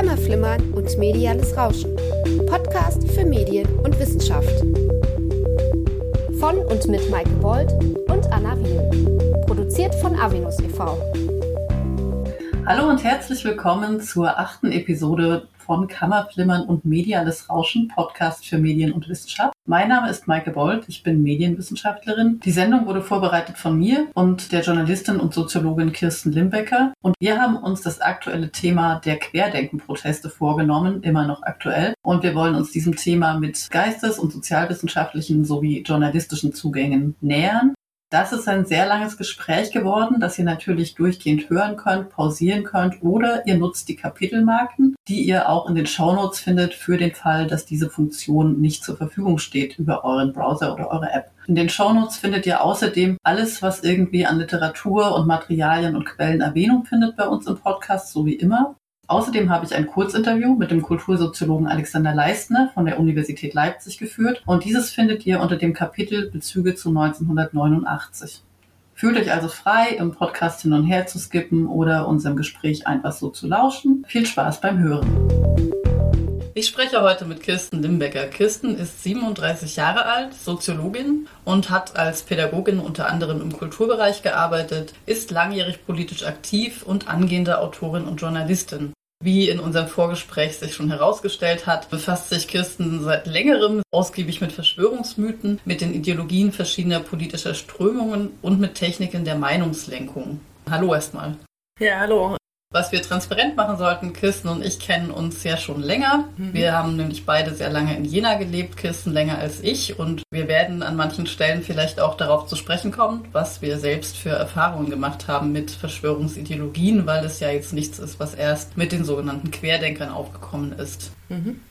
Kammerflimmern und mediales Rauschen. Podcast für Medien und Wissenschaft. Von und mit Maike Bold und Anna Riel. Produziert von Avinus e.V. Hallo und herzlich willkommen zur achten Episode von Kammerflimmern und Mediales Rauschen, Podcast für Medien und Wissenschaft. Mein Name ist Maike Bold, ich bin Medienwissenschaftlerin. Die Sendung wurde vorbereitet von mir und der Journalistin und Soziologin Kirsten Limbecker. Und wir haben uns das aktuelle Thema der Querdenkenproteste vorgenommen, immer noch aktuell. Und wir wollen uns diesem Thema mit geistes- und sozialwissenschaftlichen sowie journalistischen Zugängen nähern. Das ist ein sehr langes Gespräch geworden, das ihr natürlich durchgehend hören könnt, pausieren könnt oder ihr nutzt die Kapitelmarken, die ihr auch in den Shownotes findet für den Fall, dass diese Funktion nicht zur Verfügung steht über euren Browser oder eure App. In den Shownotes findet ihr außerdem alles, was irgendwie an Literatur und Materialien und Quellen Erwähnung findet bei uns im Podcast, so wie immer. Außerdem habe ich ein Kurzinterview mit dem Kultursoziologen Alexander Leistner von der Universität Leipzig geführt und dieses findet ihr unter dem Kapitel Bezüge zu 1989. Fühlt euch also frei, im Podcast hin und her zu skippen oder unserem Gespräch einfach so zu lauschen. Viel Spaß beim Hören. Ich spreche heute mit Kirsten Limbecker. Kirsten ist 37 Jahre alt, Soziologin und hat als Pädagogin unter anderem im Kulturbereich gearbeitet, ist langjährig politisch aktiv und angehende Autorin und Journalistin. Wie in unserem Vorgespräch sich schon herausgestellt hat, befasst sich Kirsten seit längerem ausgiebig mit Verschwörungsmythen, mit den Ideologien verschiedener politischer Strömungen und mit Techniken der Meinungslenkung. Hallo erstmal. Ja, hallo. Was wir transparent machen sollten, Kirsten und ich kennen uns ja schon länger. Mhm. Wir haben nämlich beide sehr lange in Jena gelebt, Kirsten länger als ich. Und wir werden an manchen Stellen vielleicht auch darauf zu sprechen kommen, was wir selbst für Erfahrungen gemacht haben mit Verschwörungsideologien, weil es ja jetzt nichts ist, was erst mit den sogenannten Querdenkern aufgekommen ist.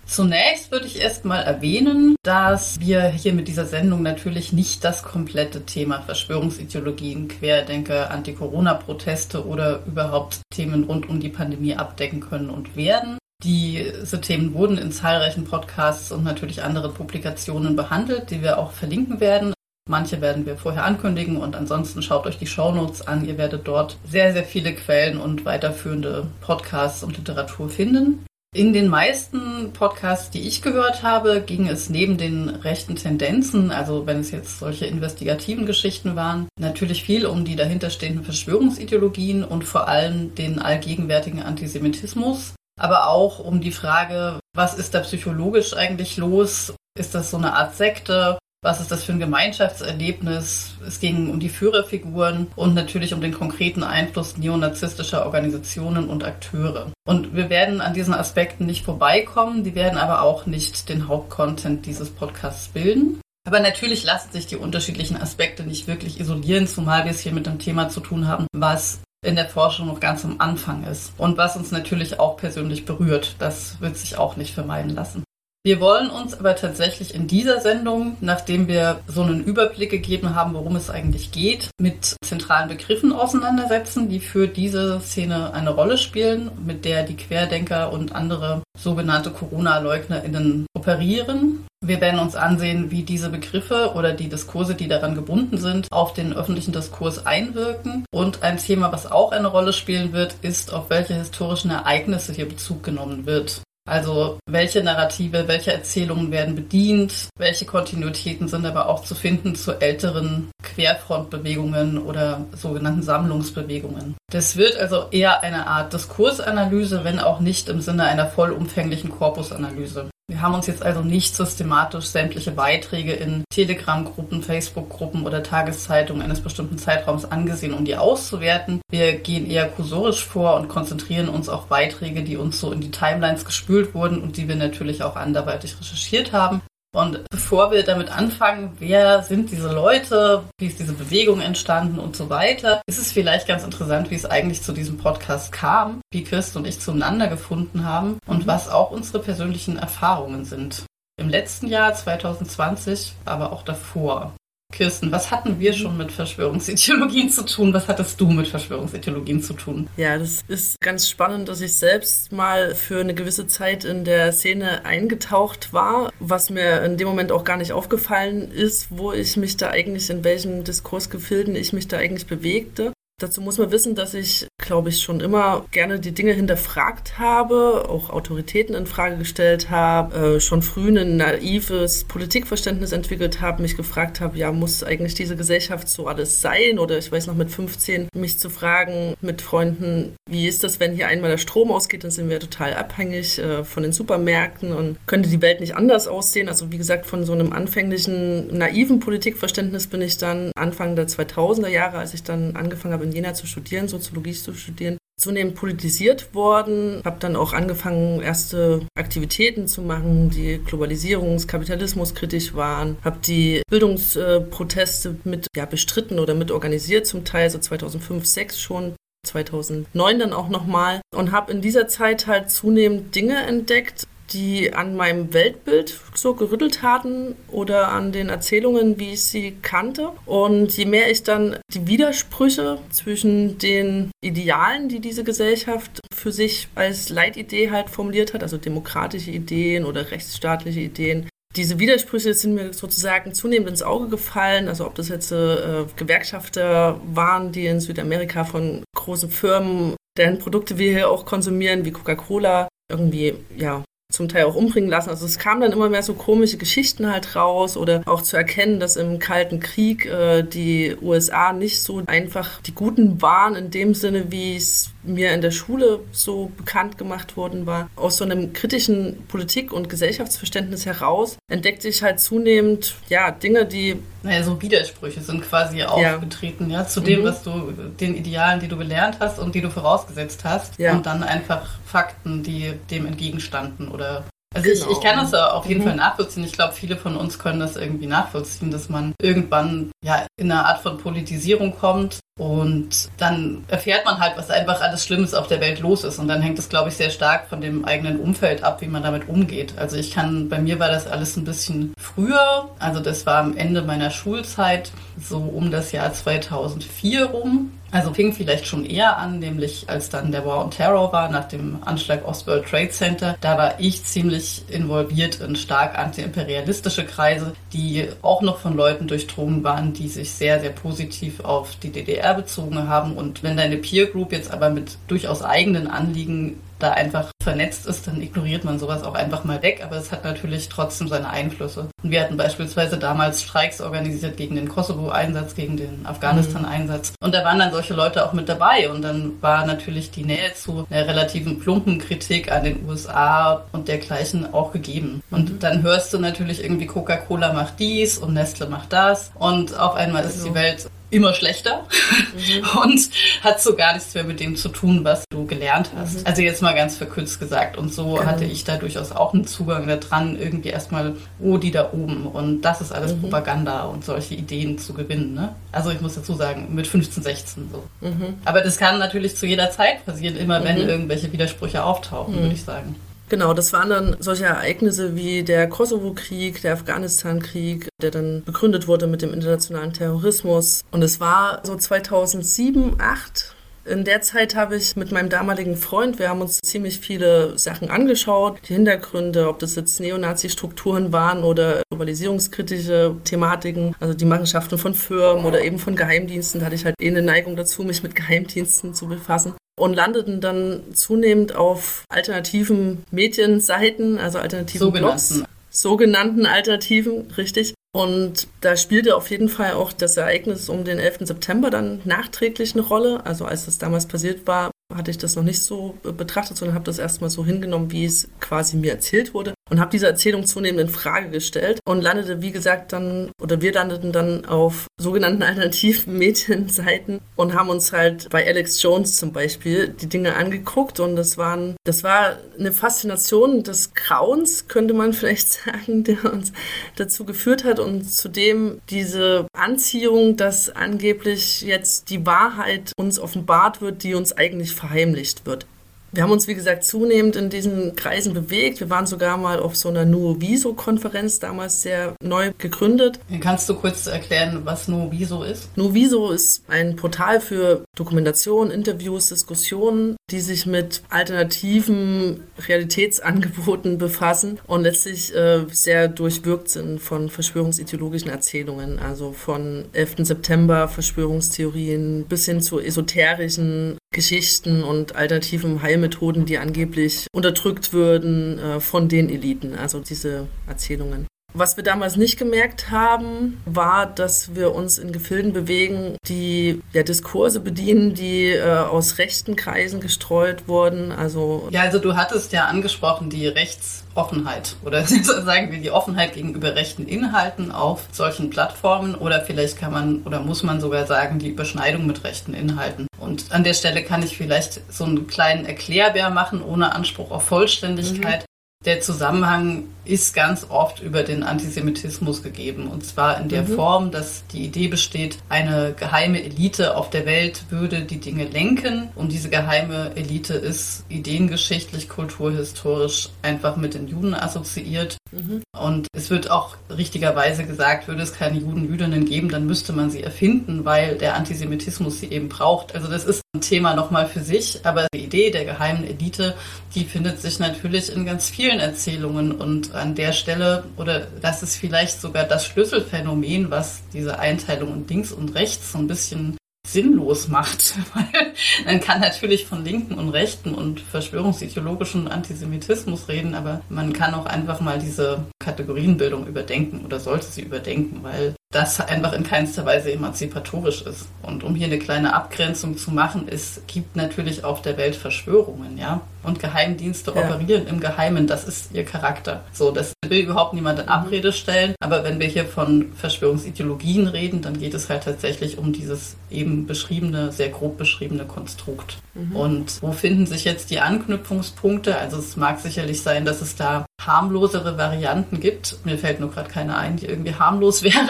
Zunächst würde ich erst mal erwähnen, dass wir hier mit dieser Sendung natürlich nicht das komplette Thema Verschwörungsideologien, Querdenker, Anti-Corona-Proteste oder überhaupt Themen rund um die Pandemie abdecken können und werden. Diese Themen wurden in zahlreichen Podcasts und natürlich anderen Publikationen behandelt, die wir auch verlinken werden. Manche werden wir vorher ankündigen und ansonsten schaut euch die Shownotes an. Ihr werdet dort sehr, sehr viele Quellen und weiterführende Podcasts und Literatur finden. In den meisten Podcasts, die ich gehört habe, ging es neben den rechten Tendenzen, also wenn es jetzt solche investigativen Geschichten waren, natürlich viel um die dahinterstehenden Verschwörungsideologien und vor allem den allgegenwärtigen Antisemitismus, aber auch um die Frage, was ist da psychologisch eigentlich los? Ist das so eine Art Sekte? Was ist das für ein Gemeinschaftserlebnis? Es ging um die Führerfiguren und natürlich um den konkreten Einfluss neonazistischer Organisationen und Akteure. Und wir werden an diesen Aspekten nicht vorbeikommen, die werden aber auch nicht den Hauptcontent dieses Podcasts bilden. Aber natürlich lassen sich die unterschiedlichen Aspekte nicht wirklich isolieren, zumal wir es hier mit einem Thema zu tun haben, was in der Forschung noch ganz am Anfang ist und was uns natürlich auch persönlich berührt. Das wird sich auch nicht vermeiden lassen. Wir wollen uns aber tatsächlich in dieser Sendung, nachdem wir so einen Überblick gegeben haben, worum es eigentlich geht, mit zentralen Begriffen auseinandersetzen, die für diese Szene eine Rolle spielen, mit der die Querdenker und andere sogenannte Corona-LeugnerInnen operieren. Wir werden uns ansehen, wie diese Begriffe oder die Diskurse, die daran gebunden sind, auf den öffentlichen Diskurs einwirken. Und ein Thema, was auch eine Rolle spielen wird, ist, auf welche historischen Ereignisse hier Bezug genommen wird. Also welche Narrative, welche Erzählungen werden bedient, welche Kontinuitäten sind aber auch zu finden zu älteren Querfrontbewegungen oder sogenannten Sammlungsbewegungen. Das wird also eher eine Art Diskursanalyse, wenn auch nicht im Sinne einer vollumfänglichen Korpusanalyse. Wir haben uns jetzt also nicht systematisch sämtliche Beiträge in Telegram-Gruppen, Facebook-Gruppen oder Tageszeitungen eines bestimmten Zeitraums angesehen, um die auszuwerten. Wir gehen eher kursorisch vor und konzentrieren uns auf Beiträge, die uns so in die Timelines gespült wurden und die wir natürlich auch anderweitig recherchiert haben. Und bevor wir damit anfangen, wer sind diese Leute, wie ist diese Bewegung entstanden und so weiter, ist es vielleicht ganz interessant, wie es eigentlich zu diesem Podcast kam, wie Kirst und ich zueinander gefunden haben und was auch unsere persönlichen Erfahrungen sind. Im letzten Jahr 2020, aber auch davor. Kirsten, was hatten wir schon mit Verschwörungsideologien zu tun? Was hattest du mit Verschwörungsideologien zu tun? Ja, das ist ganz spannend, dass ich selbst mal für eine gewisse Zeit in der Szene eingetaucht war, was mir in dem Moment auch gar nicht aufgefallen ist, wo ich mich da eigentlich, in welchen Diskursgefilden ich mich da eigentlich bewegte. Dazu muss man wissen, dass ich, glaube ich, schon immer gerne die Dinge hinterfragt habe, auch Autoritäten in Frage gestellt habe, äh, schon früh ein naives Politikverständnis entwickelt habe, mich gefragt habe, ja, muss eigentlich diese Gesellschaft so alles sein? Oder ich weiß noch mit 15 mich zu fragen mit Freunden, wie ist das, wenn hier einmal der Strom ausgeht, dann sind wir total abhängig äh, von den Supermärkten und könnte die Welt nicht anders aussehen? Also wie gesagt, von so einem anfänglichen naiven Politikverständnis bin ich dann Anfang der 2000er Jahre, als ich dann angefangen habe, in Jena zu studieren, Soziologie zu studieren, zunehmend politisiert worden. Habe dann auch angefangen, erste Aktivitäten zu machen, die Globalisierungs-, Kapitalismus kritisch waren. Habe die Bildungsproteste mit ja, bestritten oder mit organisiert, zum Teil so 2005, 2006 schon. 2009 dann auch nochmal und habe in dieser Zeit halt zunehmend Dinge entdeckt, die an meinem Weltbild so gerüttelt hatten oder an den Erzählungen, wie ich sie kannte. Und je mehr ich dann die Widersprüche zwischen den Idealen, die diese Gesellschaft für sich als Leitidee halt formuliert hat, also demokratische Ideen oder rechtsstaatliche Ideen, diese Widersprüche sind mir sozusagen zunehmend ins Auge gefallen. Also ob das jetzt äh, Gewerkschafter waren, die in Südamerika von großen Firmen, deren Produkte wir hier auch konsumieren, wie Coca-Cola, irgendwie ja zum Teil auch umbringen lassen. Also es kamen dann immer mehr so komische Geschichten halt raus oder auch zu erkennen, dass im Kalten Krieg äh, die USA nicht so einfach die Guten waren in dem Sinne, wie es mir in der Schule so bekannt gemacht worden war. Aus so einem kritischen Politik- und Gesellschaftsverständnis heraus entdeckte ich halt zunehmend ja Dinge, die naja, so Widersprüche sind quasi aufgetreten, ja, zu dem, mhm. was du, den Idealen, die du gelernt hast und die du vorausgesetzt hast. Ja. Und dann einfach Fakten, die dem entgegenstanden oder also genau. ich, ich kann das auf jeden mhm. Fall nachvollziehen. Ich glaube, viele von uns können das irgendwie nachvollziehen, dass man irgendwann ja in eine Art von Politisierung kommt und dann erfährt man halt, was einfach alles Schlimmes auf der Welt los ist. Und dann hängt es, glaube ich, sehr stark von dem eigenen Umfeld ab, wie man damit umgeht. Also ich kann, bei mir war das alles ein bisschen früher. Also das war am Ende meiner Schulzeit, so um das Jahr 2004 rum. Also fing vielleicht schon eher an, nämlich als dann der War on Terror war, nach dem Anschlag Ostworld Trade Center. Da war ich ziemlich involviert in stark antiimperialistische Kreise, die auch noch von Leuten durchdrungen waren, die sich sehr, sehr positiv auf die DDR bezogen haben. Und wenn deine Peer Group jetzt aber mit durchaus eigenen Anliegen da einfach vernetzt ist, dann ignoriert man sowas auch einfach mal weg. Aber es hat natürlich trotzdem seine Einflüsse. Und wir hatten beispielsweise damals Streiks organisiert gegen den Kosovo-Einsatz, gegen den Afghanistan-Einsatz. Und da waren dann solche Leute auch mit dabei. Und dann war natürlich die Nähe zu einer relativen plumpen Kritik an den USA und dergleichen auch gegeben. Und mhm. dann hörst du natürlich irgendwie, Coca-Cola macht dies und Nestle macht das. Und auf einmal ist die Welt immer schlechter mhm. und hat so gar nichts mehr mit dem zu tun, was du gelernt hast. Mhm. Also jetzt mal ganz verkürzt gesagt. Und so genau. hatte ich da durchaus auch einen Zugang daran, irgendwie erstmal, oh, die da oben und das ist alles mhm. Propaganda und solche Ideen zu gewinnen. Ne? Also ich muss dazu sagen, mit 15, 16 so. Mhm. Aber das kann natürlich zu jeder Zeit passieren, immer wenn mhm. irgendwelche Widersprüche auftauchen, würde ich sagen. Genau, das waren dann solche Ereignisse wie der Kosovo-Krieg, der Afghanistan-Krieg, der dann begründet wurde mit dem internationalen Terrorismus. Und es war so 2007, 2008. In der Zeit habe ich mit meinem damaligen Freund, wir haben uns ziemlich viele Sachen angeschaut, die Hintergründe, ob das jetzt Neonazi-Strukturen waren oder globalisierungskritische Thematiken, also die Machenschaften von Firmen oder eben von Geheimdiensten. Da hatte ich halt eh eine Neigung dazu, mich mit Geheimdiensten zu befassen und landeten dann zunehmend auf alternativen Medienseiten, also alternativen sogenannten. Blogs. Sogenannten Alternativen, richtig. Und da spielte auf jeden Fall auch das Ereignis um den 11. September dann nachträglich eine Rolle. Also als das damals passiert war, hatte ich das noch nicht so betrachtet, sondern habe das erstmal so hingenommen, wie es quasi mir erzählt wurde und habe diese Erzählung zunehmend in Frage gestellt und landete, wie gesagt, dann, oder wir landeten dann auf sogenannten alternativen Medienseiten und haben uns halt bei Alex Jones zum Beispiel die Dinge angeguckt und das waren, das war eine Faszination des Grauens, könnte man vielleicht sagen, der uns dazu geführt hat und zudem diese Anziehung, dass angeblich jetzt die Wahrheit uns offenbart wird, die uns eigentlich verheimlicht wird. Wir haben uns, wie gesagt, zunehmend in diesen Kreisen bewegt. Wir waren sogar mal auf so einer Nuoviso-Konferenz, damals sehr neu gegründet. Kannst du kurz erklären, was Nuoviso ist? Nuoviso ist ein Portal für Dokumentation, Interviews, Diskussionen, die sich mit alternativen Realitätsangeboten befassen und letztlich äh, sehr durchwirkt sind von verschwörungsideologischen Erzählungen, also von 11. September Verschwörungstheorien bis hin zu esoterischen Geschichten und alternativen Heilmethoden, die angeblich unterdrückt würden äh, von den Eliten, also diese Erzählungen. Was wir damals nicht gemerkt haben, war, dass wir uns in Gefilden bewegen, die ja, Diskurse bedienen, die äh, aus rechten Kreisen gestreut wurden. Also ja, also du hattest ja angesprochen die Rechtsoffenheit oder sagen wir die Offenheit gegenüber rechten Inhalten auf solchen Plattformen oder vielleicht kann man oder muss man sogar sagen die Überschneidung mit rechten Inhalten. Und an der Stelle kann ich vielleicht so einen kleinen Erklärbär machen ohne Anspruch auf Vollständigkeit. Mhm. Der Zusammenhang ist ganz oft über den Antisemitismus gegeben. Und zwar in der mhm. Form, dass die Idee besteht, eine geheime Elite auf der Welt würde die Dinge lenken. Und diese geheime Elite ist ideengeschichtlich, kulturhistorisch einfach mit den Juden assoziiert. Mhm. Und es wird auch richtigerweise gesagt, würde es keine Juden, Jüdinnen geben, dann müsste man sie erfinden, weil der Antisemitismus sie eben braucht. Also das ist ein Thema nochmal für sich. Aber die Idee der geheimen Elite, die findet sich natürlich in ganz vielen Erzählungen und an der Stelle, oder das ist vielleicht sogar das Schlüsselphänomen, was diese Einteilung in links und rechts so ein bisschen sinnlos macht. Weil man kann natürlich von Linken und Rechten und verschwörungsideologischen Antisemitismus reden, aber man kann auch einfach mal diese Kategorienbildung überdenken oder sollte sie überdenken, weil das einfach in keinster Weise emanzipatorisch ist. Und um hier eine kleine Abgrenzung zu machen, es gibt natürlich auf der Welt Verschwörungen, ja. Und Geheimdienste ja. operieren im Geheimen, das ist ihr Charakter. So, das will überhaupt niemand in mhm. Abrede stellen. Aber wenn wir hier von Verschwörungsideologien reden, dann geht es halt tatsächlich um dieses eben beschriebene, sehr grob beschriebene Konstrukt. Mhm. Und wo finden sich jetzt die Anknüpfungspunkte? Also es mag sicherlich sein, dass es da harmlosere Varianten gibt. Mir fällt nur gerade keine ein, die irgendwie harmlos wäre.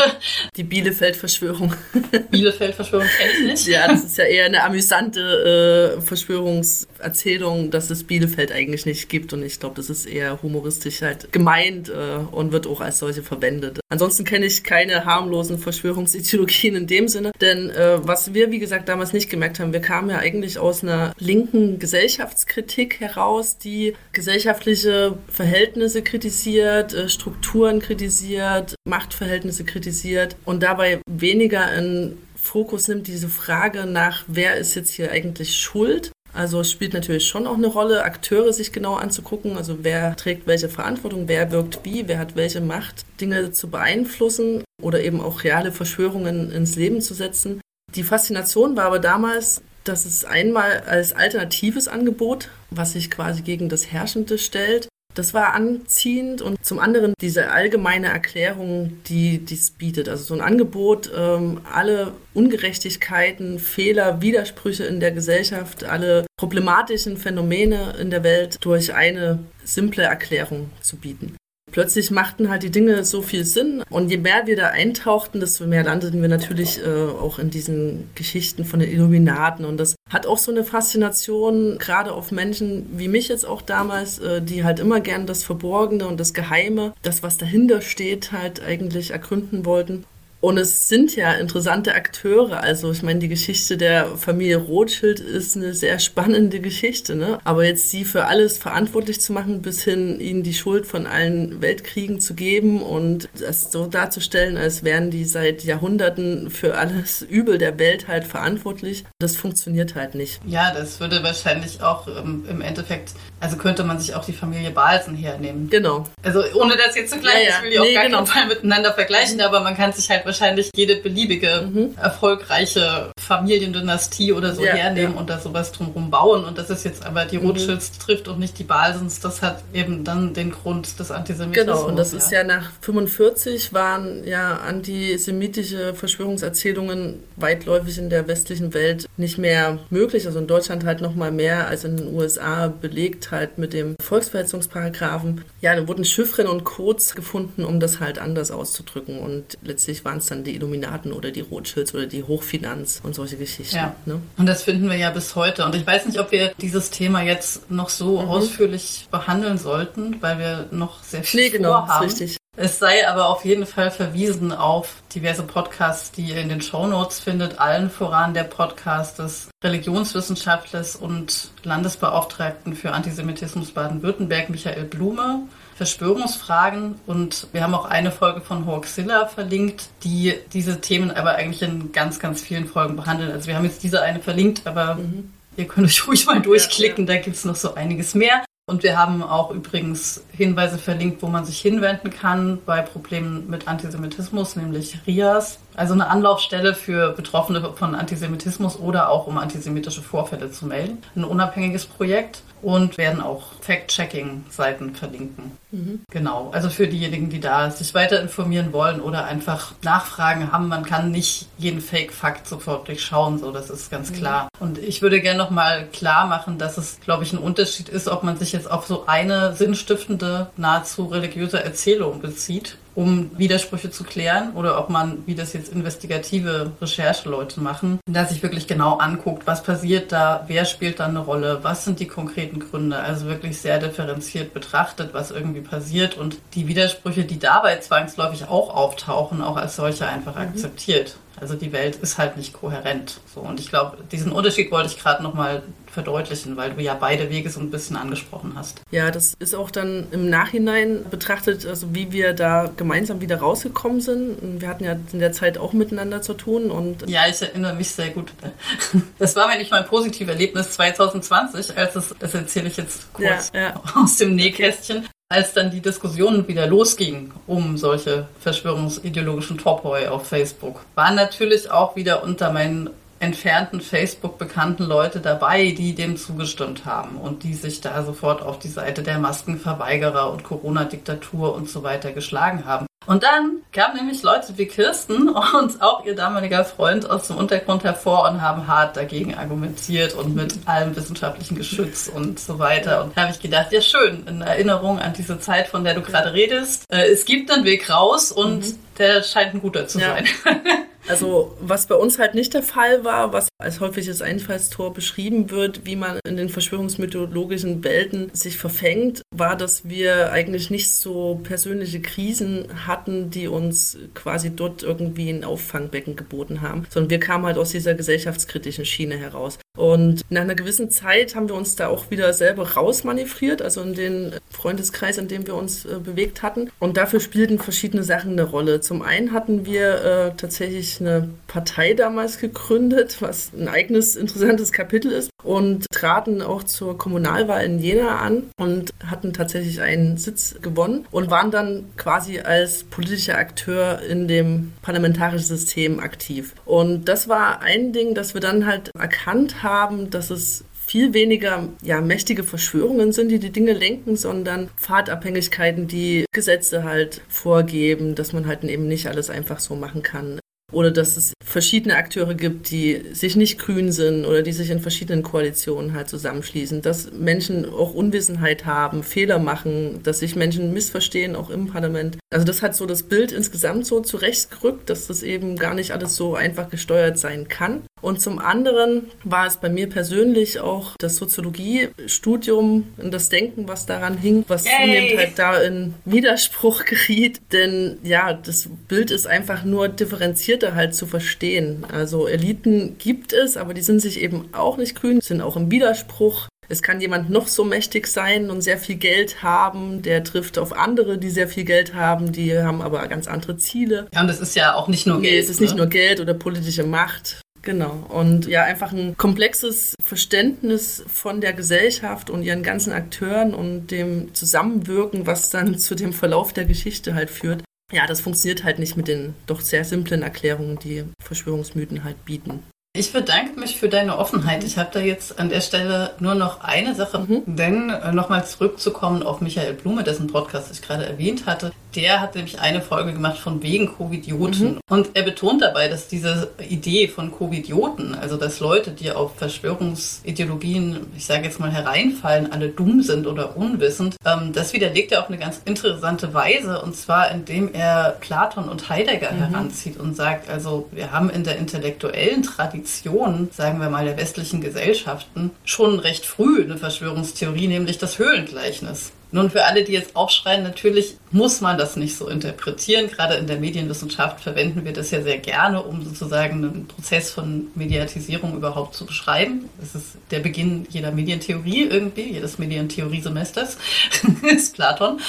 Die Bielefeld-Verschwörung. Bielefeld-Verschwörung kenne ich nicht. Ja, das ist ja eher eine amüsante äh, Verschwörungserzählung, dass es Bielefeld eigentlich nicht gibt. Und ich glaube, das ist eher humoristisch halt gemeint äh, und wird auch als solche verwendet. Ansonsten kenne ich keine harmlosen Verschwörungsideologien in dem Sinne. Denn äh, was wir, wie gesagt, damals nicht gemerkt haben, wir kamen ja eigentlich aus einer linken Gesellschaftskritik heraus, die gesellschaftliche Verhältnisse kritisiert, äh, Strukturen kritisiert, Machtverhältnisse kritisiert und dabei weniger in Fokus nimmt diese Frage nach, wer ist jetzt hier eigentlich schuld, also es spielt natürlich schon auch eine Rolle, Akteure sich genau anzugucken, also wer trägt welche Verantwortung, wer wirkt wie, wer hat welche Macht, Dinge zu beeinflussen oder eben auch reale Verschwörungen ins Leben zu setzen. Die Faszination war aber damals, dass es einmal als alternatives Angebot, was sich quasi gegen das Herrschende stellt, das war anziehend und zum anderen diese allgemeine Erklärung, die dies bietet. Also so ein Angebot, ähm, alle Ungerechtigkeiten, Fehler, Widersprüche in der Gesellschaft, alle problematischen Phänomene in der Welt durch eine simple Erklärung zu bieten. Plötzlich machten halt die Dinge so viel Sinn und je mehr wir da eintauchten, desto mehr landeten wir natürlich äh, auch in diesen Geschichten von den Illuminaten und das hat auch so eine Faszination, gerade auf Menschen wie mich jetzt auch damals, äh, die halt immer gern das Verborgene und das Geheime, das was dahinter steht, halt eigentlich ergründen wollten. Und es sind ja interessante Akteure. Also ich meine, die Geschichte der Familie Rothschild ist eine sehr spannende Geschichte. Ne? Aber jetzt sie für alles verantwortlich zu machen, bis hin ihnen die Schuld von allen Weltkriegen zu geben und das so darzustellen, als wären die seit Jahrhunderten für alles Übel der Welt halt verantwortlich, das funktioniert halt nicht. Ja, das würde wahrscheinlich auch ähm, im Endeffekt, also könnte man sich auch die Familie Balsen hernehmen. Genau. Also ohne das jetzt zu gleich, ja, ja. ich will die nee, auch gar genau. keinen Fall miteinander vergleichen, aber man kann sich halt wahrscheinlich jede beliebige mhm. erfolgreiche Familiendynastie oder so ja, hernehmen ja. und da sowas drumherum bauen. Und das ist jetzt aber die mhm. Rothschilds mhm. trifft und nicht die Balsens. Das hat eben dann den Grund des Antisemitismus. Genau, und das ja. ist ja nach 45 waren ja antisemitische Verschwörungserzählungen weitläufig in der westlichen Welt nicht mehr möglich. Also in Deutschland halt noch mal mehr als in den USA belegt halt mit dem Volksverhetzungsparagraphen. Ja, da wurden Chiffren und Codes gefunden, um das halt anders auszudrücken. Und letztlich waren es dann die Illuminaten oder die Rothschilds oder die Hochfinanz und solche Geschichten. Ja. Ne? Und das finden wir ja bis heute. Und ich weiß nicht, ob wir dieses Thema jetzt noch so mhm. ausführlich behandeln sollten, weil wir noch sehr viel nee, genau, vorhaben. Richtig. Es sei aber auf jeden Fall verwiesen auf diverse Podcasts, die ihr in den Show Notes findet. Allen voran der Podcast des Religionswissenschaftlers und Landesbeauftragten für Antisemitismus Baden-Württemberg, Michael Blume. Verschwörungsfragen und wir haben auch eine Folge von Hoaxilla verlinkt, die diese Themen aber eigentlich in ganz, ganz vielen Folgen behandeln. Also wir haben jetzt diese eine verlinkt, aber mhm. ihr könnt euch ruhig mal durchklicken, ja, ja. da gibt es noch so einiges mehr. Und wir haben auch übrigens Hinweise verlinkt, wo man sich hinwenden kann bei Problemen mit Antisemitismus, nämlich RIAS, also eine Anlaufstelle für Betroffene von Antisemitismus oder auch um antisemitische Vorfälle zu melden. Ein unabhängiges Projekt und werden auch Fact-Checking-Seiten verlinken. Mhm. Genau, also für diejenigen, die da sich weiter informieren wollen oder einfach Nachfragen haben, man kann nicht jeden Fake-Fakt sofort durchschauen, so das ist ganz mhm. klar. Und ich würde gerne nochmal klar machen, dass es, glaube ich, ein Unterschied ist, ob man sich jetzt auf so eine sinnstiftende, nahezu religiöse Erzählung bezieht um Widersprüche zu klären oder ob man, wie das jetzt investigative Rechercheleute machen, da sich wirklich genau anguckt, was passiert da, wer spielt da eine Rolle, was sind die konkreten Gründe, also wirklich sehr differenziert betrachtet, was irgendwie passiert und die Widersprüche, die dabei zwangsläufig auch auftauchen, auch als solche einfach mhm. akzeptiert. Also die Welt ist halt nicht kohärent. So, und ich glaube, diesen Unterschied wollte ich gerade nochmal verdeutlichen, weil du ja beide Wege so ein bisschen angesprochen hast. Ja, das ist auch dann im Nachhinein betrachtet, also wie wir da gemeinsam wieder rausgekommen sind. Wir hatten ja in der Zeit auch miteinander zu tun und ja, ich erinnere mich sehr gut. Das war nicht mein positives Erlebnis 2020, als es, das erzähle ich jetzt kurz ja, ja. aus dem Nähkästchen als dann die Diskussion wieder losging um solche verschwörungsideologischen Topoi auf Facebook, waren natürlich auch wieder unter meinen entfernten Facebook-bekannten Leute dabei, die dem zugestimmt haben und die sich da sofort auf die Seite der Maskenverweigerer und Corona-Diktatur und so weiter geschlagen haben. Und dann kamen nämlich Leute wie Kirsten und auch ihr damaliger Freund aus dem Untergrund hervor und haben hart dagegen argumentiert und mit allem wissenschaftlichen Geschütz und so weiter. Und da habe ich gedacht, ja schön, in Erinnerung an diese Zeit, von der du gerade redest. Äh, es gibt einen Weg raus und mhm. der scheint ein guter zu ja. sein. Also was bei uns halt nicht der Fall war, was als häufiges Einfallstor beschrieben wird, wie man in den verschwörungsmythologischen Welten sich verfängt, war, dass wir eigentlich nicht so persönliche Krisen hatten, die uns quasi dort irgendwie ein Auffangbecken geboten haben, sondern wir kamen halt aus dieser gesellschaftskritischen Schiene heraus. Und nach einer gewissen Zeit haben wir uns da auch wieder selber rausmanövriert, also in den Freundeskreis, in dem wir uns äh, bewegt hatten. Und dafür spielten verschiedene Sachen eine Rolle. Zum einen hatten wir äh, tatsächlich eine Partei damals gegründet, was ein eigenes interessantes Kapitel ist, und traten auch zur Kommunalwahl in Jena an und hatten tatsächlich einen Sitz gewonnen und waren dann quasi als politischer Akteur in dem parlamentarischen System aktiv. Und das war ein Ding, das wir dann halt erkannt haben, dass es viel weniger ja, mächtige Verschwörungen sind, die die Dinge lenken, sondern Pfadabhängigkeiten, die Gesetze halt vorgeben, dass man halt eben nicht alles einfach so machen kann. Oder dass es verschiedene Akteure gibt, die sich nicht grün sind oder die sich in verschiedenen Koalitionen halt zusammenschließen, dass Menschen auch Unwissenheit haben, Fehler machen, dass sich Menschen missverstehen, auch im Parlament. Also das hat so das Bild insgesamt so zurechtgerückt, dass das eben gar nicht alles so einfach gesteuert sein kann. Und zum anderen war es bei mir persönlich auch das Soziologiestudium und das Denken, was daran hing, was zunehmend halt da in Widerspruch geriet. Denn ja, das Bild ist einfach nur differenzierter halt zu verstehen. Also Eliten gibt es, aber die sind sich eben auch nicht grün, sind auch im Widerspruch. Es kann jemand noch so mächtig sein und sehr viel Geld haben, der trifft auf andere, die sehr viel Geld haben, die haben aber ganz andere Ziele. Ja, und das ist ja auch nicht nur Geld. Nee, es ist ne? nicht nur Geld oder politische Macht. Genau. Und ja, einfach ein komplexes Verständnis von der Gesellschaft und ihren ganzen Akteuren und dem Zusammenwirken, was dann zu dem Verlauf der Geschichte halt führt. Ja, das funktioniert halt nicht mit den doch sehr simplen Erklärungen, die Verschwörungsmythen halt bieten. Ich bedanke mich für deine Offenheit. Ich habe da jetzt an der Stelle nur noch eine Sache, mhm. denn äh, nochmal zurückzukommen auf Michael Blume, dessen Podcast ich gerade erwähnt hatte. Der hat nämlich eine Folge gemacht von wegen Covidioten. Mhm. Und er betont dabei, dass diese Idee von Covidioten, also dass Leute, die auf Verschwörungsideologien, ich sage jetzt mal, hereinfallen, alle dumm sind oder unwissend, ähm, das widerlegt er auf eine ganz interessante Weise. Und zwar, indem er Platon und Heidegger mhm. heranzieht und sagt, also wir haben in der intellektuellen Tradition Tradition, sagen wir mal, der westlichen Gesellschaften schon recht früh eine Verschwörungstheorie, nämlich das Höhlengleichnis. Nun, für alle, die jetzt aufschreien, natürlich muss man das nicht so interpretieren. Gerade in der Medienwissenschaft verwenden wir das ja sehr gerne, um sozusagen einen Prozess von Mediatisierung überhaupt zu beschreiben. Das ist der Beginn jeder Medientheorie irgendwie, jedes Medientheoriesemesters, ist Platon.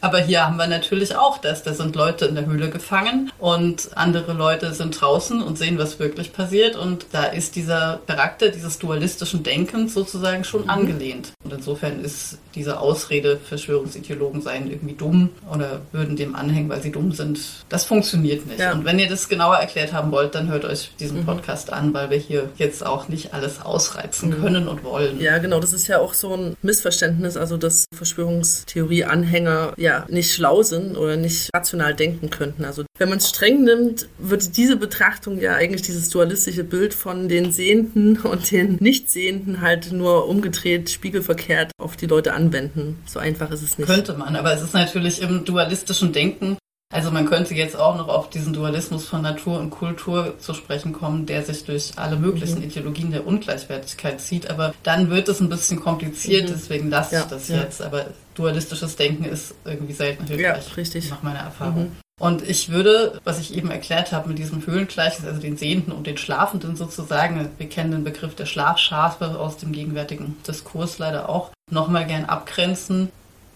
Aber hier haben wir natürlich auch das. Da sind Leute in der Höhle gefangen und andere Leute sind draußen und sehen, was wirklich passiert. Und da ist dieser Charakter dieses dualistischen Denkens sozusagen schon mhm. angelehnt. Und insofern ist diese Ausrede, Verschwörungsideologen seien irgendwie dumm oder würden dem anhängen, weil sie dumm sind. Das funktioniert nicht. Ja. Und wenn ihr das genauer erklärt haben wollt, dann hört euch diesen mhm. Podcast an, weil wir hier jetzt auch nicht alles ausreizen mhm. können und wollen. Ja, genau. Das ist ja auch so ein Missverständnis, also dass Verschwörungstheorie-Anhänger ja nicht schlau sind oder nicht rational denken könnten. Also wenn man es streng nimmt, wird diese Betrachtung ja eigentlich dieses dualistische Bild von den Sehenden und den Nichtsehenden halt nur umgedreht, spiegelverkehrt auf die Leute anwenden. So einfach ist es nicht. Könnte man, aber es ist natürlich im dualistischen Denken. Also man könnte jetzt auch noch auf diesen Dualismus von Natur und Kultur zu sprechen kommen, der sich durch alle möglichen mhm. Ideologien der Ungleichwertigkeit zieht. Aber dann wird es ein bisschen kompliziert, mhm. deswegen lasse ich das ja. jetzt. Aber dualistisches Denken ist irgendwie selten hilfreich. Ja, richtig. Nach meiner Erfahrung. Mhm. Und ich würde, was ich eben erklärt habe mit diesem Höhlengleichnis, also den Sehenden und den Schlafenden sozusagen, wir kennen den Begriff der Schlafschafe aus dem gegenwärtigen Diskurs leider auch, nochmal gern abgrenzen.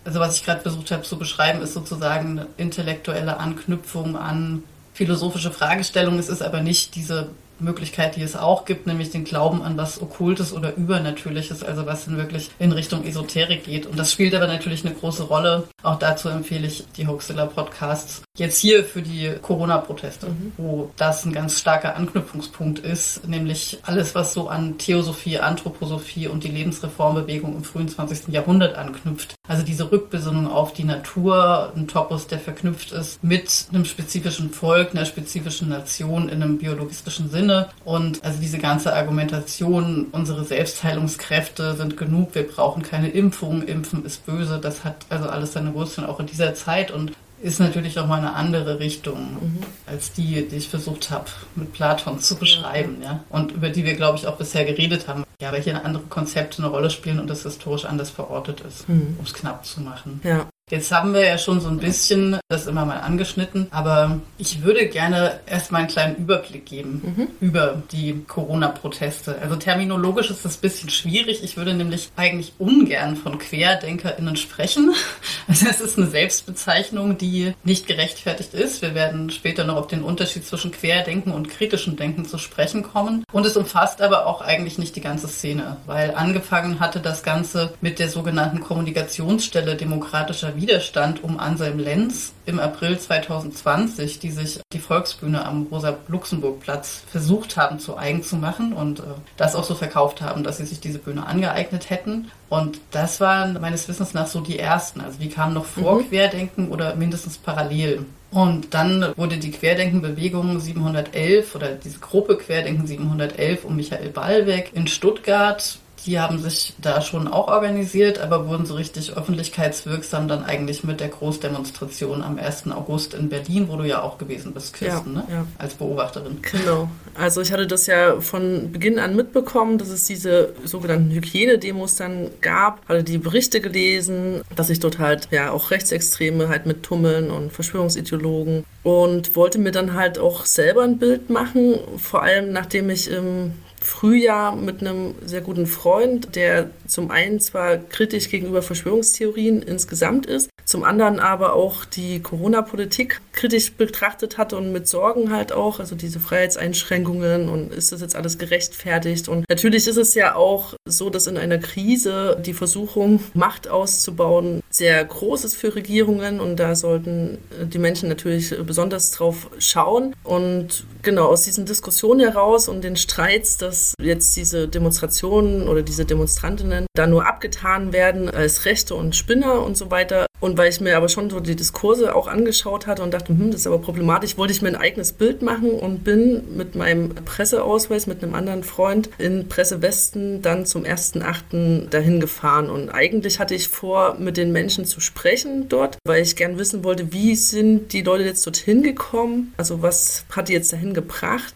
Also was ich gerade versucht habe zu beschreiben, ist sozusagen eine intellektuelle Anknüpfung an philosophische Fragestellungen. Es ist aber nicht diese Möglichkeit, die es auch gibt, nämlich den Glauben an was Okkultes oder Übernatürliches, also was dann wirklich in Richtung Esoterik geht. Und das spielt aber natürlich eine große Rolle. Auch dazu empfehle ich die Hoaxilla Podcasts. Jetzt hier für die Corona-Proteste, mhm. wo das ein ganz starker Anknüpfungspunkt ist, nämlich alles, was so an Theosophie, Anthroposophie und die Lebensreformbewegung im frühen 20. Jahrhundert anknüpft. Also diese Rückbesinnung auf die Natur, ein Topos, der verknüpft ist mit einem spezifischen Volk, einer spezifischen Nation in einem biologistischen Sinne Sinne. Und also diese ganze Argumentation, unsere Selbstheilungskräfte sind genug, wir brauchen keine Impfung, Impfen ist böse, das hat also alles seine Wurzeln auch in dieser Zeit und ist natürlich auch mal eine andere Richtung mhm. als die, die ich versucht habe mit Platon zu beschreiben, ja. Und über die wir, glaube ich, auch bisher geredet haben. Ja, weil hier andere Konzepte eine Rolle spielen und das historisch anders verortet ist, mhm. um es knapp zu machen. Ja. Jetzt haben wir ja schon so ein bisschen das immer mal angeschnitten, aber ich würde gerne erstmal einen kleinen Überblick geben mhm. über die Corona-Proteste. Also terminologisch ist das ein bisschen schwierig. Ich würde nämlich eigentlich ungern von QuerdenkerInnen sprechen. Also es ist eine Selbstbezeichnung, die nicht gerechtfertigt ist. Wir werden später noch auf den Unterschied zwischen Querdenken und kritischem Denken zu sprechen kommen. Und es umfasst aber auch eigentlich nicht die ganze Szene, weil angefangen hatte das Ganze mit der sogenannten Kommunikationsstelle demokratischer Widerstand um Anselm Lenz im April 2020, die sich die Volksbühne am Rosa-Luxemburg-Platz versucht haben zu eigen zu machen und äh, das auch so verkauft haben, dass sie sich diese Bühne angeeignet hätten. Und das waren meines Wissens nach so die ersten. Also die kamen noch vor mhm. Querdenken oder mindestens parallel. Und dann wurde die Querdenkenbewegung 711 oder diese Gruppe Querdenken 711 um Michael Ballweg in Stuttgart die haben sich da schon auch organisiert, aber wurden so richtig öffentlichkeitswirksam dann eigentlich mit der Großdemonstration am 1. August in Berlin, wo du ja auch gewesen bist, Kirsten, ja, ne? Ja. als Beobachterin. Genau. Also ich hatte das ja von Beginn an mitbekommen, dass es diese sogenannten Hygienedemos dann gab, hatte die Berichte gelesen, dass sich dort halt ja auch Rechtsextreme halt mit tummeln und Verschwörungsideologen und wollte mir dann halt auch selber ein Bild machen, vor allem nachdem ich im Frühjahr mit einem sehr guten Freund, der zum einen zwar kritisch gegenüber Verschwörungstheorien insgesamt ist, zum anderen aber auch die Corona-Politik kritisch betrachtet hat und mit Sorgen halt auch, also diese Freiheitseinschränkungen und ist das jetzt alles gerechtfertigt? Und natürlich ist es ja auch so, dass in einer Krise die Versuchung, Macht auszubauen, sehr groß ist für Regierungen und da sollten äh, die Menschen natürlich besonders drauf schauen. Und genau aus diesen Diskussionen heraus und den Streits, dass jetzt diese Demonstrationen oder diese Demonstrantinnen da nur abgetan werden als Rechte und Spinner und so weiter. Und weil ich mir aber schon so die Diskurse auch angeschaut hatte und dachte, hm, das ist aber problematisch, wollte ich mir ein eigenes Bild machen und bin mit meinem Presseausweis mit einem anderen Freund in Pressewesten dann zum 1.8. dahin gefahren. Und eigentlich hatte ich vor, mit den Menschen zu sprechen dort, weil ich gern wissen wollte, wie sind die Leute jetzt dorthin gekommen? Also was hat die jetzt dahin gebracht?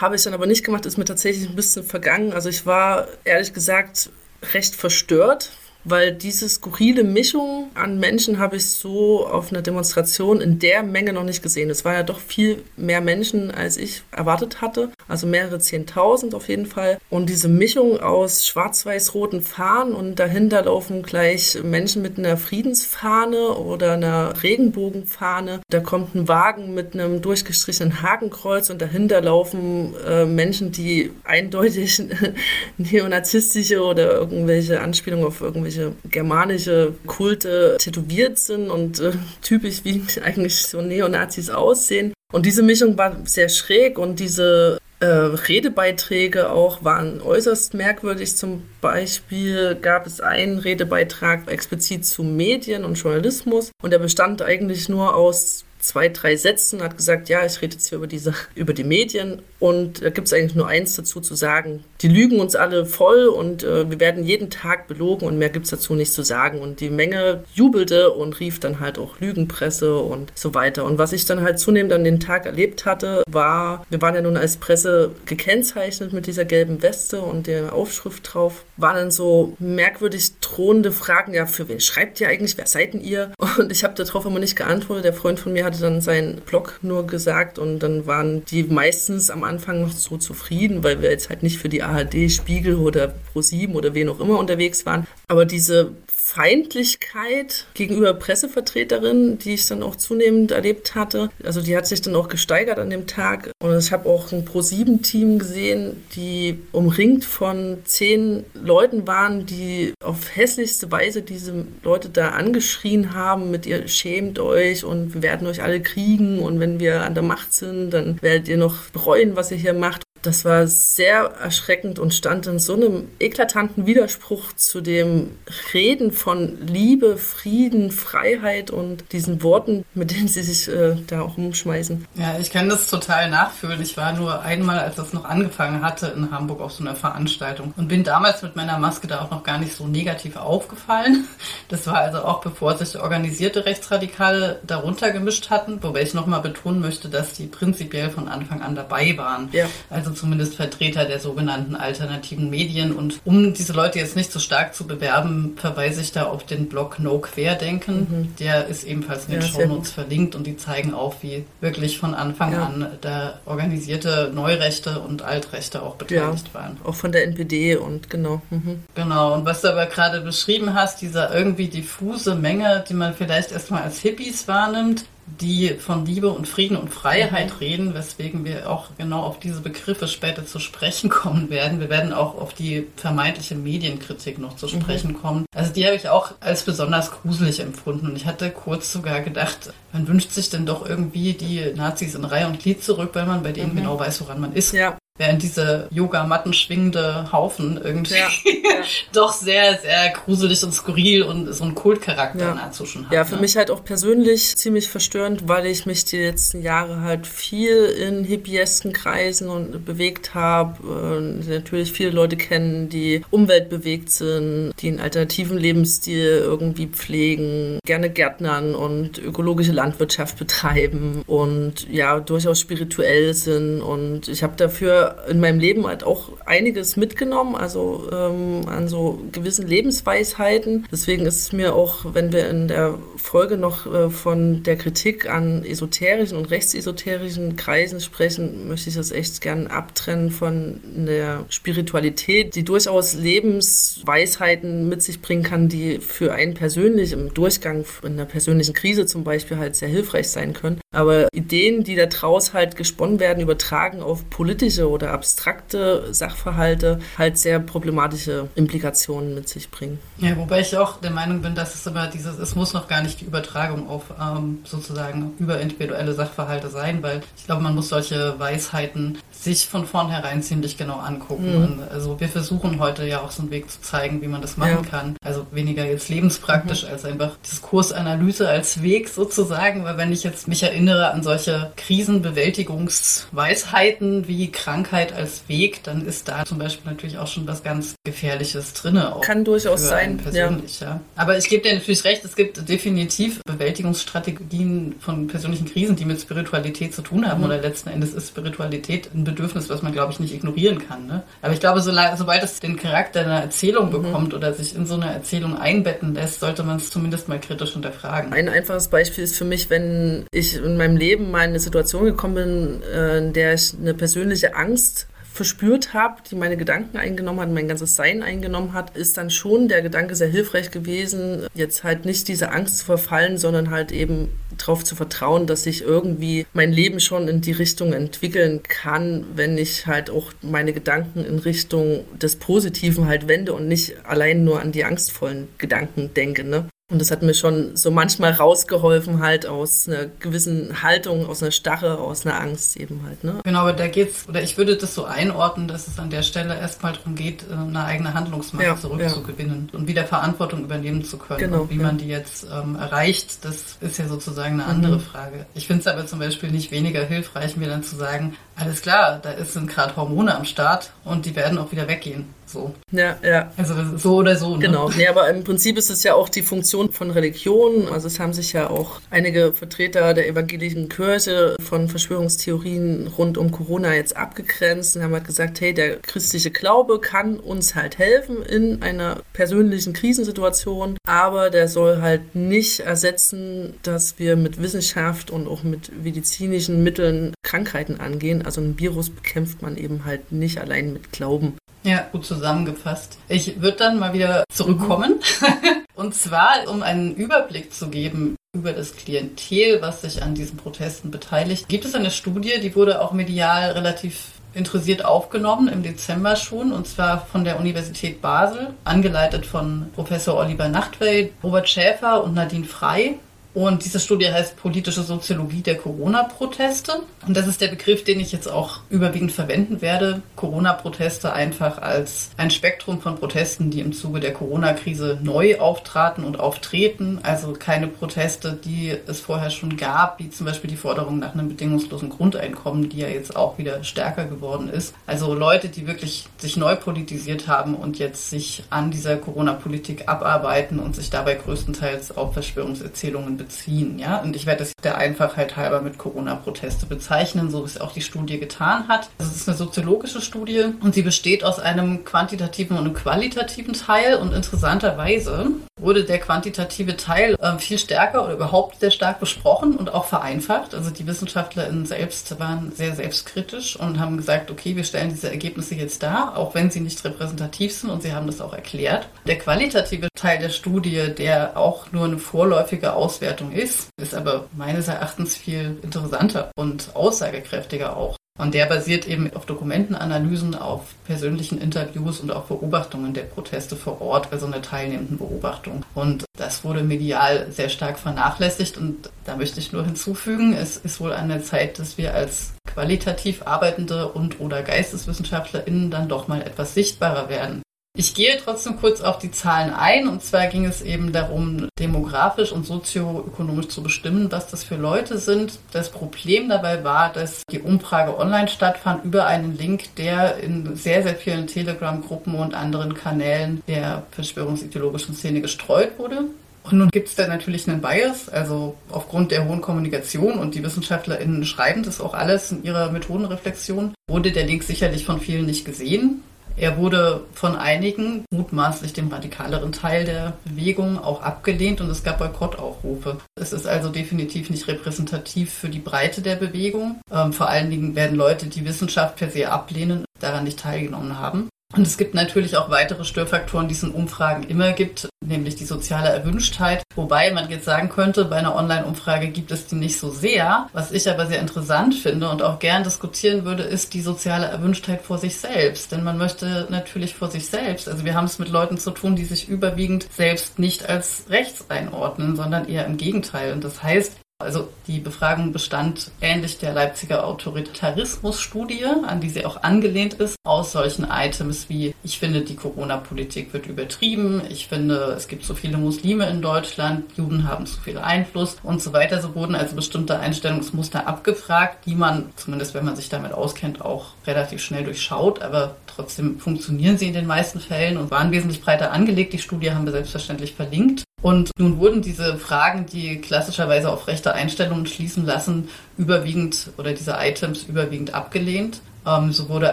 Habe ich dann aber nicht gemacht, ist mir tatsächlich ein bisschen vergangen. Also ich war ehrlich gesagt recht verstört weil diese skurrile Mischung an Menschen habe ich so auf einer Demonstration in der Menge noch nicht gesehen. Es waren ja doch viel mehr Menschen, als ich erwartet hatte, also mehrere Zehntausend auf jeden Fall. Und diese Mischung aus schwarz-weiß-roten Fahnen und dahinter laufen gleich Menschen mit einer Friedensfahne oder einer Regenbogenfahne. Da kommt ein Wagen mit einem durchgestrichenen Hakenkreuz und dahinter laufen äh, Menschen, die eindeutig neonazistische oder irgendwelche Anspielungen auf irgendwelche irgendwelche germanische Kulte tätowiert sind und äh, typisch wie eigentlich so Neonazis aussehen. Und diese Mischung war sehr schräg und diese äh, Redebeiträge auch waren äußerst merkwürdig. Zum Beispiel gab es einen Redebeitrag explizit zu Medien und Journalismus und der bestand eigentlich nur aus zwei, drei Sätzen, hat gesagt, ja, ich rede jetzt hier über diese, über die Medien und da gibt es eigentlich nur eins dazu zu sagen. Die lügen uns alle voll und äh, wir werden jeden Tag belogen und mehr gibt es dazu nicht zu sagen. Und die Menge jubelte und rief dann halt auch Lügenpresse und so weiter. Und was ich dann halt zunehmend an den Tag erlebt hatte, war, wir waren ja nun als Presse gekennzeichnet mit dieser gelben Weste und der Aufschrift drauf, waren dann so merkwürdig drohende Fragen, ja, für wen schreibt ihr eigentlich, wer seid denn ihr? Und ich habe darauf immer nicht geantwortet. Der Freund von mir hat hatte dann seinen Blog nur gesagt und dann waren die meistens am Anfang noch so zufrieden, weil wir jetzt halt nicht für die ARD, Spiegel oder Pro7 oder wen auch immer unterwegs waren. Aber diese Feindlichkeit gegenüber Pressevertreterinnen, die ich dann auch zunehmend erlebt hatte. Also die hat sich dann auch gesteigert an dem Tag. Und ich habe auch ein Pro-7-Team gesehen, die umringt von zehn Leuten waren, die auf hässlichste Weise diese Leute da angeschrien haben mit ihr schämt euch und wir werden euch alle kriegen und wenn wir an der Macht sind, dann werdet ihr noch bereuen, was ihr hier macht das war sehr erschreckend und stand in so einem eklatanten Widerspruch zu dem Reden von Liebe, Frieden, Freiheit und diesen Worten, mit denen sie sich äh, da auch umschmeißen. Ja, ich kann das total nachfühlen. Ich war nur einmal, als das noch angefangen hatte, in Hamburg auf so einer Veranstaltung und bin damals mit meiner Maske da auch noch gar nicht so negativ aufgefallen. Das war also auch bevor sich organisierte Rechtsradikale darunter gemischt hatten, wobei ich nochmal betonen möchte, dass die prinzipiell von Anfang an dabei waren. Ja. Also zumindest Vertreter der sogenannten alternativen Medien. Und um diese Leute jetzt nicht so stark zu bewerben, verweise ich da auf den Blog No Querdenken. Mhm. Der ist ebenfalls in den ja, Shownotes verlinkt und die zeigen auch, wie wirklich von Anfang ja. an da organisierte Neurechte und Altrechte auch beteiligt ja, waren. Auch von der NPD und genau. Mhm. Genau. Und was du aber gerade beschrieben hast, dieser irgendwie diffuse Menge, die man vielleicht erstmal als Hippies wahrnimmt, die von Liebe und Frieden und Freiheit mhm. reden, weswegen wir auch genau auf diese Begriffe später zu sprechen kommen werden. Wir werden auch auf die vermeintliche Medienkritik noch zu sprechen mhm. kommen. Also die habe ich auch als besonders gruselig empfunden und ich hatte kurz sogar gedacht, man wünscht sich denn doch irgendwie die Nazis in Reihe und Glied zurück, weil man bei denen mhm. genau weiß, woran man ist. Ja während diese Yoga-Matten schwingende Haufen irgendwie ja, ja. doch sehr, sehr gruselig und skurril und so einen Kultcharakter ja. dazu schon hat. Ja, für ne? mich halt auch persönlich ziemlich verstörend, weil ich mich die letzten Jahre halt viel in hippiesken Kreisen und bewegt habe. Und natürlich viele Leute kennen, die umweltbewegt sind, die einen alternativen Lebensstil irgendwie pflegen, gerne Gärtnern und ökologische Landwirtschaft betreiben und ja, durchaus spirituell sind. Und ich habe dafür in meinem Leben halt auch einiges mitgenommen, also ähm, an so gewissen Lebensweisheiten. Deswegen ist es mir auch, wenn wir in der Folge noch äh, von der Kritik an esoterischen und rechtsesoterischen Kreisen sprechen, möchte ich das echt gern abtrennen von der Spiritualität, die durchaus Lebensweisheiten mit sich bringen kann, die für einen persönlich im Durchgang in einer persönlichen Krise zum Beispiel halt sehr hilfreich sein können. Aber Ideen, die da draus halt gesponnen werden, übertragen auf politische oder abstrakte Sachverhalte halt sehr problematische Implikationen mit sich bringen. Ja, wobei ich auch der Meinung bin, dass es immer dieses, es muss noch gar nicht die Übertragung auf ähm, sozusagen über individuelle Sachverhalte sein, weil ich glaube, man muss solche Weisheiten sich von vornherein ziemlich genau angucken. Mhm. Also wir versuchen heute ja auch so einen Weg zu zeigen, wie man das machen ja. kann. Also weniger jetzt lebenspraktisch mhm. als einfach Diskursanalyse als Weg sozusagen, weil wenn ich jetzt mich erinnere an solche Krisenbewältigungsweisheiten wie Krankheit als Weg, dann ist da zum Beispiel natürlich auch schon was ganz Gefährliches drin. Kann durchaus sein. Persönlich, ja. ja. Aber ich gebe dir natürlich recht, es gibt definitiv Bewältigungsstrategien von persönlichen Krisen, die mit Spiritualität zu tun haben. Mhm. Oder letzten Endes ist Spiritualität ein Bedürfnis, was man, glaube ich, nicht ignorieren kann. Ne? Aber ich glaube, so, sobald es den Charakter einer Erzählung mhm. bekommt oder sich in so eine Erzählung einbetten lässt, sollte man es zumindest mal kritisch hinterfragen. Ein einfaches Beispiel ist für mich, wenn ich in meinem Leben mal in eine Situation gekommen bin, äh, in der ich eine persönliche Angst verspürt habe, die meine Gedanken eingenommen hat, mein ganzes Sein eingenommen hat, ist dann schon der Gedanke sehr hilfreich gewesen, jetzt halt nicht diese Angst zu verfallen, sondern halt eben darauf zu vertrauen, dass sich irgendwie mein Leben schon in die Richtung entwickeln kann, wenn ich halt auch meine Gedanken in Richtung des Positiven halt wende und nicht allein nur an die angstvollen Gedanken denke. Ne? Und das hat mir schon so manchmal rausgeholfen, halt aus einer gewissen Haltung, aus einer Starre, aus einer Angst eben halt. Ne? Genau, aber da geht's, oder ich würde das so einordnen, dass es an der Stelle erstmal darum geht, äh, eine eigene Handlungsmacht ja, zurückzugewinnen ja. und wieder Verantwortung übernehmen zu können. Genau, und wie ja. man die jetzt ähm, erreicht, das ist ja sozusagen eine andere mhm. Frage. Ich finde es aber zum Beispiel nicht weniger hilfreich, mir dann zu sagen, alles klar, da sind gerade Hormone am Start und die werden auch wieder weggehen. So. Ja, ja. Also so oder so. Ne? Genau. Nee, aber im Prinzip ist es ja auch die Funktion von Religion. Also es haben sich ja auch einige Vertreter der evangelischen Kirche von Verschwörungstheorien rund um Corona jetzt abgegrenzt und haben halt gesagt, hey, der christliche Glaube kann uns halt helfen in einer persönlichen Krisensituation, aber der soll halt nicht ersetzen, dass wir mit Wissenschaft und auch mit medizinischen Mitteln Krankheiten angehen. Also ein Virus bekämpft man eben halt nicht allein mit Glauben. Ja, gut zusammengefasst. Ich würde dann mal wieder zurückkommen. Und zwar, um einen Überblick zu geben über das Klientel, was sich an diesen Protesten beteiligt, gibt es eine Studie, die wurde auch medial relativ interessiert aufgenommen im Dezember schon und zwar von der Universität Basel, angeleitet von Professor Oliver Nachtwey, Robert Schäfer und Nadine Frey. Und diese Studie heißt Politische Soziologie der Corona-Proteste. Und das ist der Begriff, den ich jetzt auch überwiegend verwenden werde. Corona-Proteste einfach als ein Spektrum von Protesten, die im Zuge der Corona-Krise neu auftraten und auftreten. Also keine Proteste, die es vorher schon gab, wie zum Beispiel die Forderung nach einem bedingungslosen Grundeinkommen, die ja jetzt auch wieder stärker geworden ist. Also Leute, die wirklich sich neu politisiert haben und jetzt sich an dieser Corona-Politik abarbeiten und sich dabei größtenteils auf Verschwörungserzählungen beziehen. Ja? Und ich werde das der Einfachheit halber mit Corona-Proteste bezeichnen, so wie es auch die Studie getan hat. Das ist eine soziologische Studie und sie besteht aus einem quantitativen und einem qualitativen Teil und interessanterweise wurde der quantitative Teil äh, viel stärker oder überhaupt sehr stark besprochen und auch vereinfacht. Also die WissenschaftlerInnen selbst waren sehr selbstkritisch und haben gesagt, okay, wir stellen diese Ergebnisse jetzt dar, auch wenn sie nicht repräsentativ sind und sie haben das auch erklärt. Der qualitative Teil der Studie, der auch nur eine vorläufige Auswertung ist, ist aber meines Erachtens viel interessanter und aussagekräftiger auch. Und der basiert eben auf Dokumentenanalysen, auf persönlichen Interviews und auf Beobachtungen der Proteste vor Ort, also eine teilnehmenden Beobachtung. Und das wurde medial sehr stark vernachlässigt. Und da möchte ich nur hinzufügen, es ist wohl an der Zeit, dass wir als qualitativ arbeitende und oder GeisteswissenschaftlerInnen dann doch mal etwas sichtbarer werden. Ich gehe trotzdem kurz auf die Zahlen ein. Und zwar ging es eben darum, demografisch und sozioökonomisch zu bestimmen, was das für Leute sind. Das Problem dabei war, dass die Umfrage online stattfand über einen Link, der in sehr, sehr vielen Telegram-Gruppen und anderen Kanälen der verschwörungsideologischen Szene gestreut wurde. Und nun gibt es da natürlich einen Bias, also aufgrund der hohen Kommunikation und die WissenschaftlerInnen schreiben das auch alles in ihrer Methodenreflexion, wurde der Link sicherlich von vielen nicht gesehen. Er wurde von einigen, mutmaßlich dem radikaleren Teil der Bewegung, auch abgelehnt und es gab Boykottaufrufe. Es ist also definitiv nicht repräsentativ für die Breite der Bewegung. Ähm, vor allen Dingen werden Leute, die Wissenschaft per se ablehnen, daran nicht teilgenommen haben. Und es gibt natürlich auch weitere Störfaktoren, die es in Umfragen immer gibt, nämlich die soziale Erwünschtheit. Wobei man jetzt sagen könnte, bei einer Online-Umfrage gibt es die nicht so sehr. Was ich aber sehr interessant finde und auch gern diskutieren würde, ist die soziale Erwünschtheit vor sich selbst. Denn man möchte natürlich vor sich selbst, also wir haben es mit Leuten zu tun, die sich überwiegend selbst nicht als rechts einordnen, sondern eher im Gegenteil. Und das heißt, also die Befragung bestand ähnlich der Leipziger Autoritarismus-Studie, an die sie auch angelehnt ist, aus solchen Items wie ich finde, die Corona-Politik wird übertrieben, ich finde, es gibt so viele Muslime in Deutschland, Juden haben zu viel Einfluss und so weiter. So wurden also bestimmte Einstellungsmuster abgefragt, die man, zumindest wenn man sich damit auskennt, auch relativ schnell durchschaut, aber trotzdem funktionieren sie in den meisten Fällen und waren wesentlich breiter angelegt. Die Studie haben wir selbstverständlich verlinkt. Und nun wurden diese Fragen, die klassischerweise auf rechte Einstellungen schließen lassen, überwiegend oder diese Items überwiegend abgelehnt. Ähm, so wurde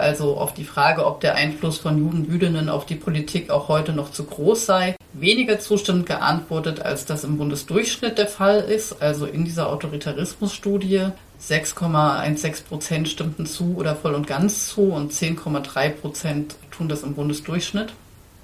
also auf die Frage, ob der Einfluss von Juden, Jüdinnen auf die Politik auch heute noch zu groß sei, weniger zustimmend geantwortet, als das im Bundesdurchschnitt der Fall ist. Also in dieser Autoritarismusstudie 6,16 Prozent stimmten zu oder voll und ganz zu und 10,3 Prozent tun das im Bundesdurchschnitt.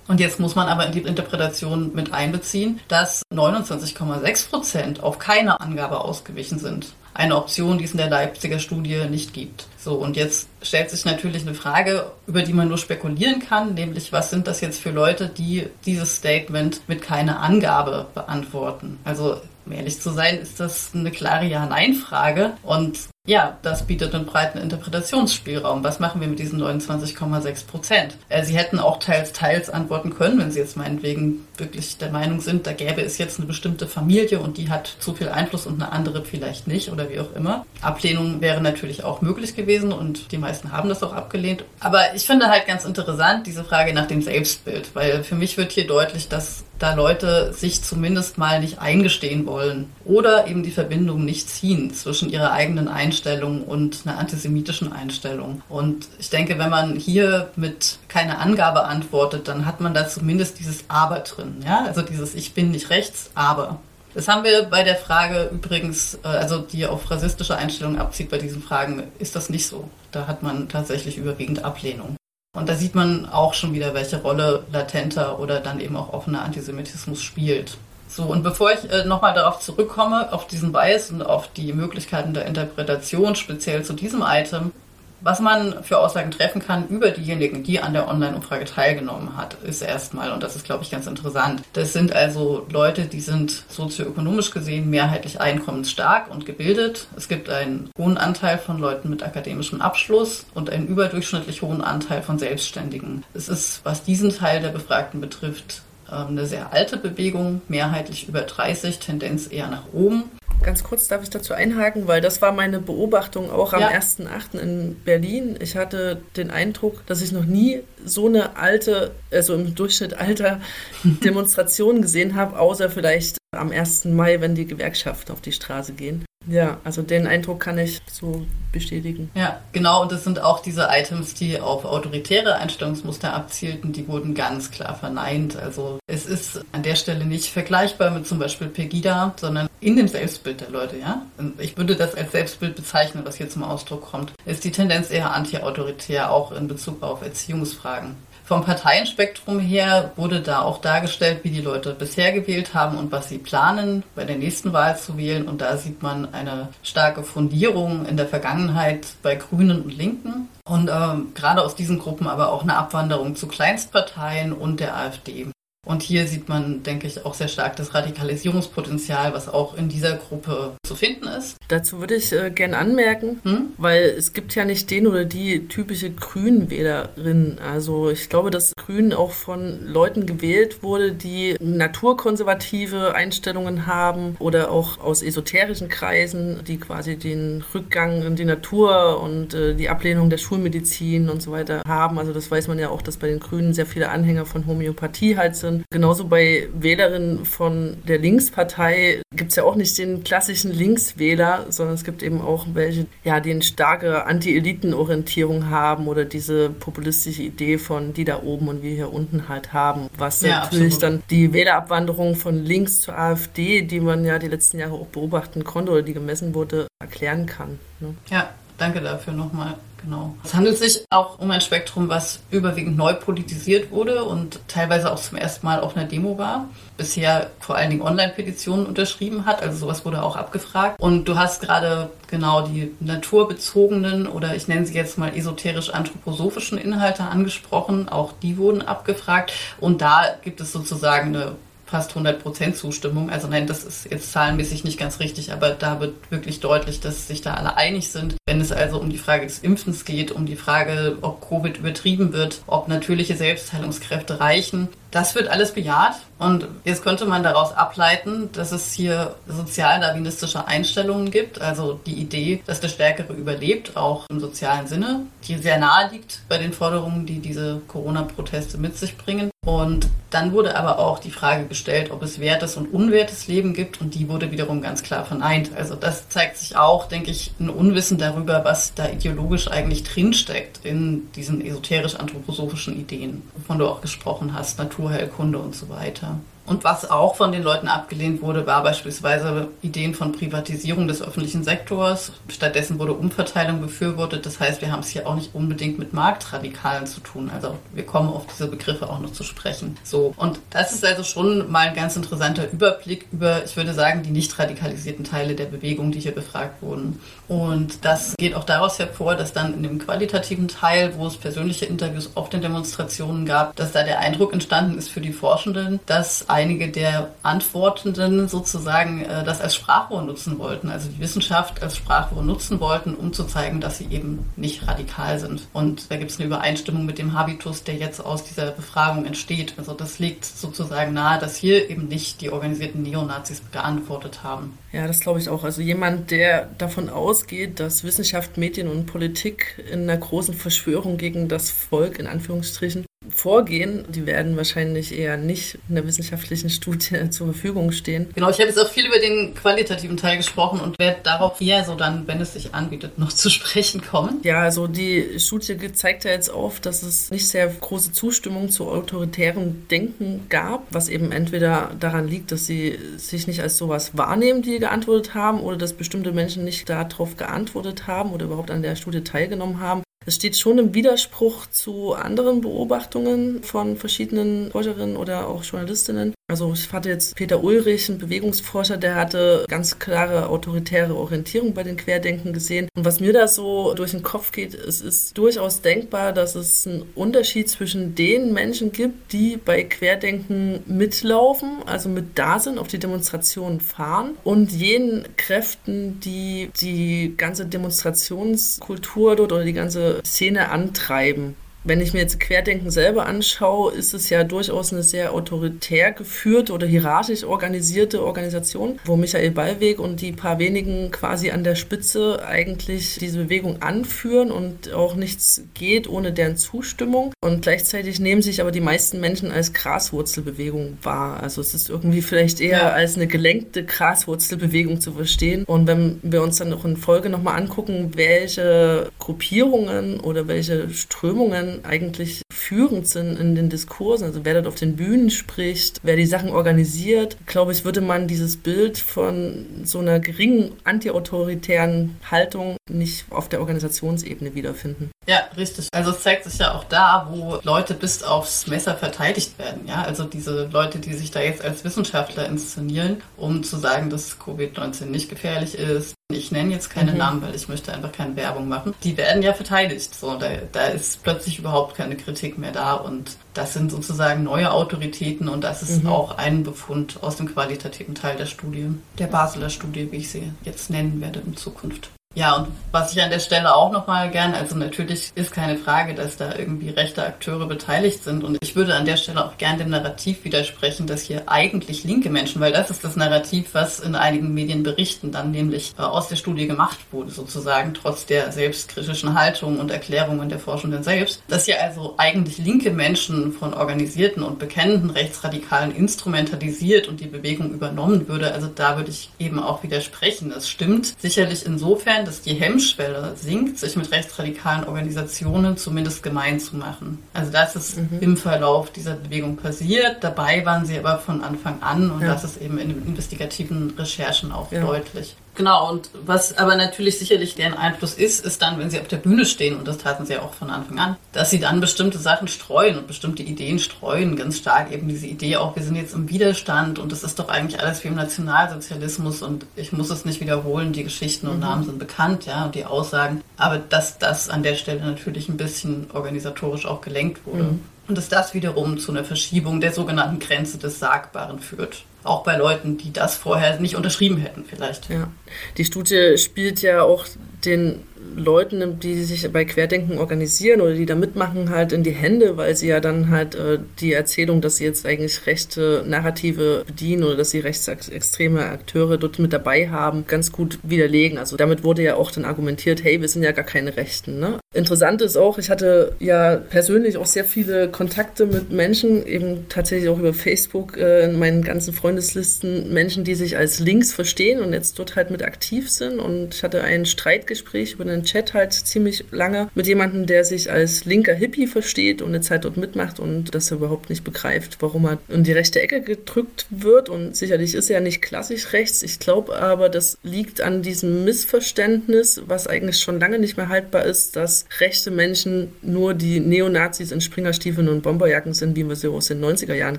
Und jetzt muss man aber in die Interpretation mit einbeziehen, dass 29,6 Prozent auf keine Angabe ausgewichen sind. Eine Option, die es in der Leipziger Studie nicht gibt. So, und jetzt stellt sich natürlich eine Frage, über die man nur spekulieren kann, nämlich was sind das jetzt für Leute, die dieses Statement mit keiner Angabe beantworten? Also um ehrlich zu sein, ist das eine klare Ja-Nein-Frage. Und ja, das bietet einen breiten Interpretationsspielraum. Was machen wir mit diesen 29,6 Prozent? Äh, Sie hätten auch teils, teils antworten können, wenn Sie jetzt meinetwegen wirklich der Meinung sind, da gäbe es jetzt eine bestimmte Familie und die hat zu viel Einfluss und eine andere vielleicht nicht oder wie auch immer. Ablehnung wäre natürlich auch möglich gewesen und die meisten haben das auch abgelehnt. Aber ich finde halt ganz interessant diese Frage nach dem Selbstbild, weil für mich wird hier deutlich, dass da Leute sich zumindest mal nicht eingestehen wollen oder eben die Verbindung nicht ziehen zwischen ihrer eigenen Einstellung und einer antisemitischen Einstellung. Und ich denke, wenn man hier mit keiner Angabe antwortet, dann hat man da zumindest dieses Aber drin. Ja? Also dieses Ich bin nicht rechts, aber. Das haben wir bei der Frage übrigens, äh, also die auf rassistische Einstellungen abzieht, bei diesen Fragen ist das nicht so. Da hat man tatsächlich überwiegend Ablehnung. Und da sieht man auch schon wieder, welche Rolle latenter oder dann eben auch offener Antisemitismus spielt. So, und bevor ich äh, nochmal darauf zurückkomme, auf diesen Bias und auf die Möglichkeiten der Interpretation, speziell zu diesem Item, was man für Aussagen treffen kann über diejenigen, die an der Online-Umfrage teilgenommen hat, ist erstmal, und das ist, glaube ich, ganz interessant. Das sind also Leute, die sind sozioökonomisch gesehen mehrheitlich einkommensstark und gebildet. Es gibt einen hohen Anteil von Leuten mit akademischem Abschluss und einen überdurchschnittlich hohen Anteil von Selbstständigen. Es ist, was diesen Teil der Befragten betrifft, eine sehr alte Bewegung, mehrheitlich über 30, Tendenz eher nach oben. Ganz kurz darf ich dazu einhaken, weil das war meine Beobachtung auch am ja. 1.8. in Berlin. Ich hatte den Eindruck, dass ich noch nie so eine alte, also im Durchschnitt alter Demonstration gesehen habe, außer vielleicht am 1. Mai, wenn die Gewerkschaften auf die Straße gehen. Ja, also den Eindruck kann ich so bestätigen. Ja, genau. Und das sind auch diese Items, die auf autoritäre Einstellungsmuster abzielten, die wurden ganz klar verneint. Also es ist an der Stelle nicht vergleichbar mit zum Beispiel Pegida, sondern in dem Selbstbild der Leute, ja. Ich würde das als Selbstbild bezeichnen, was hier zum Ausdruck kommt. Ist die Tendenz eher anti-autoritär, auch in Bezug auf Erziehungsfragen. Vom Parteienspektrum her wurde da auch dargestellt, wie die Leute bisher gewählt haben und was sie planen, bei der nächsten Wahl zu wählen. Und da sieht man eine starke Fundierung in der Vergangenheit bei Grünen und Linken. Und ähm, gerade aus diesen Gruppen aber auch eine Abwanderung zu Kleinstparteien und der AfD. Und hier sieht man, denke ich, auch sehr stark das Radikalisierungspotenzial, was auch in dieser Gruppe zu finden ist. Dazu würde ich äh, gerne anmerken, hm? weil es gibt ja nicht den oder die typische Grünwählerin. Also ich glaube, dass Grün auch von Leuten gewählt wurde, die naturkonservative Einstellungen haben oder auch aus esoterischen Kreisen, die quasi den Rückgang in die Natur und äh, die Ablehnung der Schulmedizin und so weiter haben. Also das weiß man ja auch, dass bei den Grünen sehr viele Anhänger von Homöopathie halt sind Genauso bei Wählerinnen von der Linkspartei gibt es ja auch nicht den klassischen Linkswähler, sondern es gibt eben auch welche, ja, die eine starke Anti-Eliten-Orientierung haben oder diese populistische Idee von die da oben und wir hier unten halt haben. Was ja, natürlich absolut. dann die Wählerabwanderung von links zur AfD, die man ja die letzten Jahre auch beobachten konnte oder die gemessen wurde, erklären kann. Ne? Ja, danke dafür nochmal. Genau. Es handelt sich auch um ein Spektrum, was überwiegend neu politisiert wurde und teilweise auch zum ersten Mal auf einer Demo war. Bisher vor allen Dingen Online-Petitionen unterschrieben hat, also sowas wurde auch abgefragt. Und du hast gerade genau die naturbezogenen oder ich nenne sie jetzt mal esoterisch-anthroposophischen Inhalte angesprochen. Auch die wurden abgefragt. Und da gibt es sozusagen eine fast 100 Zustimmung. Also nein, das ist jetzt zahlenmäßig nicht ganz richtig, aber da wird wirklich deutlich, dass sich da alle einig sind. Wenn es also um die Frage des Impfens geht, um die Frage, ob Covid übertrieben wird, ob natürliche Selbstheilungskräfte reichen, das wird alles bejaht. Und jetzt könnte man daraus ableiten, dass es hier sozialdarwinistische Einstellungen gibt. Also die Idee, dass der Stärkere überlebt, auch im sozialen Sinne, die sehr nahe liegt bei den Forderungen, die diese Corona-Proteste mit sich bringen. Und dann wurde aber auch die Frage gestellt, ob es wertes und unwertes Leben gibt. Und die wurde wiederum ganz klar verneint. Also das zeigt sich auch, denke ich, ein Unwissen darüber, was da ideologisch eigentlich drinsteckt in diesen esoterisch-anthroposophischen Ideen, wovon du auch gesprochen hast, Naturheilkunde und so weiter. Und was auch von den Leuten abgelehnt wurde, war beispielsweise Ideen von Privatisierung des öffentlichen Sektors. Stattdessen wurde Umverteilung befürwortet. Das heißt, wir haben es hier auch nicht unbedingt mit Marktradikalen zu tun. Also wir kommen auf diese Begriffe auch noch zu sprechen. So. Und das ist also schon mal ein ganz interessanter Überblick über, ich würde sagen, die nicht radikalisierten Teile der Bewegung, die hier befragt wurden. Und das geht auch daraus hervor, dass dann in dem qualitativen Teil, wo es persönliche Interviews auf den Demonstrationen gab, dass da der Eindruck entstanden ist für die Forschenden, dass einige der Antwortenden sozusagen äh, das als Sprachrohr nutzen wollten, also die Wissenschaft als Sprachrohr nutzen wollten, um zu zeigen, dass sie eben nicht radikal sind. Und da gibt es eine Übereinstimmung mit dem Habitus, der jetzt aus dieser Befragung entsteht. Also das liegt sozusagen nahe, dass hier eben nicht die organisierten Neonazis geantwortet haben. Ja, das glaube ich auch. Also jemand, der davon ausgeht, dass Wissenschaft, Medien und Politik in einer großen Verschwörung gegen das Volk in Anführungsstrichen vorgehen, die werden wahrscheinlich eher nicht in der wissenschaftlichen Studie zur Verfügung stehen. Genau, ich habe jetzt auch viel über den qualitativen Teil gesprochen und werde darauf eher so dann, wenn es sich anbietet, noch zu sprechen kommen. Ja, also die Studie zeigt ja jetzt auf, dass es nicht sehr große Zustimmung zu autoritärem Denken gab, was eben entweder daran liegt, dass sie sich nicht als sowas wahrnehmen, die geantwortet haben, oder dass bestimmte Menschen nicht darauf geantwortet haben oder überhaupt an der Studie teilgenommen haben. Es steht schon im Widerspruch zu anderen Beobachtungen von verschiedenen Forscherinnen oder auch Journalistinnen. Also ich hatte jetzt Peter Ulrich, ein Bewegungsforscher, der hatte ganz klare autoritäre Orientierung bei den Querdenken gesehen. Und was mir da so durch den Kopf geht, es ist durchaus denkbar, dass es einen Unterschied zwischen den Menschen gibt, die bei Querdenken mitlaufen, also mit da sind, auf die Demonstrationen fahren, und jenen Kräften, die die ganze Demonstrationskultur dort oder die ganze Szene antreiben. Wenn ich mir jetzt Querdenken selber anschaue, ist es ja durchaus eine sehr autoritär geführte oder hierarchisch organisierte Organisation, wo Michael Ballweg und die paar wenigen quasi an der Spitze eigentlich diese Bewegung anführen und auch nichts geht ohne deren Zustimmung. Und gleichzeitig nehmen sich aber die meisten Menschen als Graswurzelbewegung wahr. Also es ist irgendwie vielleicht eher ja. als eine gelenkte Graswurzelbewegung zu verstehen. Und wenn wir uns dann noch in Folge nochmal angucken, welche Gruppierungen oder welche Strömungen eigentlich führend sind in den Diskursen, also wer dort auf den Bühnen spricht, wer die Sachen organisiert, glaube ich, würde man dieses Bild von so einer geringen antiautoritären Haltung nicht auf der Organisationsebene wiederfinden. Ja, richtig. Also es zeigt sich ja auch da, wo Leute bis aufs Messer verteidigt werden. Ja, also diese Leute, die sich da jetzt als Wissenschaftler inszenieren, um zu sagen, dass Covid-19 nicht gefährlich ist. Ich nenne jetzt keine mhm. Namen, weil ich möchte einfach keine Werbung machen. Die werden ja verteidigt. So, da, da ist plötzlich überhaupt keine Kritik mehr da und das sind sozusagen neue Autoritäten und das ist mhm. auch ein Befund aus dem qualitativen Teil der Studie, der Basler Studie, wie ich sie jetzt nennen werde in Zukunft. Ja, und was ich an der Stelle auch nochmal gern, also natürlich ist keine Frage, dass da irgendwie rechte Akteure beteiligt sind. Und ich würde an der Stelle auch gern dem Narrativ widersprechen, dass hier eigentlich linke Menschen, weil das ist das Narrativ, was in einigen Medien berichten, dann nämlich äh, aus der Studie gemacht wurde, sozusagen, trotz der selbstkritischen Haltung und Erklärungen der Forschenden selbst, dass hier also eigentlich linke Menschen von organisierten und bekennenden Rechtsradikalen instrumentalisiert und die Bewegung übernommen würde. Also da würde ich eben auch widersprechen. Es stimmt sicherlich insofern, dass die Hemmschwelle sinkt, sich mit rechtsradikalen Organisationen zumindest gemein zu machen. Also das ist mhm. im Verlauf dieser Bewegung passiert. Dabei waren sie aber von Anfang an und ja. das ist eben in investigativen Recherchen auch ja. deutlich. Genau, und was aber natürlich sicherlich deren Einfluss ist, ist dann, wenn sie auf der Bühne stehen, und das taten sie ja auch von Anfang an, dass sie dann bestimmte Sachen streuen und bestimmte Ideen streuen, ganz stark eben diese Idee auch, wir sind jetzt im Widerstand und das ist doch eigentlich alles wie im Nationalsozialismus und ich muss es nicht wiederholen, die Geschichten und mhm. Namen sind bekannt, ja, und die Aussagen, aber dass das an der Stelle natürlich ein bisschen organisatorisch auch gelenkt wurde. Mhm. Und dass das wiederum zu einer Verschiebung der sogenannten Grenze des Sagbaren führt. Auch bei Leuten, die das vorher nicht unterschrieben hätten, vielleicht. Ja. Die Studie spielt ja auch den Leuten, die sich bei Querdenken organisieren oder die da mitmachen, halt in die Hände, weil sie ja dann halt äh, die Erzählung, dass sie jetzt eigentlich rechte Narrative bedienen oder dass sie rechtsextreme Akteure dort mit dabei haben, ganz gut widerlegen. Also damit wurde ja auch dann argumentiert, hey, wir sind ja gar keine Rechten. Ne? Interessant ist auch, ich hatte ja persönlich auch sehr viele Kontakte mit Menschen, eben tatsächlich auch über Facebook äh, in meinen ganzen Freundeslisten, Menschen, die sich als links verstehen und jetzt dort halt mit aktiv sind. Und ich hatte ein Streitgespräch über einen Chat halt ziemlich lange mit jemandem, der sich als linker Hippie versteht und eine Zeit dort mitmacht und das überhaupt nicht begreift, warum er in die rechte Ecke gedrückt wird. Und sicherlich ist er ja nicht klassisch rechts. Ich glaube aber, das liegt an diesem Missverständnis, was eigentlich schon lange nicht mehr haltbar ist, dass rechte Menschen nur die Neonazis in Springerstiefeln und Bomberjacken sind, wie wir sie aus den 90er Jahren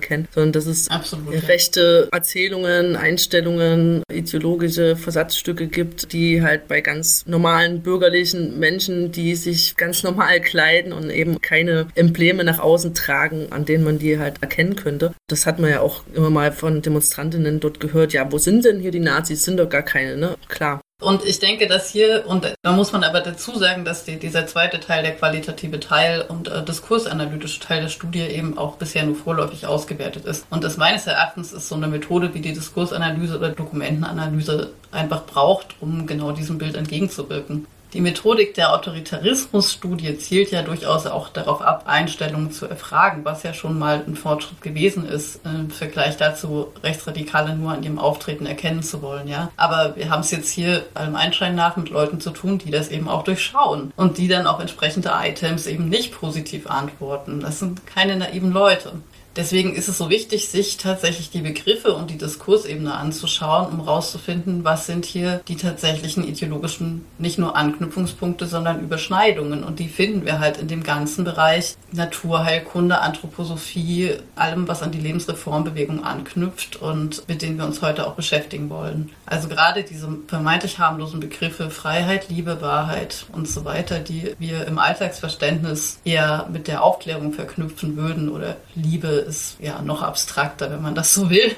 kennen, sondern dass es Absolut, rechte Erzählungen, Einstellungen, ideologische Versatzstücke gibt, die halt bei ganz normalen bürgerlichen Menschen, die sich ganz normal kleiden und eben keine Embleme nach außen tragen, an denen man die halt erkennen könnte. Das hat man ja auch immer mal von Demonstrantinnen dort gehört. Ja, wo sind denn hier die Nazis? Sind doch gar keine, ne? Klar. Und ich denke, dass hier, und da muss man aber dazu sagen, dass die, dieser zweite Teil, der qualitative Teil und äh, diskursanalytische Teil der Studie eben auch bisher nur vorläufig ausgewertet ist. Und das meines Erachtens ist so eine Methode, wie die Diskursanalyse oder Dokumentenanalyse einfach braucht, um genau diesem Bild entgegenzuwirken. Die Methodik der Autoritarismusstudie zielt ja durchaus auch darauf ab, Einstellungen zu erfragen, was ja schon mal ein Fortschritt gewesen ist, im Vergleich dazu, Rechtsradikale nur an ihrem Auftreten erkennen zu wollen, ja. Aber wir haben es jetzt hier allem Einschein nach mit Leuten zu tun, die das eben auch durchschauen und die dann auf entsprechende Items eben nicht positiv antworten. Das sind keine naiven Leute. Deswegen ist es so wichtig, sich tatsächlich die Begriffe und die Diskursebene anzuschauen, um herauszufinden, was sind hier die tatsächlichen ideologischen, nicht nur Anknüpfungspunkte, sondern Überschneidungen. Und die finden wir halt in dem ganzen Bereich Naturheilkunde, Anthroposophie, allem, was an die Lebensreformbewegung anknüpft und mit denen wir uns heute auch beschäftigen wollen. Also gerade diese vermeintlich harmlosen Begriffe Freiheit, Liebe, Wahrheit und so weiter, die wir im Alltagsverständnis eher mit der Aufklärung verknüpfen würden oder Liebe ist ja noch abstrakter, wenn man das so will.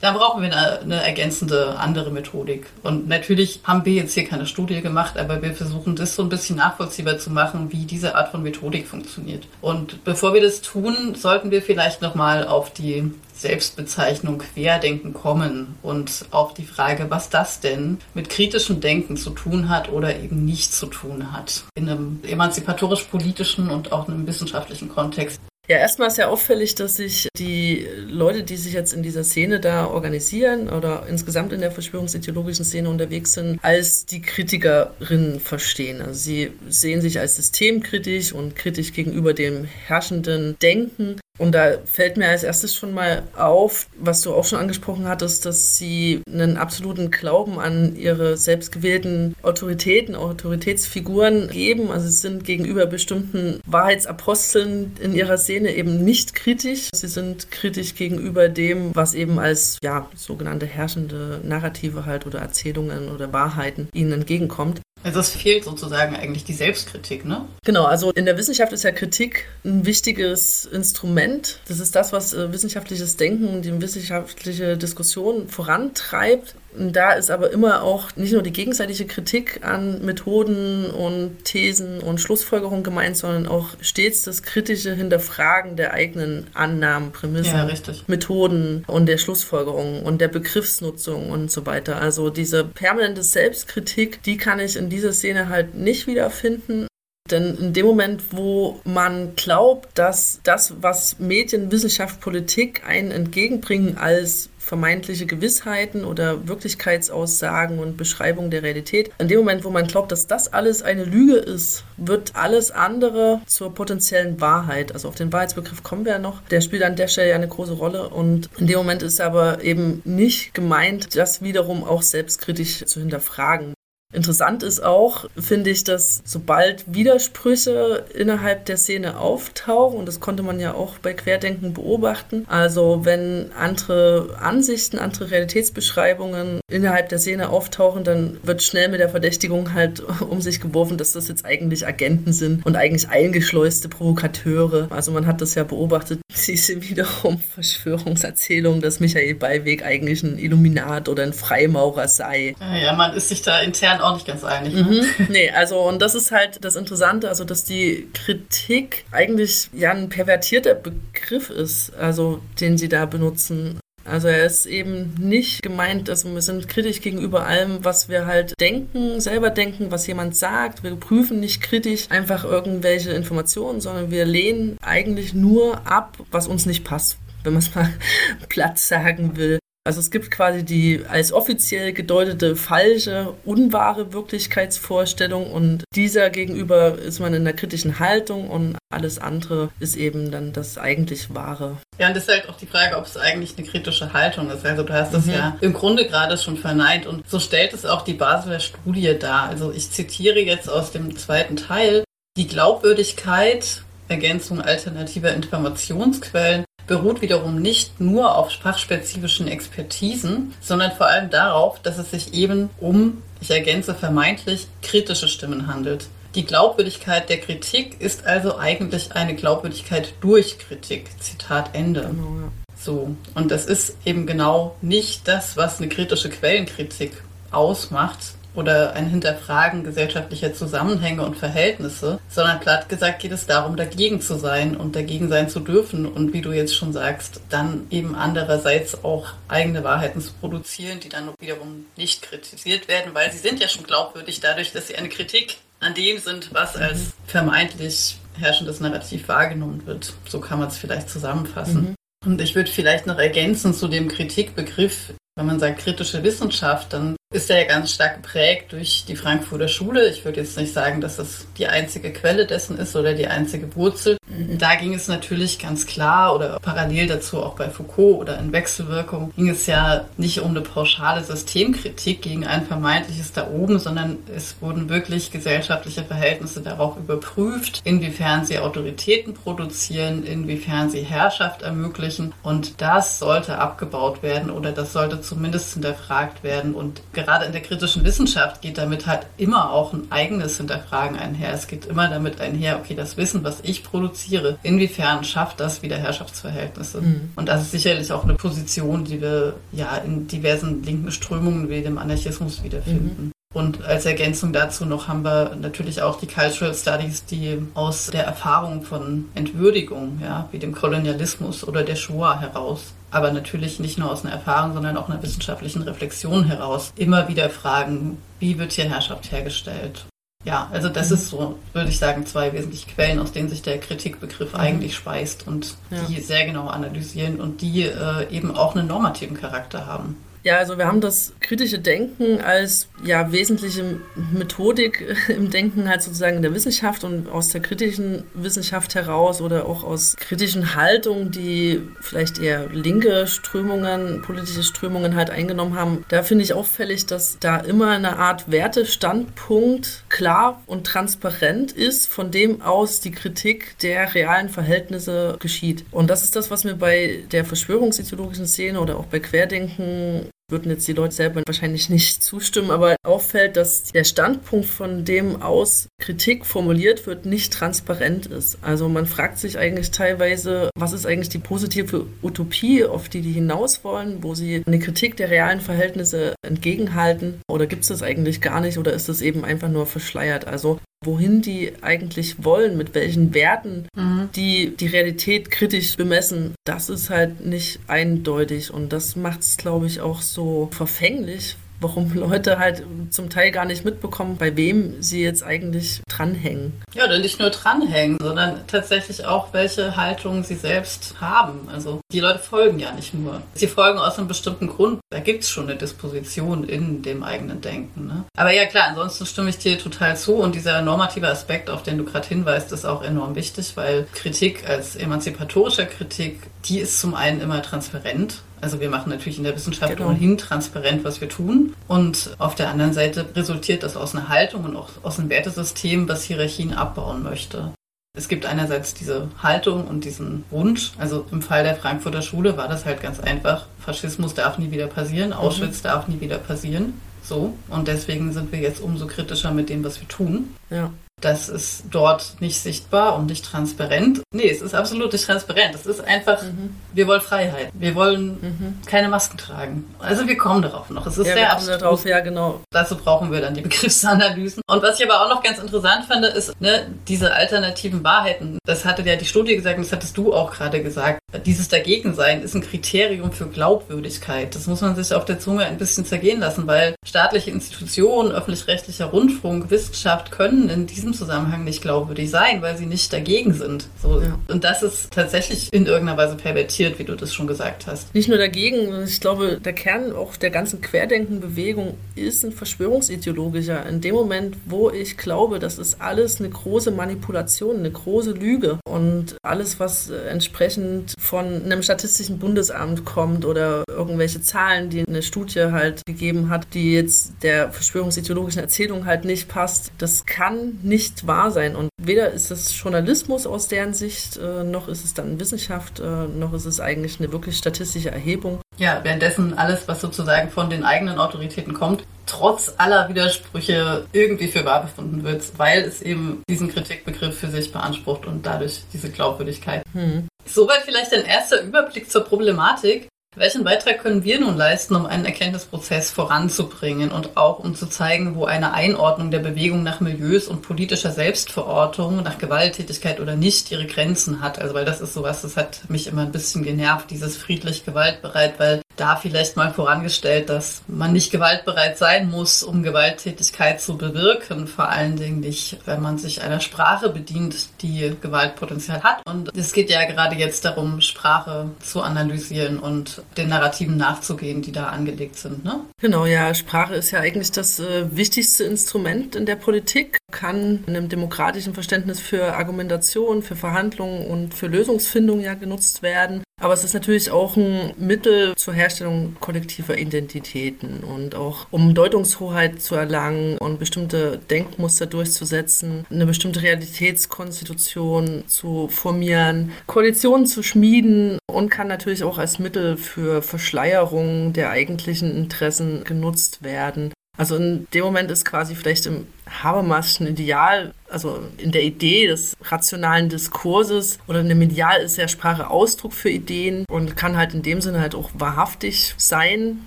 Da brauchen wir eine, eine, ergänzende andere Methodik. Und natürlich haben wir jetzt hier keine Studie gemacht, aber wir versuchen das so ein bisschen nachvollziehbar zu machen, wie diese Art von Methodik funktioniert. Und bevor wir das tun, sollten wir vielleicht nochmal auf die Selbstbezeichnung Querdenken kommen und auf die Frage, was das denn mit kritischem Denken zu tun hat oder eben nicht zu tun hat. In einem emanzipatorisch-politischen und auch einem wissenschaftlichen Kontext. Ja, erstmal ist ja auffällig, dass sich die Leute, die sich jetzt in dieser Szene da organisieren oder insgesamt in der verschwörungsideologischen Szene unterwegs sind, als die Kritikerinnen verstehen. Also sie sehen sich als systemkritisch und kritisch gegenüber dem herrschenden Denken und da fällt mir als erstes schon mal auf, was du auch schon angesprochen hattest, dass sie einen absoluten Glauben an ihre selbstgewählten Autoritäten, Autoritätsfiguren geben. Also sie sind gegenüber bestimmten Wahrheitsaposteln in ihrer Szene eben nicht kritisch. Sie sind kritisch gegenüber dem, was eben als ja, sogenannte herrschende Narrative halt oder Erzählungen oder Wahrheiten ihnen entgegenkommt. Also es fehlt sozusagen eigentlich die Selbstkritik, ne? Genau, also in der Wissenschaft ist ja Kritik ein wichtiges Instrument. Das ist das, was äh, wissenschaftliches Denken, die wissenschaftliche Diskussion vorantreibt. Da ist aber immer auch nicht nur die gegenseitige Kritik an Methoden und Thesen und Schlussfolgerungen gemeint, sondern auch stets das kritische Hinterfragen der eigenen Annahmen, Prämissen, ja, Methoden und der Schlussfolgerungen und der Begriffsnutzung und so weiter. Also diese permanente Selbstkritik, die kann ich in dieser Szene halt nicht wiederfinden Denn in dem Moment, wo man glaubt, dass das, was Medien, Wissenschaft, Politik einen entgegenbringen als vermeintliche Gewissheiten oder Wirklichkeitsaussagen und Beschreibungen der Realität. In dem Moment, wo man glaubt, dass das alles eine Lüge ist, wird alles andere zur potenziellen Wahrheit. Also auf den Wahrheitsbegriff kommen wir ja noch. Der spielt an der Stelle ja eine große Rolle und in dem Moment ist aber eben nicht gemeint, das wiederum auch selbstkritisch zu hinterfragen. Interessant ist auch, finde ich, dass sobald Widersprüche innerhalb der Szene auftauchen, und das konnte man ja auch bei Querdenken beobachten, also wenn andere Ansichten, andere Realitätsbeschreibungen innerhalb der Szene auftauchen, dann wird schnell mit der Verdächtigung halt um sich geworfen, dass das jetzt eigentlich Agenten sind und eigentlich eingeschleuste Provokateure. Also man hat das ja beobachtet, diese wiederum Verschwörungserzählung, dass Michael Beiweg eigentlich ein Illuminat oder ein Freimaurer sei. Ja, man ist sich da intern auch nicht ganz einig. Ne? Mhm. Nee, also und das ist halt das Interessante, also dass die Kritik eigentlich ja ein pervertierter Begriff ist, also den sie da benutzen. Also er ist eben nicht gemeint, also wir sind kritisch gegenüber allem, was wir halt denken, selber denken, was jemand sagt. Wir prüfen nicht kritisch einfach irgendwelche Informationen, sondern wir lehnen eigentlich nur ab, was uns nicht passt wenn man es mal platt sagen will. Also es gibt quasi die als offiziell gedeutete falsche, unwahre Wirklichkeitsvorstellung und dieser gegenüber ist man in einer kritischen Haltung und alles andere ist eben dann das eigentlich Wahre. Ja, und das ist halt auch die Frage, ob es eigentlich eine kritische Haltung ist. Also du hast das mhm. ja im Grunde gerade schon verneint und so stellt es auch die Basler Studie dar. Also ich zitiere jetzt aus dem zweiten Teil, die Glaubwürdigkeit Ergänzung alternativer Informationsquellen beruht wiederum nicht nur auf sprachspezifischen Expertisen, sondern vor allem darauf, dass es sich eben um, ich ergänze vermeintlich, kritische Stimmen handelt. Die Glaubwürdigkeit der Kritik ist also eigentlich eine Glaubwürdigkeit durch Kritik. Zitat Ende. Genau, ja. So. Und das ist eben genau nicht das, was eine kritische Quellenkritik ausmacht, oder ein Hinterfragen gesellschaftlicher Zusammenhänge und Verhältnisse, sondern platt gesagt geht es darum, dagegen zu sein und dagegen sein zu dürfen und wie du jetzt schon sagst, dann eben andererseits auch eigene Wahrheiten zu produzieren, die dann wiederum nicht kritisiert werden, weil sie sind ja schon glaubwürdig dadurch, dass sie eine Kritik an dem sind, was als vermeintlich herrschendes Narrativ wahrgenommen wird. So kann man es vielleicht zusammenfassen. Mhm. Und ich würde vielleicht noch ergänzen zu dem Kritikbegriff, wenn man sagt kritische Wissenschaft, dann ist ja ganz stark geprägt durch die Frankfurter Schule. Ich würde jetzt nicht sagen, dass das die einzige Quelle dessen ist oder die einzige Wurzel. Da ging es natürlich ganz klar oder parallel dazu auch bei Foucault oder in Wechselwirkung ging es ja nicht um eine pauschale Systemkritik gegen ein vermeintliches da oben, sondern es wurden wirklich gesellschaftliche Verhältnisse darauf überprüft, inwiefern sie Autoritäten produzieren, inwiefern sie Herrschaft ermöglichen und das sollte abgebaut werden oder das sollte zumindest hinterfragt werden und gerade in der kritischen Wissenschaft geht damit halt immer auch ein eigenes Hinterfragen einher. Es geht immer damit einher, okay, das Wissen, was ich produziere, inwiefern schafft das wieder Herrschaftsverhältnisse? Mhm. Und das ist sicherlich auch eine Position, die wir ja in diversen linken Strömungen wie dem Anarchismus wiederfinden. Mhm. Und als Ergänzung dazu noch haben wir natürlich auch die Cultural Studies, die aus der Erfahrung von Entwürdigung, ja, wie dem Kolonialismus oder der Shoah heraus, aber natürlich nicht nur aus einer Erfahrung, sondern auch einer wissenschaftlichen Reflexion heraus immer wieder fragen, wie wird hier Herrschaft hergestellt? Ja, also das mhm. ist so, würde ich sagen, zwei wesentliche Quellen, aus denen sich der Kritikbegriff mhm. eigentlich speist und ja. die sehr genau analysieren und die äh, eben auch einen normativen Charakter haben. Ja, also wir haben das kritische Denken als ja wesentliche Methodik im Denken halt sozusagen in der Wissenschaft und aus der kritischen Wissenschaft heraus oder auch aus kritischen Haltungen, die vielleicht eher linke Strömungen, politische Strömungen halt eingenommen haben. Da finde ich auffällig, dass da immer eine Art Wertestandpunkt klar und transparent ist, von dem aus die Kritik der realen Verhältnisse geschieht. Und das ist das, was mir bei der Verschwörungsideologischen Szene oder auch bei Querdenken würden jetzt die Leute selber wahrscheinlich nicht zustimmen, aber auffällt, dass der Standpunkt, von dem aus Kritik formuliert wird, nicht transparent ist. Also man fragt sich eigentlich teilweise, was ist eigentlich die positive Utopie, auf die die hinaus wollen, wo sie eine Kritik der realen Verhältnisse entgegenhalten oder gibt es das eigentlich gar nicht oder ist das eben einfach nur verschleiert? Also wohin die eigentlich wollen, mit welchen Werten mhm. die die Realität kritisch bemessen, das ist halt nicht eindeutig und das macht es, glaube ich, auch so verfänglich, warum Leute halt zum Teil gar nicht mitbekommen, bei wem sie jetzt eigentlich dranhängen. Ja, oder nicht nur dranhängen, sondern tatsächlich auch, welche Haltung sie selbst haben. Also die Leute folgen ja nicht nur. Sie folgen aus einem bestimmten Grund. Da gibt es schon eine Disposition in dem eigenen Denken. Ne? Aber ja klar, ansonsten stimme ich dir total zu und dieser normative Aspekt, auf den du gerade hinweist, ist auch enorm wichtig, weil Kritik als emanzipatorischer Kritik, die ist zum einen immer transparent. Also wir machen natürlich in der Wissenschaft genau. ohnehin transparent, was wir tun. Und auf der anderen Seite resultiert das aus einer Haltung und auch aus einem Wertesystem, was Hierarchien abbauen möchte. Es gibt einerseits diese Haltung und diesen Wunsch. Also im Fall der Frankfurter Schule war das halt ganz einfach. Faschismus darf nie wieder passieren, Auschwitz mhm. darf nie wieder passieren. So. Und deswegen sind wir jetzt umso kritischer mit dem, was wir tun. Ja. Das ist dort nicht sichtbar und nicht transparent. Nee, es ist absolut nicht transparent. Es ist einfach, mhm. wir wollen Freiheit. Wir wollen mhm. keine Masken tragen. Also wir kommen darauf noch. Es ist ja, sehr abstrus. Darauf, ja, genau. Dazu brauchen wir dann die Begriffsanalysen. Und was ich aber auch noch ganz interessant fand, ist ne, diese alternativen Wahrheiten. Das hatte ja die Studie gesagt und das hattest du auch gerade gesagt. Dieses Dagegensein ist ein Kriterium für Glaubwürdigkeit. Das muss man sich auf der Zunge ein bisschen zergehen lassen, weil staatliche Institutionen, öffentlich-rechtlicher Rundfunk, Wissenschaft können in diesem Zusammenhang nicht glaubwürdig sein, weil sie nicht dagegen sind. So. Ja. Und das ist tatsächlich in irgendeiner Weise pervertiert, wie du das schon gesagt hast. Nicht nur dagegen, ich glaube, der Kern auch der ganzen Querdenkenbewegung ist ein verschwörungsideologischer. In dem Moment, wo ich glaube, das ist alles eine große Manipulation, eine große Lüge und alles, was entsprechend von einem statistischen Bundesamt kommt oder irgendwelche Zahlen, die eine Studie halt gegeben hat, die jetzt der verschwörungsideologischen Erzählung halt nicht passt, das kann nicht wahr sein. Und weder ist es Journalismus aus deren Sicht, äh, noch ist es dann Wissenschaft, äh, noch ist es eigentlich eine wirklich statistische Erhebung. Ja, währenddessen alles, was sozusagen von den eigenen Autoritäten kommt, trotz aller Widersprüche irgendwie für wahr befunden wird, weil es eben diesen Kritikbegriff für sich beansprucht und dadurch diese Glaubwürdigkeit. Hm. Soweit vielleicht ein erster Überblick zur Problematik. Welchen Beitrag können wir nun leisten, um einen Erkenntnisprozess voranzubringen und auch um zu zeigen, wo eine Einordnung der Bewegung nach Milieus und politischer Selbstverortung, nach Gewalttätigkeit oder nicht ihre Grenzen hat? Also, weil das ist sowas, das hat mich immer ein bisschen genervt, dieses friedlich gewaltbereit, weil da vielleicht mal vorangestellt, dass man nicht gewaltbereit sein muss, um Gewalttätigkeit zu bewirken. Vor allen Dingen nicht, wenn man sich einer Sprache bedient, die Gewaltpotenzial hat. Und es geht ja gerade jetzt darum, Sprache zu analysieren und den Narrativen nachzugehen, die da angelegt sind. Ne? Genau, ja. Sprache ist ja eigentlich das äh, wichtigste Instrument in der Politik, kann in einem demokratischen Verständnis für Argumentation, für Verhandlungen und für Lösungsfindung ja genutzt werden. Aber es ist natürlich auch ein Mittel zur Herstellung kollektiver Identitäten und auch um Deutungshoheit zu erlangen und bestimmte Denkmuster durchzusetzen, eine bestimmte Realitätskonstitution zu formieren, Koalitionen zu schmieden und kann natürlich auch als Mittel für Verschleierung der eigentlichen Interessen genutzt werden. Also in dem Moment ist quasi vielleicht im Habermaschen Ideal, also in der Idee des rationalen Diskurses oder in dem Ideal ist ja Sprache Ausdruck für Ideen und kann halt in dem Sinne halt auch wahrhaftig sein,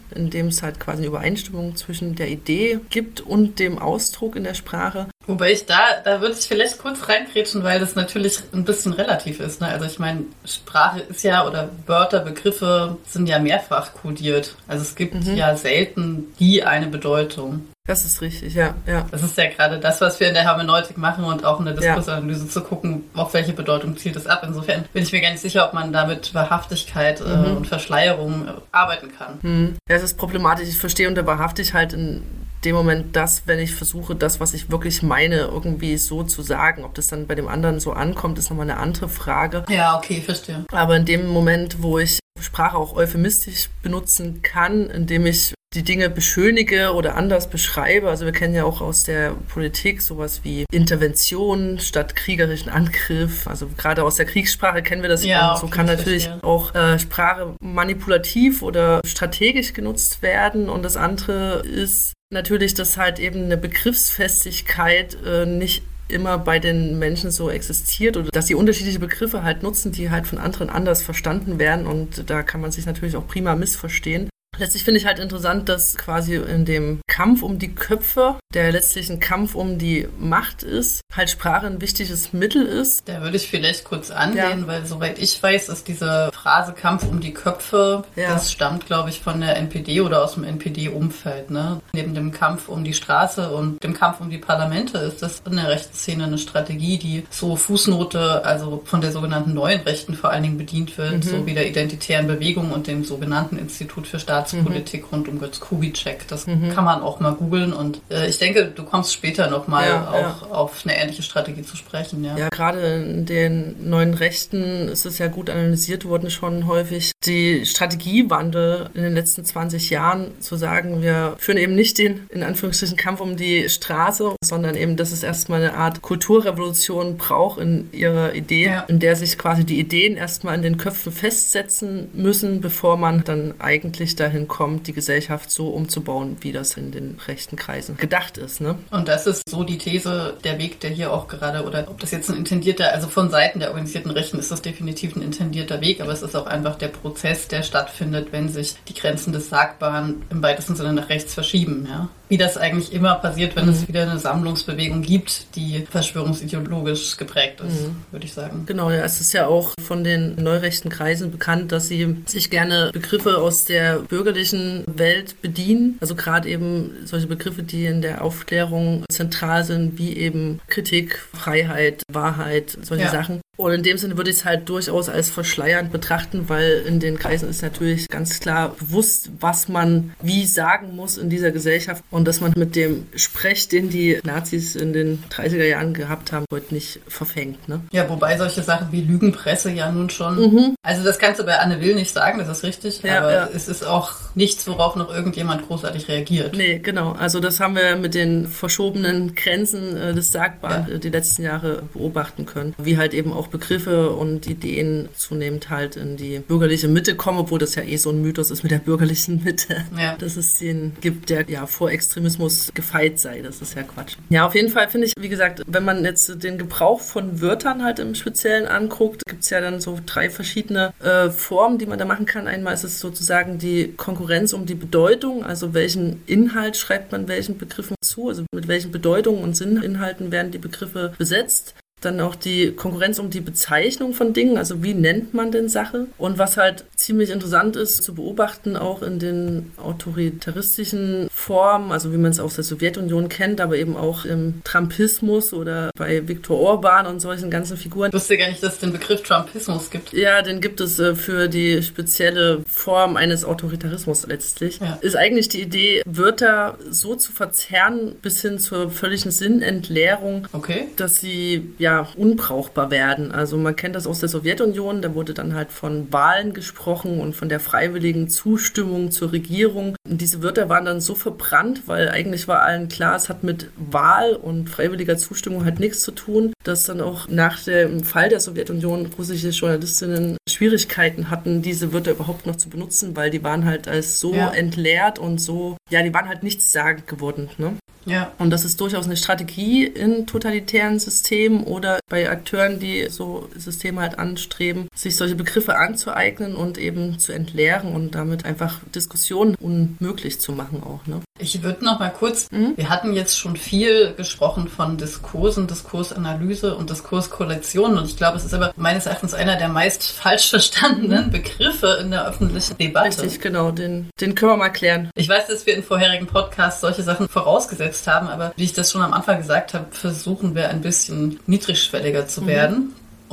indem es halt quasi eine Übereinstimmung zwischen der Idee gibt und dem Ausdruck in der Sprache. Wobei ich da, da würde ich vielleicht kurz reinkrätschen, weil das natürlich ein bisschen relativ ist. Ne? Also ich meine, Sprache ist ja oder Wörter, Begriffe sind ja mehrfach kodiert. Also es gibt mhm. ja selten die eine Bedeutung. Das ist richtig, ja, ja. Das ist ja gerade das, was wir in der Hermeneutik machen und auch in der Diskursanalyse ja. zu gucken, auf welche Bedeutung zielt es ab. Insofern bin ich mir gar nicht sicher, ob man damit Wahrhaftigkeit äh, mhm. und Verschleierung äh, arbeiten kann. Mhm. Ja, es ist problematisch. Ich verstehe unter wahrhaftig halt in dem Moment das, wenn ich versuche, das, was ich wirklich meine, irgendwie so zu sagen. Ob das dann bei dem anderen so ankommt, ist nochmal eine andere Frage. Ja, okay, verstehe. Aber in dem Moment, wo ich Sprache auch euphemistisch benutzen kann, indem ich die Dinge beschönige oder anders beschreibe. Also wir kennen ja auch aus der Politik sowas wie Intervention statt kriegerischen Angriff. Also gerade aus der Kriegssprache kennen wir das. Ja, und so kann natürlich verstehe. auch äh, Sprache manipulativ oder strategisch genutzt werden. Und das andere ist natürlich, dass halt eben eine Begriffsfestigkeit äh, nicht immer bei den Menschen so existiert oder dass sie unterschiedliche Begriffe halt nutzen, die halt von anderen anders verstanden werden und da kann man sich natürlich auch prima missverstehen. Letztlich finde ich halt interessant, dass quasi in dem Kampf um die Köpfe, der letztlich ein Kampf um die Macht ist, halt Sprache ein wichtiges Mittel ist. Da würde ich vielleicht kurz anlehnen, ja. weil soweit ich weiß, ist diese Phrase Kampf um die Köpfe, ja. das stammt, glaube ich, von der NPD oder aus dem NPD-Umfeld. Ne? Neben dem Kampf um die Straße und dem Kampf um die Parlamente ist das in der rechten Szene eine Strategie, die so Fußnote, also von der sogenannten neuen Rechten vor allen Dingen bedient wird, mhm. so wie der identitären Bewegung und dem sogenannten Institut für Staatspolitik mhm. rund um Götz Kubitschek. Das mhm. kann man auch mal googeln und äh, ich denke, du kommst später nochmal ja, auch ja. auf eine ähnliche Strategie zu sprechen. Ja, ja gerade in den neuen Rechten ist es ja gut analysiert worden schon häufig. Die Strategiewandel in den letzten 20 Jahren zu sagen, wir führen eben nicht den, in Anführungsstrichen, Kampf um die Straße, sondern eben, dass es erstmal eine Art Kulturrevolution braucht in ihrer Idee, ja. in der sich quasi die Ideen erstmal in den Köpfen festsetzen müssen, bevor man dann eigentlich dahin kommt, die Gesellschaft so umzubauen, wie das in den rechten Kreisen gedacht ist. Ne? Und das ist so die These, der Weg, der hier auch gerade, oder ob das jetzt ein intendierter, also von Seiten der organisierten Rechten ist das definitiv ein intendierter Weg, aber es ist auch einfach der Prozess, der stattfindet, wenn sich die Grenzen des Sagbaren im weitesten Sinne nach rechts verschieben. Ja? Wie das eigentlich immer passiert, wenn mhm. es wieder eine Sammlungsbewegung gibt, die verschwörungsideologisch geprägt ist, mhm. würde ich sagen. Genau, ja, es ist ja auch von den neurechten Kreisen bekannt, dass sie sich gerne Begriffe aus der bürgerlichen Welt bedienen. Also gerade eben solche Begriffe, die in der Aufklärung zentral sind, wie eben Kritik, Freiheit, Wahrheit, solche ja. Sachen. Und in dem Sinne würde ich es halt durchaus als verschleiernd betrachten, weil in den Kreisen ist natürlich ganz klar bewusst, was man wie sagen muss in dieser Gesellschaft und dass man mit dem Sprech, den die Nazis in den 30er Jahren gehabt haben, heute nicht verfängt. Ne? Ja, wobei solche Sachen wie Lügenpresse ja nun schon. Mhm. Also das kannst du bei Anne Will nicht sagen, das ist richtig, ja, aber ja. es ist auch nichts, worauf noch irgendjemand großartig reagiert. Nee, genau. Also das haben wir mit den verschobenen Grenzen äh, des Sagbaren ja. die letzten Jahre beobachten können, wie halt eben auch auch Begriffe und Ideen zunehmend halt in die bürgerliche Mitte kommen, obwohl das ja eh so ein Mythos ist mit der bürgerlichen Mitte, ja. dass es den gibt, der ja vor Extremismus gefeit sei. Das ist ja Quatsch. Ja, auf jeden Fall finde ich, wie gesagt, wenn man jetzt den Gebrauch von Wörtern halt im Speziellen anguckt, gibt es ja dann so drei verschiedene äh, Formen, die man da machen kann. Einmal ist es sozusagen die Konkurrenz um die Bedeutung, also welchen Inhalt schreibt man welchen Begriffen zu, also mit welchen Bedeutungen und Sinninhalten werden die Begriffe besetzt. Dann auch die Konkurrenz um die Bezeichnung von Dingen, also wie nennt man denn Sache? Und was halt ziemlich interessant ist zu beobachten, auch in den autoritaristischen Formen, also wie man es aus der Sowjetunion kennt, aber eben auch im Trumpismus oder bei Viktor Orban und solchen ganzen Figuren. Ich wusste gar nicht, dass es den Begriff Trumpismus gibt. Ja, den gibt es äh, für die spezielle Form eines Autoritarismus letztlich. Ja. Ist eigentlich die Idee, Wörter so zu verzerren bis hin zur völligen Sinnentleerung, okay. dass sie ja unbrauchbar werden. Also man kennt das aus der Sowjetunion, da wurde dann halt von Wahlen gesprochen und von der freiwilligen Zustimmung zur Regierung. Und diese Wörter waren dann so verbrannt, weil eigentlich war allen klar, es hat mit Wahl und freiwilliger Zustimmung halt nichts zu tun, dass dann auch nach dem Fall der Sowjetunion russische Journalistinnen Schwierigkeiten hatten, diese Wörter überhaupt noch zu benutzen, weil die waren halt als so ja. entleert und so, ja, die waren halt nichtssagend geworden. Ne? Ja. Und das ist durchaus eine Strategie in totalitären Systemen oder bei Akteuren, die so Systeme halt anstreben, sich solche Begriffe anzueignen und eben zu entleeren und damit einfach Diskussionen unmöglich zu machen auch. Ne? Ich würde noch mal kurz, mhm. wir hatten jetzt schon viel gesprochen von Diskursen, Diskursanalyse und Diskurskollektionen und ich glaube, es ist aber meines Erachtens einer der meist falsch verstandenen Begriffe in der öffentlichen Debatte. Richtig, genau, den, den können wir mal klären. Ich weiß, dass wir in vorherigen Podcasts solche Sachen vorausgesetzt haben, aber wie ich das schon am Anfang gesagt habe, versuchen wir ein bisschen niedrigschwelliger zu mhm.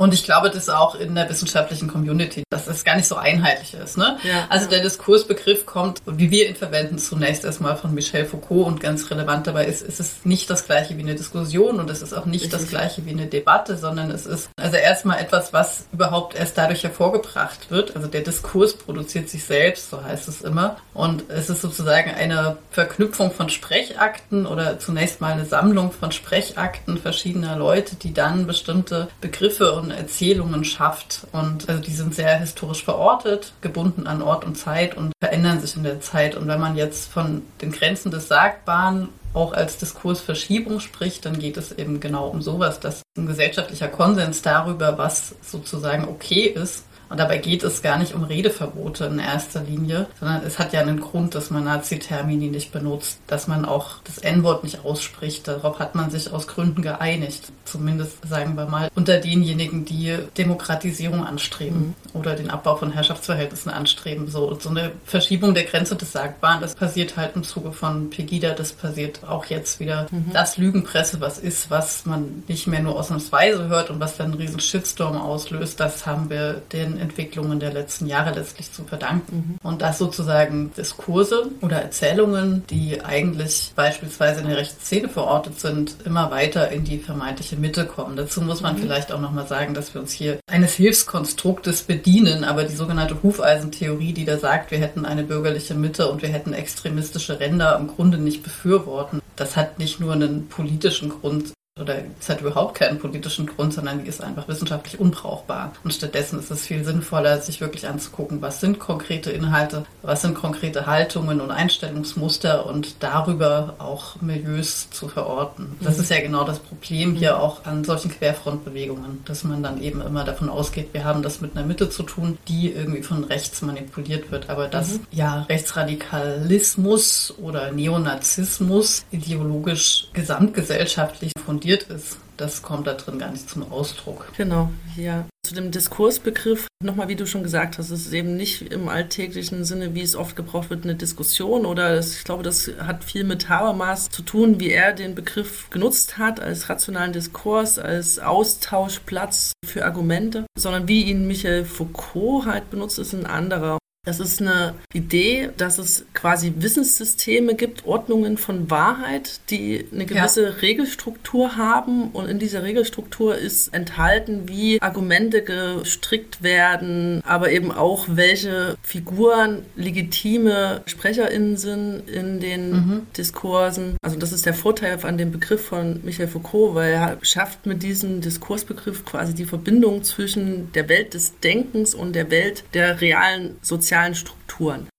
Und ich glaube, das auch in der wissenschaftlichen Community, dass das gar nicht so einheitlich ist. Ne? Ja, also der Diskursbegriff kommt, wie wir ihn verwenden, zunächst erstmal von Michel Foucault und ganz relevant dabei ist, ist es nicht das gleiche wie eine Diskussion und es ist auch nicht Richtig. das gleiche wie eine Debatte, sondern es ist also erstmal etwas, was überhaupt erst dadurch hervorgebracht wird. Also der Diskurs produziert sich selbst, so heißt es immer. Und es ist sozusagen eine Verknüpfung von Sprechakten oder zunächst mal eine Sammlung von Sprechakten verschiedener Leute, die dann bestimmte Begriffe und Erzählungen schafft. Und also die sind sehr historisch verortet, gebunden an Ort und Zeit und verändern sich in der Zeit. Und wenn man jetzt von den Grenzen des Sagbaren auch als Diskursverschiebung spricht, dann geht es eben genau um sowas, dass ein gesellschaftlicher Konsens darüber, was sozusagen okay ist, Und dabei geht es gar nicht um Redeverbote in erster Linie, sondern es hat ja einen Grund, dass man Nazi-Termini nicht benutzt, dass man auch das N-Wort nicht ausspricht. Darauf hat man sich aus Gründen geeinigt. Zumindest, sagen wir mal, unter denjenigen, die Demokratisierung anstreben mhm. Oder den Abbau von Herrschaftsverhältnissen anstreben. So, so eine Verschiebung der Grenze des Sagbaren, das passiert halt im Zuge von Pegida, das passiert auch jetzt wieder. Mhm. Das Lügenpresse, was ist, was man nicht mehr nur ausnahmsweise hört und was dann einen riesen Shitstorm auslöst, das haben wir den Entwicklungen der letzten Jahre letztlich zu verdanken. Mhm. Und das sozusagen Diskurse oder Erzählungen, die eigentlich beispielsweise in der rechten Szene verortet sind, immer weiter in die vermeintliche Mitte kommen. Dazu muss man mhm. vielleicht auch nochmal sagen, dass wir uns hier eines Hilfskonstruktes bedienen, aber die sogenannte Hufeisentheorie, die da sagt, wir hätten eine bürgerliche Mitte und wir hätten extremistische Ränder, im Grunde nicht befürworten. Das hat nicht nur einen politischen Grund, oder es hat überhaupt keinen politischen Grund, sondern die ist einfach wissenschaftlich unbrauchbar. Und stattdessen ist es viel sinnvoller, sich wirklich anzugucken, was sind konkrete Inhalte, was sind konkrete Haltungen und Einstellungsmuster und darüber auch Milieus zu verorten. Das mhm. ist ja genau das Problem hier auch an solchen Querfrontbewegungen, dass man dann eben immer davon ausgeht, wir haben das mit einer Mitte zu tun, die irgendwie von rechts manipuliert wird. Aber dass mhm. ja Rechtsradikalismus oder Neonazismus ideologisch gesamtgesellschaftlich von fundiert ist, das kommt da drin gar nicht zum Ausdruck. Genau, ja. Zu dem Diskursbegriff, nochmal, wie du schon gesagt hast, es ist eben nicht im alltäglichen Sinne, wie es oft gebraucht wird, eine Diskussion oder das, ich glaube, das hat viel mit Habermas zu tun, wie er den Begriff genutzt hat als rationalen Diskurs, als Austauschplatz für Argumente, sondern wie ihn Michael Foucault halt benutzt, ist ein anderer. Das ist eine Idee, dass es quasi Wissenssysteme gibt, Ordnungen von Wahrheit, die eine gewisse ja. Regelstruktur haben. Und in dieser Regelstruktur ist enthalten, wie Argumente gestrickt werden, aber eben auch, welche Figuren legitime SprecherInnen sind in den mhm. Diskursen. Also das ist der Vorteil an dem Begriff von Michael Foucault, weil er schafft mit diesem Diskursbegriff quasi die Verbindung zwischen der Welt des Denkens und der Welt der realen sozialen sozialen Strukturen.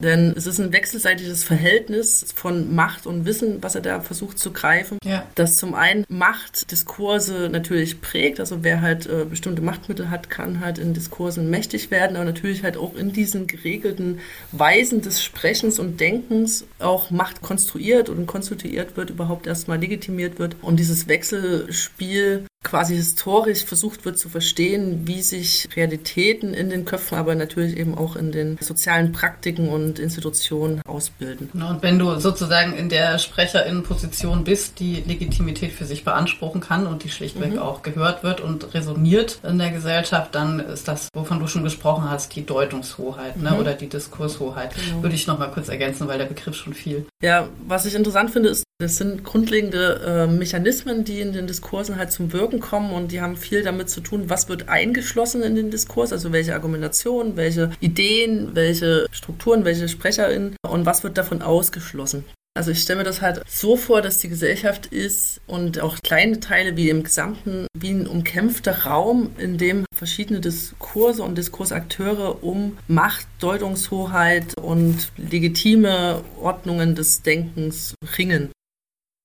Denn es ist ein wechselseitiges Verhältnis von Macht und Wissen, was er da versucht zu greifen, ja. das zum einen Machtdiskurse natürlich prägt, also wer halt äh, bestimmte Machtmittel hat, kann halt in Diskursen mächtig werden, aber natürlich halt auch in diesen geregelten Weisen des Sprechens und Denkens auch Macht konstruiert und konstituiert wird, überhaupt erstmal legitimiert wird. Und dieses Wechselspiel quasi historisch versucht wird zu verstehen, wie sich Realitäten in den Köpfen, aber natürlich eben auch in den sozialen Praktiken und Institutionen ausbilden. Und wenn du sozusagen in der Sprecherinnenposition bist, die Legitimität für sich beanspruchen kann und die schlichtweg mhm. auch gehört wird und resoniert in der Gesellschaft, dann ist das, wovon du schon gesprochen hast, die Deutungshoheit ne? Mhm. oder die Diskurshoheit. Genau. Würde ich noch mal kurz ergänzen, weil der Begriff schon viel. Ja, was ich interessant finde, ist, das sind grundlegende äh, Mechanismen, die in den Diskursen halt zum Wirken kommen und die haben viel damit zu tun, was wird eingeschlossen in den Diskurs, also welche Argumentationen, welche Ideen, welche Strukturen, welche SprecherInnen und was wird davon ausgeschlossen. Also ich stelle mir das halt so vor, dass die Gesellschaft ist und auch kleine Teile wie im Gesamten wie ein umkämpfter Raum, in dem verschiedene Diskurse und Diskursakteure um Macht, Deutungshoheit und legitime Ordnungen des Denkens ringen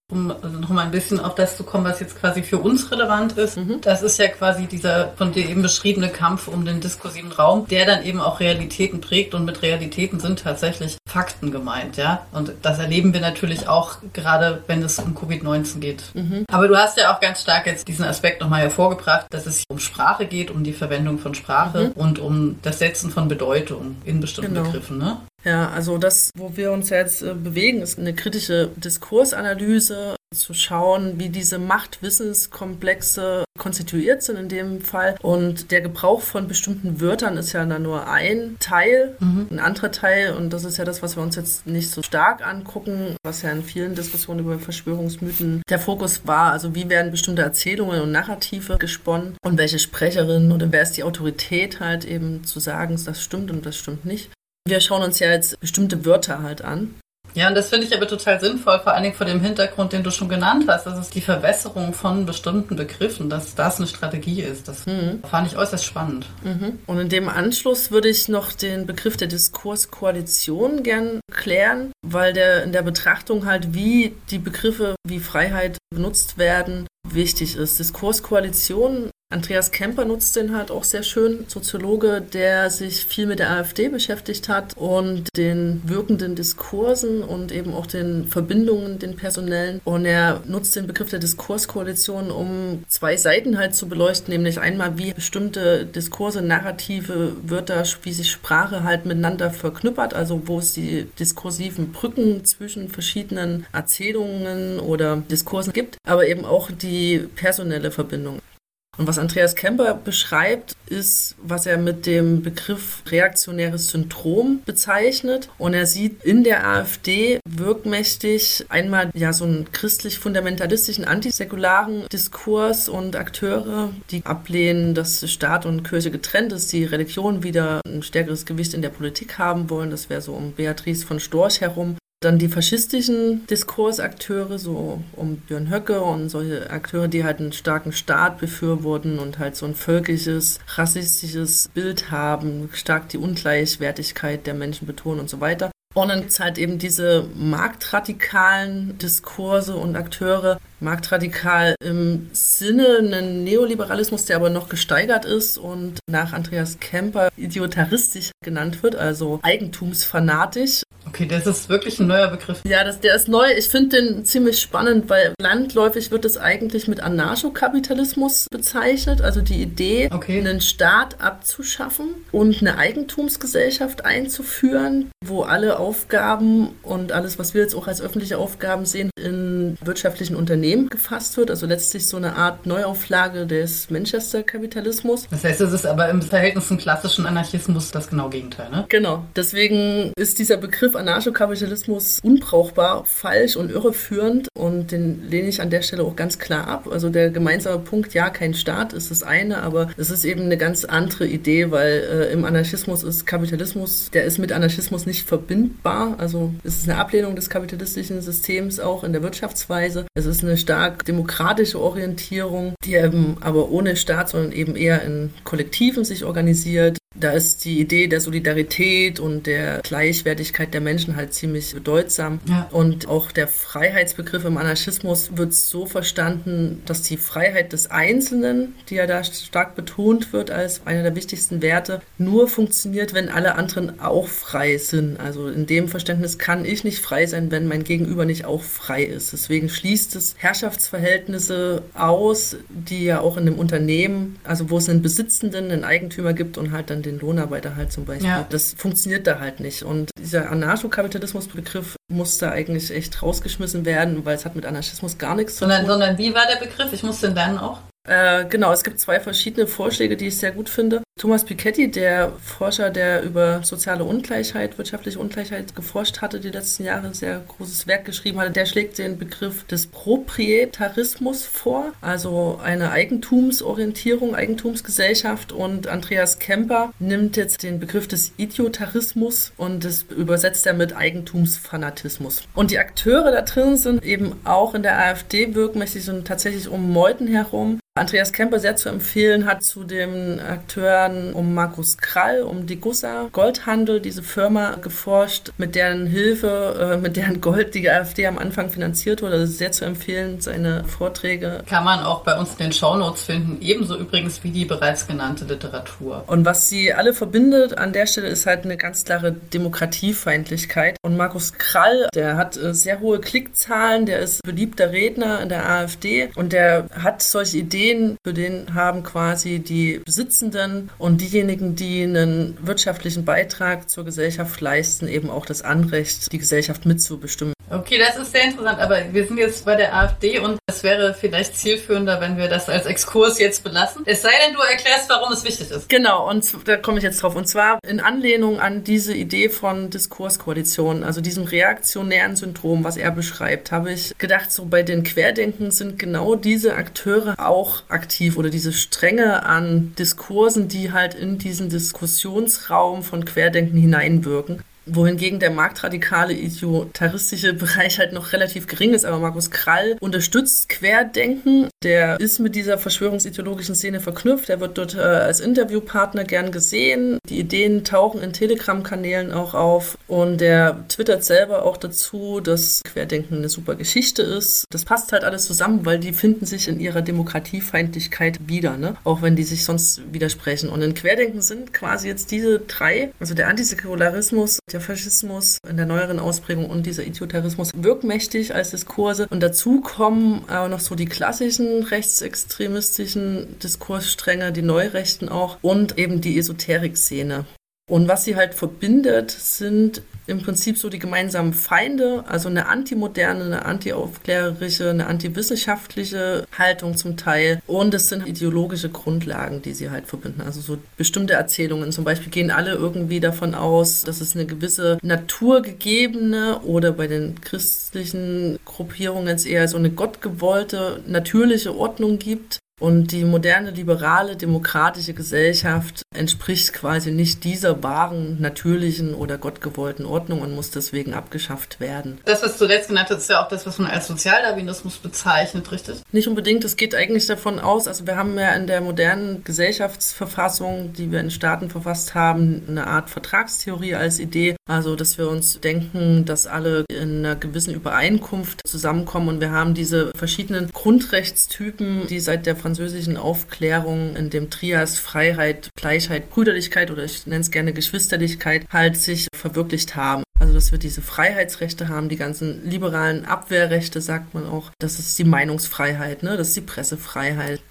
um also noch mal ein bisschen auf das zu kommen, was jetzt quasi für uns relevant ist. Mhm. Das ist ja quasi dieser von dir eben beschriebene Kampf um den diskursiven Raum, der dann eben auch Realitäten prägt und mit Realitäten sind tatsächlich Fakten gemeint, ja. Und das erleben wir natürlich auch gerade, wenn es um Covid-19 geht. Mhm. Aber du hast ja auch ganz stark jetzt diesen Aspekt nochmal hervorgebracht, dass es um Sprache geht, um die Verwendung von Sprache mhm. und um das Setzen von Bedeutung in bestimmten genau. Begriffen, ne? Ja, also das, wo wir uns jetzt äh, bewegen, ist eine kritische Diskursanalyse, zu schauen, wie diese Machtwissenskomplexe konstituiert sind in dem Fall. Und der Gebrauch von bestimmten Wörtern ist ja dann nur ein Teil, mhm. ein anderer Teil. Und das ist ja das, was wir uns jetzt nicht so stark angucken, was ja in vielen Diskussionen über Verschwörungsmythen der Fokus war. Also wie werden bestimmte Erzählungen und Narrative gesponnen und welche Sprecherin oder wer ist die Autorität halt eben zu sagen, das stimmt und das stimmt nicht. Wir schauen uns ja jetzt bestimmte Wörter halt an. Ja, und das finde ich aber total sinnvoll, vor allen Dingen vor dem Hintergrund, den du schon genannt hast. Das ist die Verwässerung von bestimmten Begriffen, dass das eine Strategie ist. Das mhm. fand ich äußerst spannend. Mhm. Und in dem Anschluss würde ich noch den Begriff der Diskurskoalition gern klären, weil der in der Betrachtung halt, wie die Begriffe wie Freiheit benutzt werden, wichtig ist. Diskurskoalition Andreas Kemper nutzt den halt auch sehr schön, Soziologe, der sich viel mit der AfD beschäftigt hat und den wirkenden Diskursen und eben auch den Verbindungen, den personellen. Und er nutzt den Begriff der Diskurskoalition, um zwei Seiten halt zu beleuchten, nämlich einmal, wie bestimmte Diskurse, Narrative, Wörter, wie sich Sprache halt miteinander verknüppert, also wo es die diskursiven Brücken zwischen verschiedenen Erzählungen oder Diskursen gibt, aber eben auch die personelle Verbindung. Und was Andreas Kemper beschreibt, ist, was er mit dem Begriff reaktionäres Syndrom bezeichnet. Und er sieht in der AfD wirkmächtig einmal ja so einen christlich-fundamentalistischen, antisäkularen Diskurs und Akteure, die ablehnen, dass Staat und Kirche getrennt ist, die Religion wieder ein stärkeres Gewicht in der Politik haben wollen. Das wäre so um Beatrice von Storch herum. Dann die faschistischen Diskursakteure, so um Björn Höcke und solche Akteure, die halt einen starken Staat befürworten und halt so ein völkisches, rassistisches Bild haben, stark die Ungleichwertigkeit der Menschen betonen und so weiter. Und dann gibt halt eben diese marktradikalen Diskurse und Akteure, marktradikal im Sinne einen Neoliberalismus, der aber noch gesteigert ist und nach Andreas Kemper idiotaristisch genannt wird, also eigentumsfanatisch. Okay, das ist wirklich ein neuer Begriff. Ja, das, der ist neu. Ich finde den ziemlich spannend, weil landläufig wird es eigentlich mit Anarchokapitalismus bezeichnet, also die Idee, okay. einen Staat abzuschaffen und eine Eigentumsgesellschaft einzuführen, wo alle Aufgaben und alles, was wir jetzt auch als öffentliche Aufgaben sehen, in wirtschaftlichen Unternehmen gefasst wird. Also letztlich so eine Art Neuauflage des Manchester-Kapitalismus. Das heißt, es ist aber im Verhältnis zum klassischen Anarchismus das genau Gegenteil, ne? Genau. Deswegen ist dieser Begriff Anarchokapitalismus unbrauchbar, falsch und irreführend und den lehne ich an der Stelle auch ganz klar ab. Also der gemeinsame Punkt, ja, kein Staat ist das eine, aber es ist eben eine ganz andere Idee, weil äh, im Anarchismus ist Kapitalismus, der ist mit Anarchismus nicht verbindbar. Also es ist eine Ablehnung des kapitalistischen Systems auch in der Wirtschaftsweise. Es ist eine stark demokratische Orientierung, die eben aber ohne Staat, sondern eben eher in Kollektiven sich organisiert. Da ist die Idee der Solidarität und der Gleichwertigkeit der Menschen halt ziemlich bedeutsam. Ja. Und auch der Freiheitsbegriff im Anarchismus wird so verstanden, dass die Freiheit des Einzelnen, die ja da stark betont wird als einer der wichtigsten Werte, nur funktioniert, wenn alle anderen auch frei sind. Also in dem Verständnis kann ich nicht frei sein, wenn mein Gegenüber nicht auch frei ist. Deswegen schließt es Herrschaftsverhältnisse aus, die ja auch in einem Unternehmen, also wo es einen Besitzenden, einen Eigentümer gibt und halt dann den Lohnarbeiter halt zum Beispiel. Ja. Das funktioniert da halt nicht. Und dieser Anarchokapitalismus-Begriff muss da eigentlich echt rausgeschmissen werden, weil es hat mit Anarchismus gar nichts sondern, zu tun. Sondern wie war der Begriff? Ich muss den dann auch. Äh, genau, es gibt zwei verschiedene Vorschläge, die ich sehr gut finde. Thomas Piketty, der Forscher, der über soziale Ungleichheit, wirtschaftliche Ungleichheit geforscht hatte, die letzten Jahre ein sehr großes Werk geschrieben hatte, der schlägt den Begriff des Proprietarismus vor, also eine Eigentumsorientierung, Eigentumsgesellschaft. Und Andreas Kemper nimmt jetzt den Begriff des Idiotarismus und das übersetzt er mit Eigentumsfanatismus. Und die Akteure da drin sind eben auch in der AfD wirkmächtig und tatsächlich um Meuthen herum Andreas Kemper sehr zu empfehlen hat zu den Akteuren um Markus Krall, um die Gussa Goldhandel, diese Firma geforscht, mit deren Hilfe, äh, mit deren Gold die AfD am Anfang finanziert wurde. Also sehr zu empfehlen, seine Vorträge. Kann man auch bei uns in den Shownotes finden, ebenso übrigens wie die bereits genannte Literatur. Und was sie alle verbindet an der Stelle ist halt eine ganz klare Demokratiefeindlichkeit. Und Markus Krall, der hat äh, sehr hohe Klickzahlen, der ist beliebter Redner in der AfD und der hat solche Ideen Ideen, für den haben quasi die Besitzenden und diejenigen, die einen wirtschaftlichen Beitrag zur Gesellschaft leisten, eben auch das Anrecht, die Gesellschaft mitzubestimmen. Okay, das ist sehr interessant, aber wir sind jetzt bei der AfD und es wäre vielleicht zielführender, wenn wir das als Exkurs jetzt belassen. Es sei denn, du erklärst, warum es wichtig ist. Genau, und da komme ich jetzt drauf. Und zwar in Anlehnung an diese Idee von Diskurskoalitionen, also diesem reaktionären Syndrom, was er beschreibt, habe ich gedacht, so bei den Querdenken sind genau diese Akteure auch aktiv oder diese Stränge an Diskursen, die halt in diesen Diskussionsraum von Querdenken hineinwirken wohingegen der marktradikale idiotaristische Bereich halt noch relativ gering ist. Aber Markus Krall unterstützt Querdenken der ist mit dieser verschwörungsideologischen Szene verknüpft. Er wird dort äh, als Interviewpartner gern gesehen. Die Ideen tauchen in Telegram-Kanälen auch auf und der twittert selber auch dazu, dass Querdenken eine super Geschichte ist. Das passt halt alles zusammen, weil die finden sich in ihrer Demokratiefeindlichkeit wieder, ne? auch wenn die sich sonst widersprechen. Und in Querdenken sind quasi jetzt diese drei, also der Antisäkularismus, der Faschismus in der neueren Ausprägung und dieser Idiotarismus wirkmächtig als Diskurse. Und dazu kommen aber noch so die klassischen rechtsextremistischen Diskursstränge, die Neurechten auch und eben die Esoterik-Szene. Und was sie halt verbindet, sind im Prinzip so die gemeinsamen Feinde, also eine antimoderne, eine antiaufklärerische, eine antiwissenschaftliche Haltung zum Teil. Und es sind ideologische Grundlagen, die sie halt verbinden. Also so bestimmte Erzählungen zum Beispiel gehen alle irgendwie davon aus, dass es eine gewisse naturgegebene oder bei den christlichen Gruppierungen jetzt eher so eine gottgewollte, natürliche Ordnung gibt und die moderne, liberale, demokratische Gesellschaft entspricht quasi nicht dieser wahren, natürlichen oder gottgewollten Ordnung und muss deswegen abgeschafft werden. Das, was du zuletzt genannt hast, ist ja auch das, was man als Sozialdarwinismus bezeichnet, richtig? Nicht unbedingt. Es geht eigentlich davon aus, also wir haben ja in der modernen Gesellschaftsverfassung, die wir in Staaten verfasst haben, eine Art Vertragstheorie als Idee. Also, dass wir uns denken, dass alle in einer gewissen Übereinkunft zusammenkommen und wir haben diese verschiedenen Grundrechtstypen, die seit der französischen Aufklärung in dem Trias Freiheit, Gleichheit, Brüderlichkeit oder ich nenne es gerne Geschwisterlichkeit halt sich verwirklicht haben. Also, dass wir diese Freiheitsrechte haben, die ganzen liberalen Abwehrrechte, sagt man auch. Das ist die Meinungsfreiheit, ne? das ist die Pressefreiheit.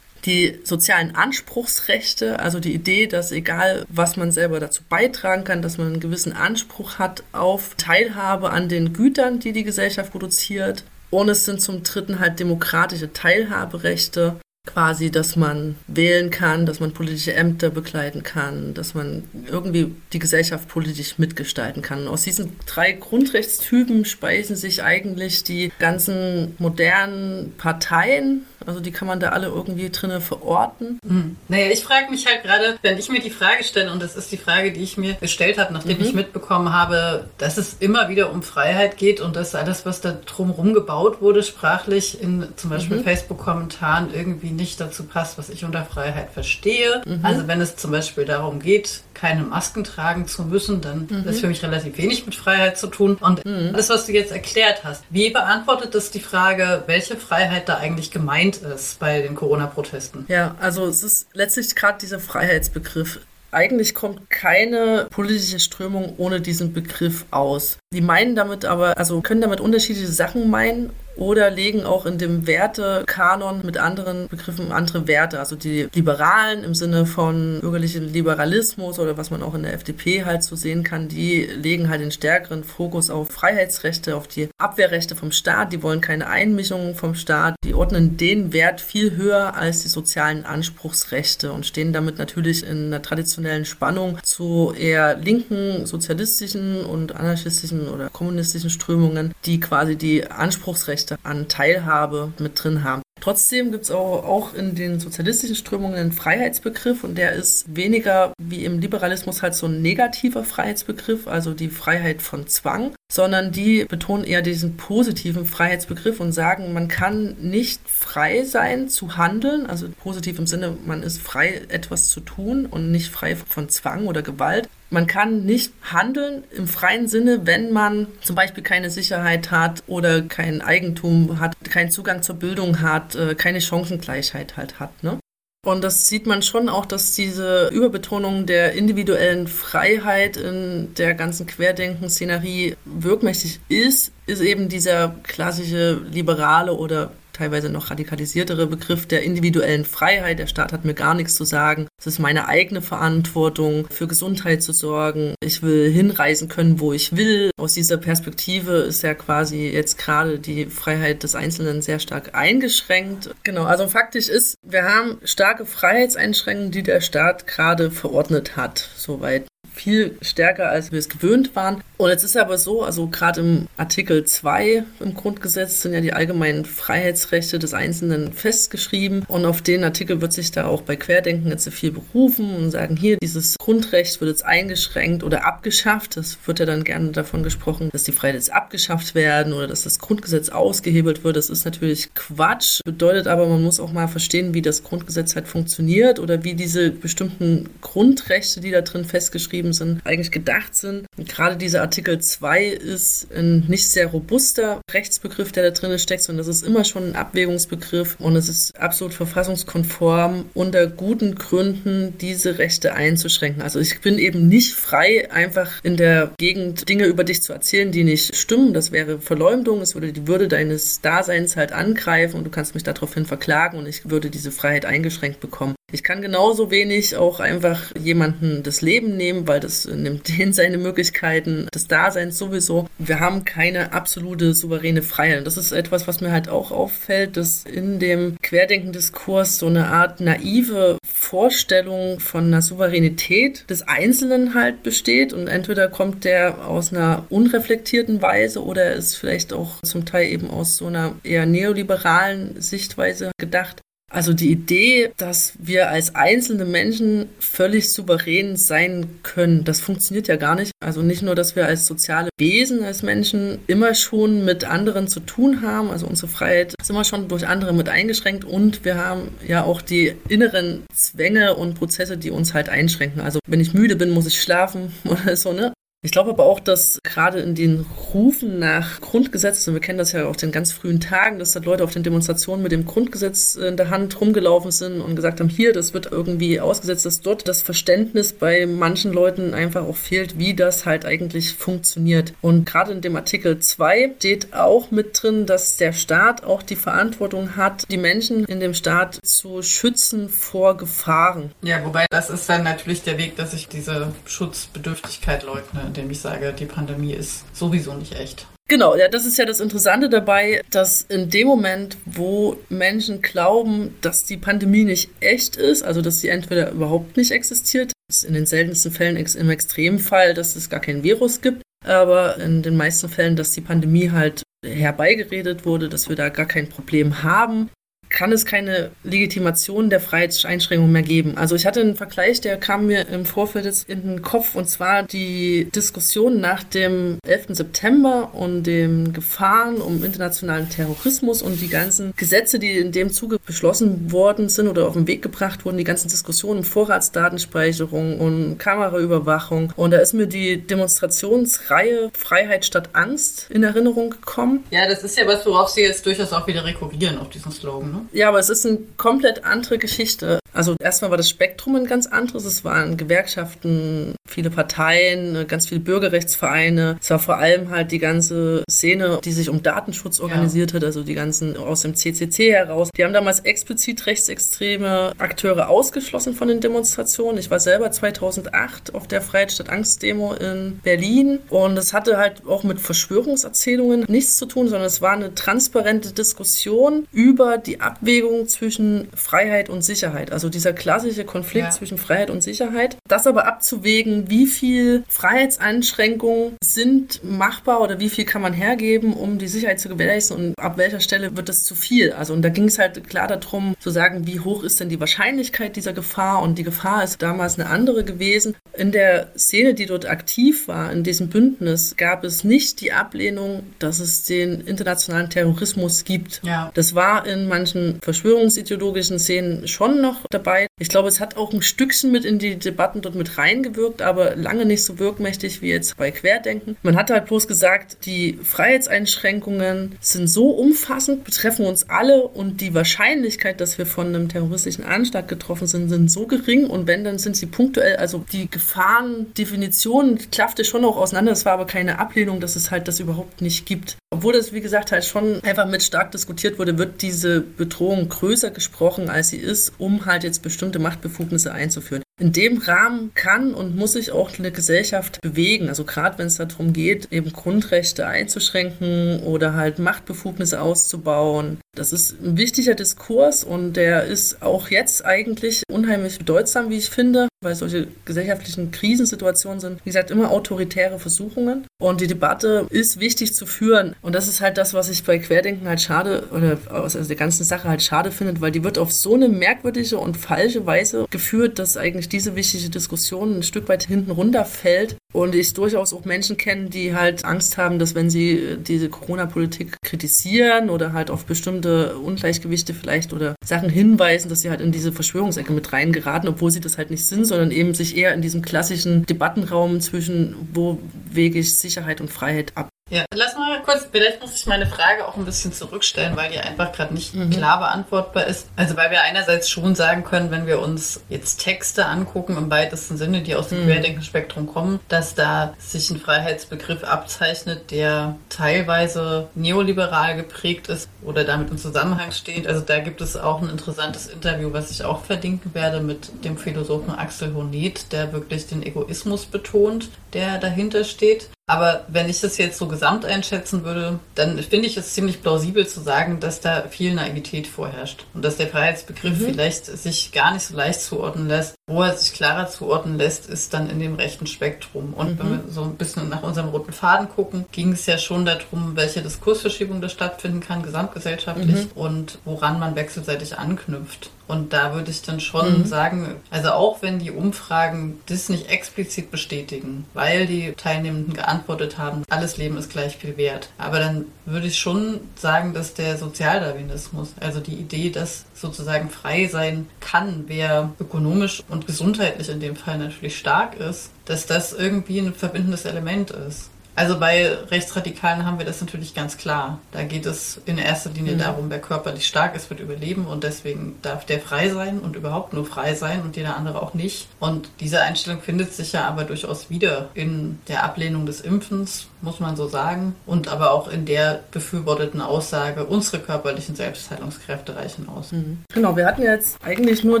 Die sozialen Anspruchsrechte, also die Idee, dass egal was man selber dazu beitragen kann, dass man einen gewissen Anspruch hat auf Teilhabe an den Gütern, die die Gesellschaft produziert. Und es sind zum dritten halt demokratische Teilhaberechte, quasi, dass man wählen kann, dass man politische Ämter begleiten kann, dass man irgendwie die Gesellschaft politisch mitgestalten kann. aus diesen drei Grundrechtstypen speisen sich eigentlich die ganzen modernen Parteien also die kann man da alle irgendwie drinne verorten. Mhm. Naja, ich frage mich halt gerade, wenn ich mir die Frage stelle, und das ist die Frage, die ich mir gestellt habe, nachdem mhm. ich mitbekommen habe, dass es immer wieder um Freiheit geht und dass alles, was da drumherum gebaut wurde, sprachlich in zum Beispiel mhm. Facebook-Kommentaren irgendwie nicht dazu passt, was ich unter Freiheit verstehe. Mhm. Also wenn es zum Beispiel darum geht, keine Masken tragen zu müssen, dann mhm. ist für mich relativ wenig mit Freiheit zu tun. Und mhm. alles, was du jetzt erklärt hast, wie beantwortet das die Frage, welche Freiheit da eigentlich gemeint ist bei den Corona-Protesten? Ja, also es ist letztlich gerade dieser Freiheitsbegriff. Eigentlich kommt keine politische Strömung ohne diesen Begriff aus. Die meinen damit aber, also können damit unterschiedliche Sachen meinen oder legen auch in dem Wertekanon mit anderen Begriffen andere Werte. Also die Liberalen im Sinne von bürgerlichem Liberalismus oder was man auch in der FDP halt so sehen kann, die legen halt den stärkeren Fokus auf Freiheitsrechte, auf die Abwehrrechte vom Staat. Die wollen keine Einmischung vom Staat. Die ordnen den Wert viel höher als die sozialen Anspruchsrechte und stehen damit natürlich in einer traditionellen Spannung zu eher linken, sozialistischen und anarchistischen oder kommunistischen Strömungen, die quasi die Anspruchsrechte Rechte an Teilhabe mit drin haben. Trotzdem gibt es auch, auch in den sozialistischen Strömungen einen Freiheitsbegriff und der ist weniger wie im Liberalismus halt so ein negativer Freiheitsbegriff, also die Freiheit von Zwang, sondern die betonen eher diesen positiven Freiheitsbegriff und sagen, man kann nicht frei sein zu handeln, also positiv im Sinne, man ist frei, etwas zu tun und nicht frei von Zwang oder Gewalt, man kann nicht handeln im freien Sinne, wenn man zum Beispiel keine Sicherheit hat oder kein Eigentum hat, keinen Zugang zur Bildung hat, äh, keine Chancengleichheit halt hat. Ne? Und das sieht man schon auch, dass diese Überbetonung der individuellen Freiheit in der ganzen Querdenken-Szenerie wirkmächtig ist, ist eben dieser klassische liberale oder teilweise noch radikalisiertere Begriff der individuellen Freiheit. Der Staat hat mir gar nichts zu sagen. Es ist meine eigene Verantwortung, für Gesundheit zu sorgen. Ich will hinreisen können, wo ich will. Aus dieser Perspektive ist ja quasi jetzt gerade die Freiheit des Einzelnen sehr stark eingeschränkt. Genau, also faktisch ist, wir haben starke Freiheitseinschränkungen, die der Staat gerade verordnet hat. Soweit viel stärker, als wir es gewöhnt waren. Und jetzt ist aber so, also gerade im Artikel 2 im Grundgesetz sind ja die allgemeinen Freiheitsrechte des Einzelnen festgeschrieben. Und auf den Artikel wird sich da auch bei Querdenken jetzt viel berufen und sagen, hier, dieses Grundrecht wird jetzt eingeschränkt oder abgeschafft. Das wird ja dann gerne davon gesprochen, dass die Freiheit jetzt abgeschafft werden oder dass das Grundgesetz ausgehebelt wird. Das ist natürlich Quatsch. Bedeutet aber, man muss auch mal verstehen, wie das Grundgesetz halt funktioniert oder wie diese bestimmten Grundrechte, die da drin festgeschrieben sind, eigentlich gedacht sind. Und gerade dieser Artikel 2 ist ein nicht sehr robuster Rechtsbegriff, der da drin steckt, sondern das ist immer schon ein Abwägungsbegriff und es ist absolut verfassungskonform, unter guten Gründen diese Rechte einzuschränken. Also ich bin eben nicht frei, einfach in der Gegend Dinge über dich zu erzählen, die nicht stimmen. Das wäre Verleumdung, es würde die Würde deines Daseins halt angreifen und du kannst mich daraufhin verklagen und ich würde diese Freiheit eingeschränkt bekommen. Ich kann genauso wenig auch einfach jemanden das Leben nehmen, weil das nimmt den seine Möglichkeiten des Daseins sowieso. Wir haben keine absolute souveräne Freiheit. Das ist etwas, was mir halt auch auffällt, dass in dem Querdenkendiskurs so eine Art naive Vorstellung von einer Souveränität des Einzelnen halt besteht und entweder kommt der aus einer unreflektierten Weise oder ist vielleicht auch zum Teil eben aus so einer eher neoliberalen Sichtweise gedacht. Also die Idee, dass wir als einzelne Menschen völlig souverän sein können, das funktioniert ja gar nicht. Also nicht nur, dass wir als soziale Wesen, als Menschen immer schon mit anderen zu tun haben, also unsere Freiheit ist immer schon durch andere mit eingeschränkt und wir haben ja auch die inneren Zwänge und Prozesse, die uns halt einschränken. Also wenn ich müde bin, muss ich schlafen oder so, ne? Ich glaube aber auch, dass gerade in den Rufen nach Grundgesetz, und wir kennen das ja auf den ganz frühen Tagen, dass da Leute auf den Demonstrationen mit dem Grundgesetz in der Hand rumgelaufen sind und gesagt haben, hier, das wird irgendwie ausgesetzt, dass dort das Verständnis bei manchen Leuten einfach auch fehlt, wie das halt eigentlich funktioniert. Und gerade in dem Artikel 2 steht auch mit drin, dass der Staat auch die Verantwortung hat, die Menschen in dem Staat zu schützen vor Gefahren. Ja, wobei das ist dann natürlich der Weg, dass ich diese Schutzbedürftigkeit leugne indem ich sage, die Pandemie ist sowieso nicht echt. Genau, ja, das ist ja das Interessante dabei, dass in dem Moment, wo Menschen glauben, dass die Pandemie nicht echt ist, also dass sie entweder überhaupt nicht existiert, ist in den seltensten Fällen im Extremfall, dass es gar kein Virus gibt, aber in den meisten Fällen, dass die Pandemie halt herbeigeredet wurde, dass wir da gar kein Problem haben, kann es keine Legitimation der Freiheitseinschränkung mehr geben. Also ich hatte einen Vergleich, der kam mir im Vorfeld jetzt in den Kopf, und zwar die Diskussion nach dem 11. September und den Gefahren um internationalen Terrorismus und die ganzen Gesetze, die in dem Zuge beschlossen worden sind oder auf den Weg gebracht wurden, die ganzen Diskussionen um Vorratsdatenspeicherung und Kameraüberwachung. Und da ist mir die Demonstrationsreihe Freiheit statt Angst in Erinnerung gekommen. Ja, das ist ja was, worauf Sie jetzt durchaus auch wieder rekurrieren, auf diesen Slogan. Ne? Ja, aber es ist eine komplett andere Geschichte. Also erstmal war das Spektrum ein ganz anderes. Es waren Gewerkschaften, viele Parteien, ganz viele Bürgerrechtsvereine. Es war vor allem halt die ganze Szene, die sich um Datenschutz organisiert ja. hat, also die ganzen aus dem CCC heraus. Die haben damals explizit rechtsextreme Akteure ausgeschlossen von den Demonstrationen. Ich war selber 2008 auf der Freiheit statt Angst Demo in Berlin und es hatte halt auch mit Verschwörungserzählungen nichts zu tun, sondern es war eine transparente Diskussion über die Abwägung zwischen Freiheit und Sicherheit. Also dieser klassische Konflikt ja. zwischen Freiheit und Sicherheit. Das aber abzuwägen, wie viel Freiheitseinschränkungen sind machbar oder wie viel kann man hergeben, um die Sicherheit zu gewährleisten und ab welcher Stelle wird das zu viel. Also und da ging es halt klar darum zu sagen, wie hoch ist denn die Wahrscheinlichkeit dieser Gefahr und die Gefahr ist damals eine andere gewesen. In der Szene, die dort aktiv war, in diesem Bündnis, gab es nicht die Ablehnung, dass es den internationalen Terrorismus gibt. Ja. Das war in manchen manchen verschwörungsideologischen Szenen schon noch dabei. Ich glaube, es hat auch ein Stückchen mit in die Debatten dort mit reingewirkt, aber lange nicht so wirkmächtig wie jetzt bei Querdenken. Man hat halt bloß gesagt, die Freiheitseinschränkungen sind so umfassend, betreffen uns alle und die Wahrscheinlichkeit, dass wir von einem terroristischen Anschlag getroffen sind, sind so gering und wenn, dann sind sie punktuell, also die Gefahrendefinition klaffte schon auch auseinander. Es war aber keine Ablehnung, dass es halt das überhaupt nicht gibt. Obwohl das, wie gesagt, halt schon einfach mit stark diskutiert wurde, wird diese Bedrohung größer gesprochen, als sie ist, um halt jetzt bestimmte Machtbefugnisse einzuführen. In dem Rahmen kann und muss sich auch eine Gesellschaft bewegen. Also gerade wenn es darum geht, eben Grundrechte einzuschränken oder halt Machtbefugnisse auszubauen. Das ist ein wichtiger Diskurs und der ist auch jetzt eigentlich unheimlich bedeutsam, wie ich finde, weil solche gesellschaftlichen Krisensituationen sind, wie gesagt, immer autoritäre Versuchungen. Und die Debatte ist wichtig zu führen. Und das ist halt das, was ich bei Querdenken halt schade oder aus der ganzen Sache halt schade finde, weil die wird auf so eine merkwürdige und falsche Weise geführt, dass eigentlich diese wichtige Diskussion ein Stück weit hinten runterfällt. Und ich durchaus auch Menschen kenne, die halt Angst haben, dass wenn sie diese Corona-Politik kritisieren oder halt auf bestimmte Ungleichgewichte vielleicht oder Sachen hinweisen, dass sie halt in diese Verschwörungsecke mit reingeraten, obwohl sie das halt nicht sind, sondern eben sich eher in diesem klassischen Debattenraum zwischen, wo wege ich Sicherheit und Freiheit ab, ja, lass mal kurz, vielleicht muss ich meine Frage auch ein bisschen zurückstellen, weil die einfach gerade nicht mhm. klar beantwortbar ist. Also weil wir einerseits schon sagen können, wenn wir uns jetzt Texte angucken im weitesten Sinne, die aus dem mhm. Querdenkenspektrum kommen, dass da sich ein Freiheitsbegriff abzeichnet, der teilweise neoliberal geprägt ist oder damit im Zusammenhang steht. Also da gibt es auch ein interessantes Interview, was ich auch verlinken werde mit dem Philosophen Axel Honet, der wirklich den Egoismus betont, der dahinter steht. Aber wenn ich das jetzt so gesamt einschätzen würde, dann finde ich es ziemlich plausibel zu sagen, dass da viel Naivität vorherrscht und dass der Freiheitsbegriff mhm. vielleicht sich gar nicht so leicht zuordnen lässt. Wo er sich klarer zuordnen lässt, ist dann in dem rechten Spektrum. Und mhm. wenn wir so ein bisschen nach unserem roten Faden gucken, ging es ja schon darum, welche Diskursverschiebung da stattfinden kann, gesamtgesellschaftlich mhm. und woran man wechselseitig anknüpft. Und da würde ich dann schon mhm. sagen, also auch wenn die Umfragen das nicht explizit bestätigen, weil die Teilnehmenden geantwortet haben, alles Leben ist gleich viel wert. Aber dann würde ich schon sagen, dass der Sozialdarwinismus, also die Idee, dass sozusagen frei sein kann, wer ökonomisch und gesundheitlich in dem Fall natürlich stark ist, dass das irgendwie ein verbindendes Element ist. Also bei Rechtsradikalen haben wir das natürlich ganz klar. Da geht es in erster Linie mhm. darum, wer körperlich stark ist, wird überleben und deswegen darf der frei sein und überhaupt nur frei sein und jeder andere auch nicht. Und diese Einstellung findet sich ja aber durchaus wieder in der Ablehnung des Impfens, muss man so sagen, und aber auch in der befürworteten Aussage, unsere körperlichen Selbstheilungskräfte reichen aus. Mhm. Genau, wir hatten jetzt eigentlich nur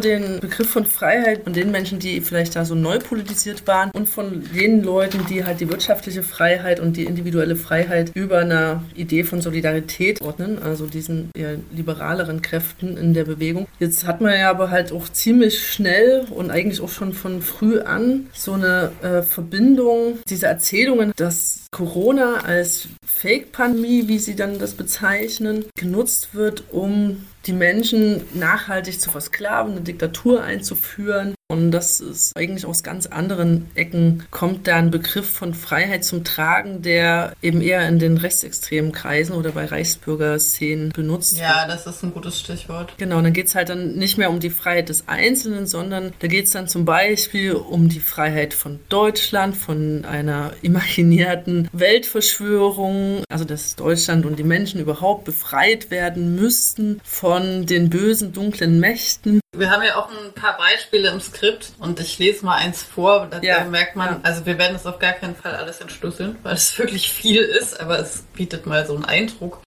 den Begriff von Freiheit von den Menschen, die vielleicht da so neu politisiert waren und von den Leuten, die halt die wirtschaftliche Freiheit Freiheit und die individuelle Freiheit über einer Idee von Solidarität ordnen, also diesen eher liberaleren Kräften in der Bewegung. Jetzt hat man ja aber halt auch ziemlich schnell und eigentlich auch schon von früh an so eine äh, Verbindung, diese Erzählungen, dass Corona als Fake-Pandemie, wie sie dann das bezeichnen, genutzt wird, um die Menschen nachhaltig zu versklaven, eine Diktatur einzuführen. Und das ist eigentlich aus ganz anderen Ecken kommt da ein Begriff von Freiheit zum Tragen, der eben eher in den rechtsextremen Kreisen oder bei Reichsbürgerszenen benutzt wird. Ja, das ist ein gutes Stichwort. Genau, dann geht es halt dann nicht mehr um die Freiheit des Einzelnen, sondern da geht es dann zum Beispiel um die Freiheit von Deutschland, von einer imaginierten Weltverschwörung, also dass Deutschland und die Menschen überhaupt befreit werden müssten von von den bösen, dunklen Mächten. Wir haben ja auch ein paar Beispiele im Skript und ich lese mal eins vor. Da ja. merkt man, also wir werden es auf gar keinen Fall alles entschlüsseln, weil es wirklich viel ist, aber es bietet mal so einen Eindruck.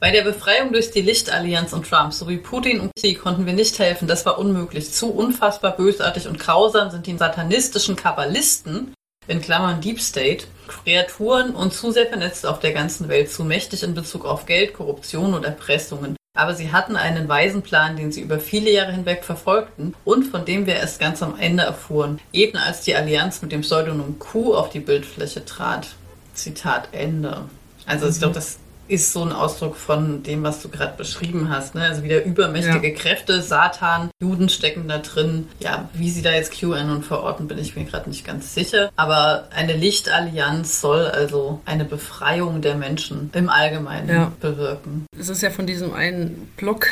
Bei der Befreiung durch die Lichtallianz und Trump sowie Putin und Xi konnten wir nicht helfen. Das war unmöglich. Zu unfassbar bösartig und grausam sind die satanistischen Kabbalisten, in Klammern Deep State, Kreaturen und zu sehr vernetzt auf der ganzen Welt, zu mächtig in Bezug auf Geld, Korruption und Erpressungen. Aber sie hatten einen weisen Plan, den sie über viele Jahre hinweg verfolgten und von dem wir erst ganz am Ende erfuhren, eben als die Allianz mit dem Pseudonym Q auf die Bildfläche trat. Zitat Ende. Also mhm. ich glaube, das ist so ein Ausdruck von dem, was du gerade beschrieben hast. Ne? Also wieder übermächtige ja. Kräfte, Satan, Juden stecken da drin. Ja, wie sie da jetzt QAnon verorten, bin ich mir gerade nicht ganz sicher. Aber eine Lichtallianz soll also eine Befreiung der Menschen im Allgemeinen ja. bewirken. Es ist ja von diesem einen Block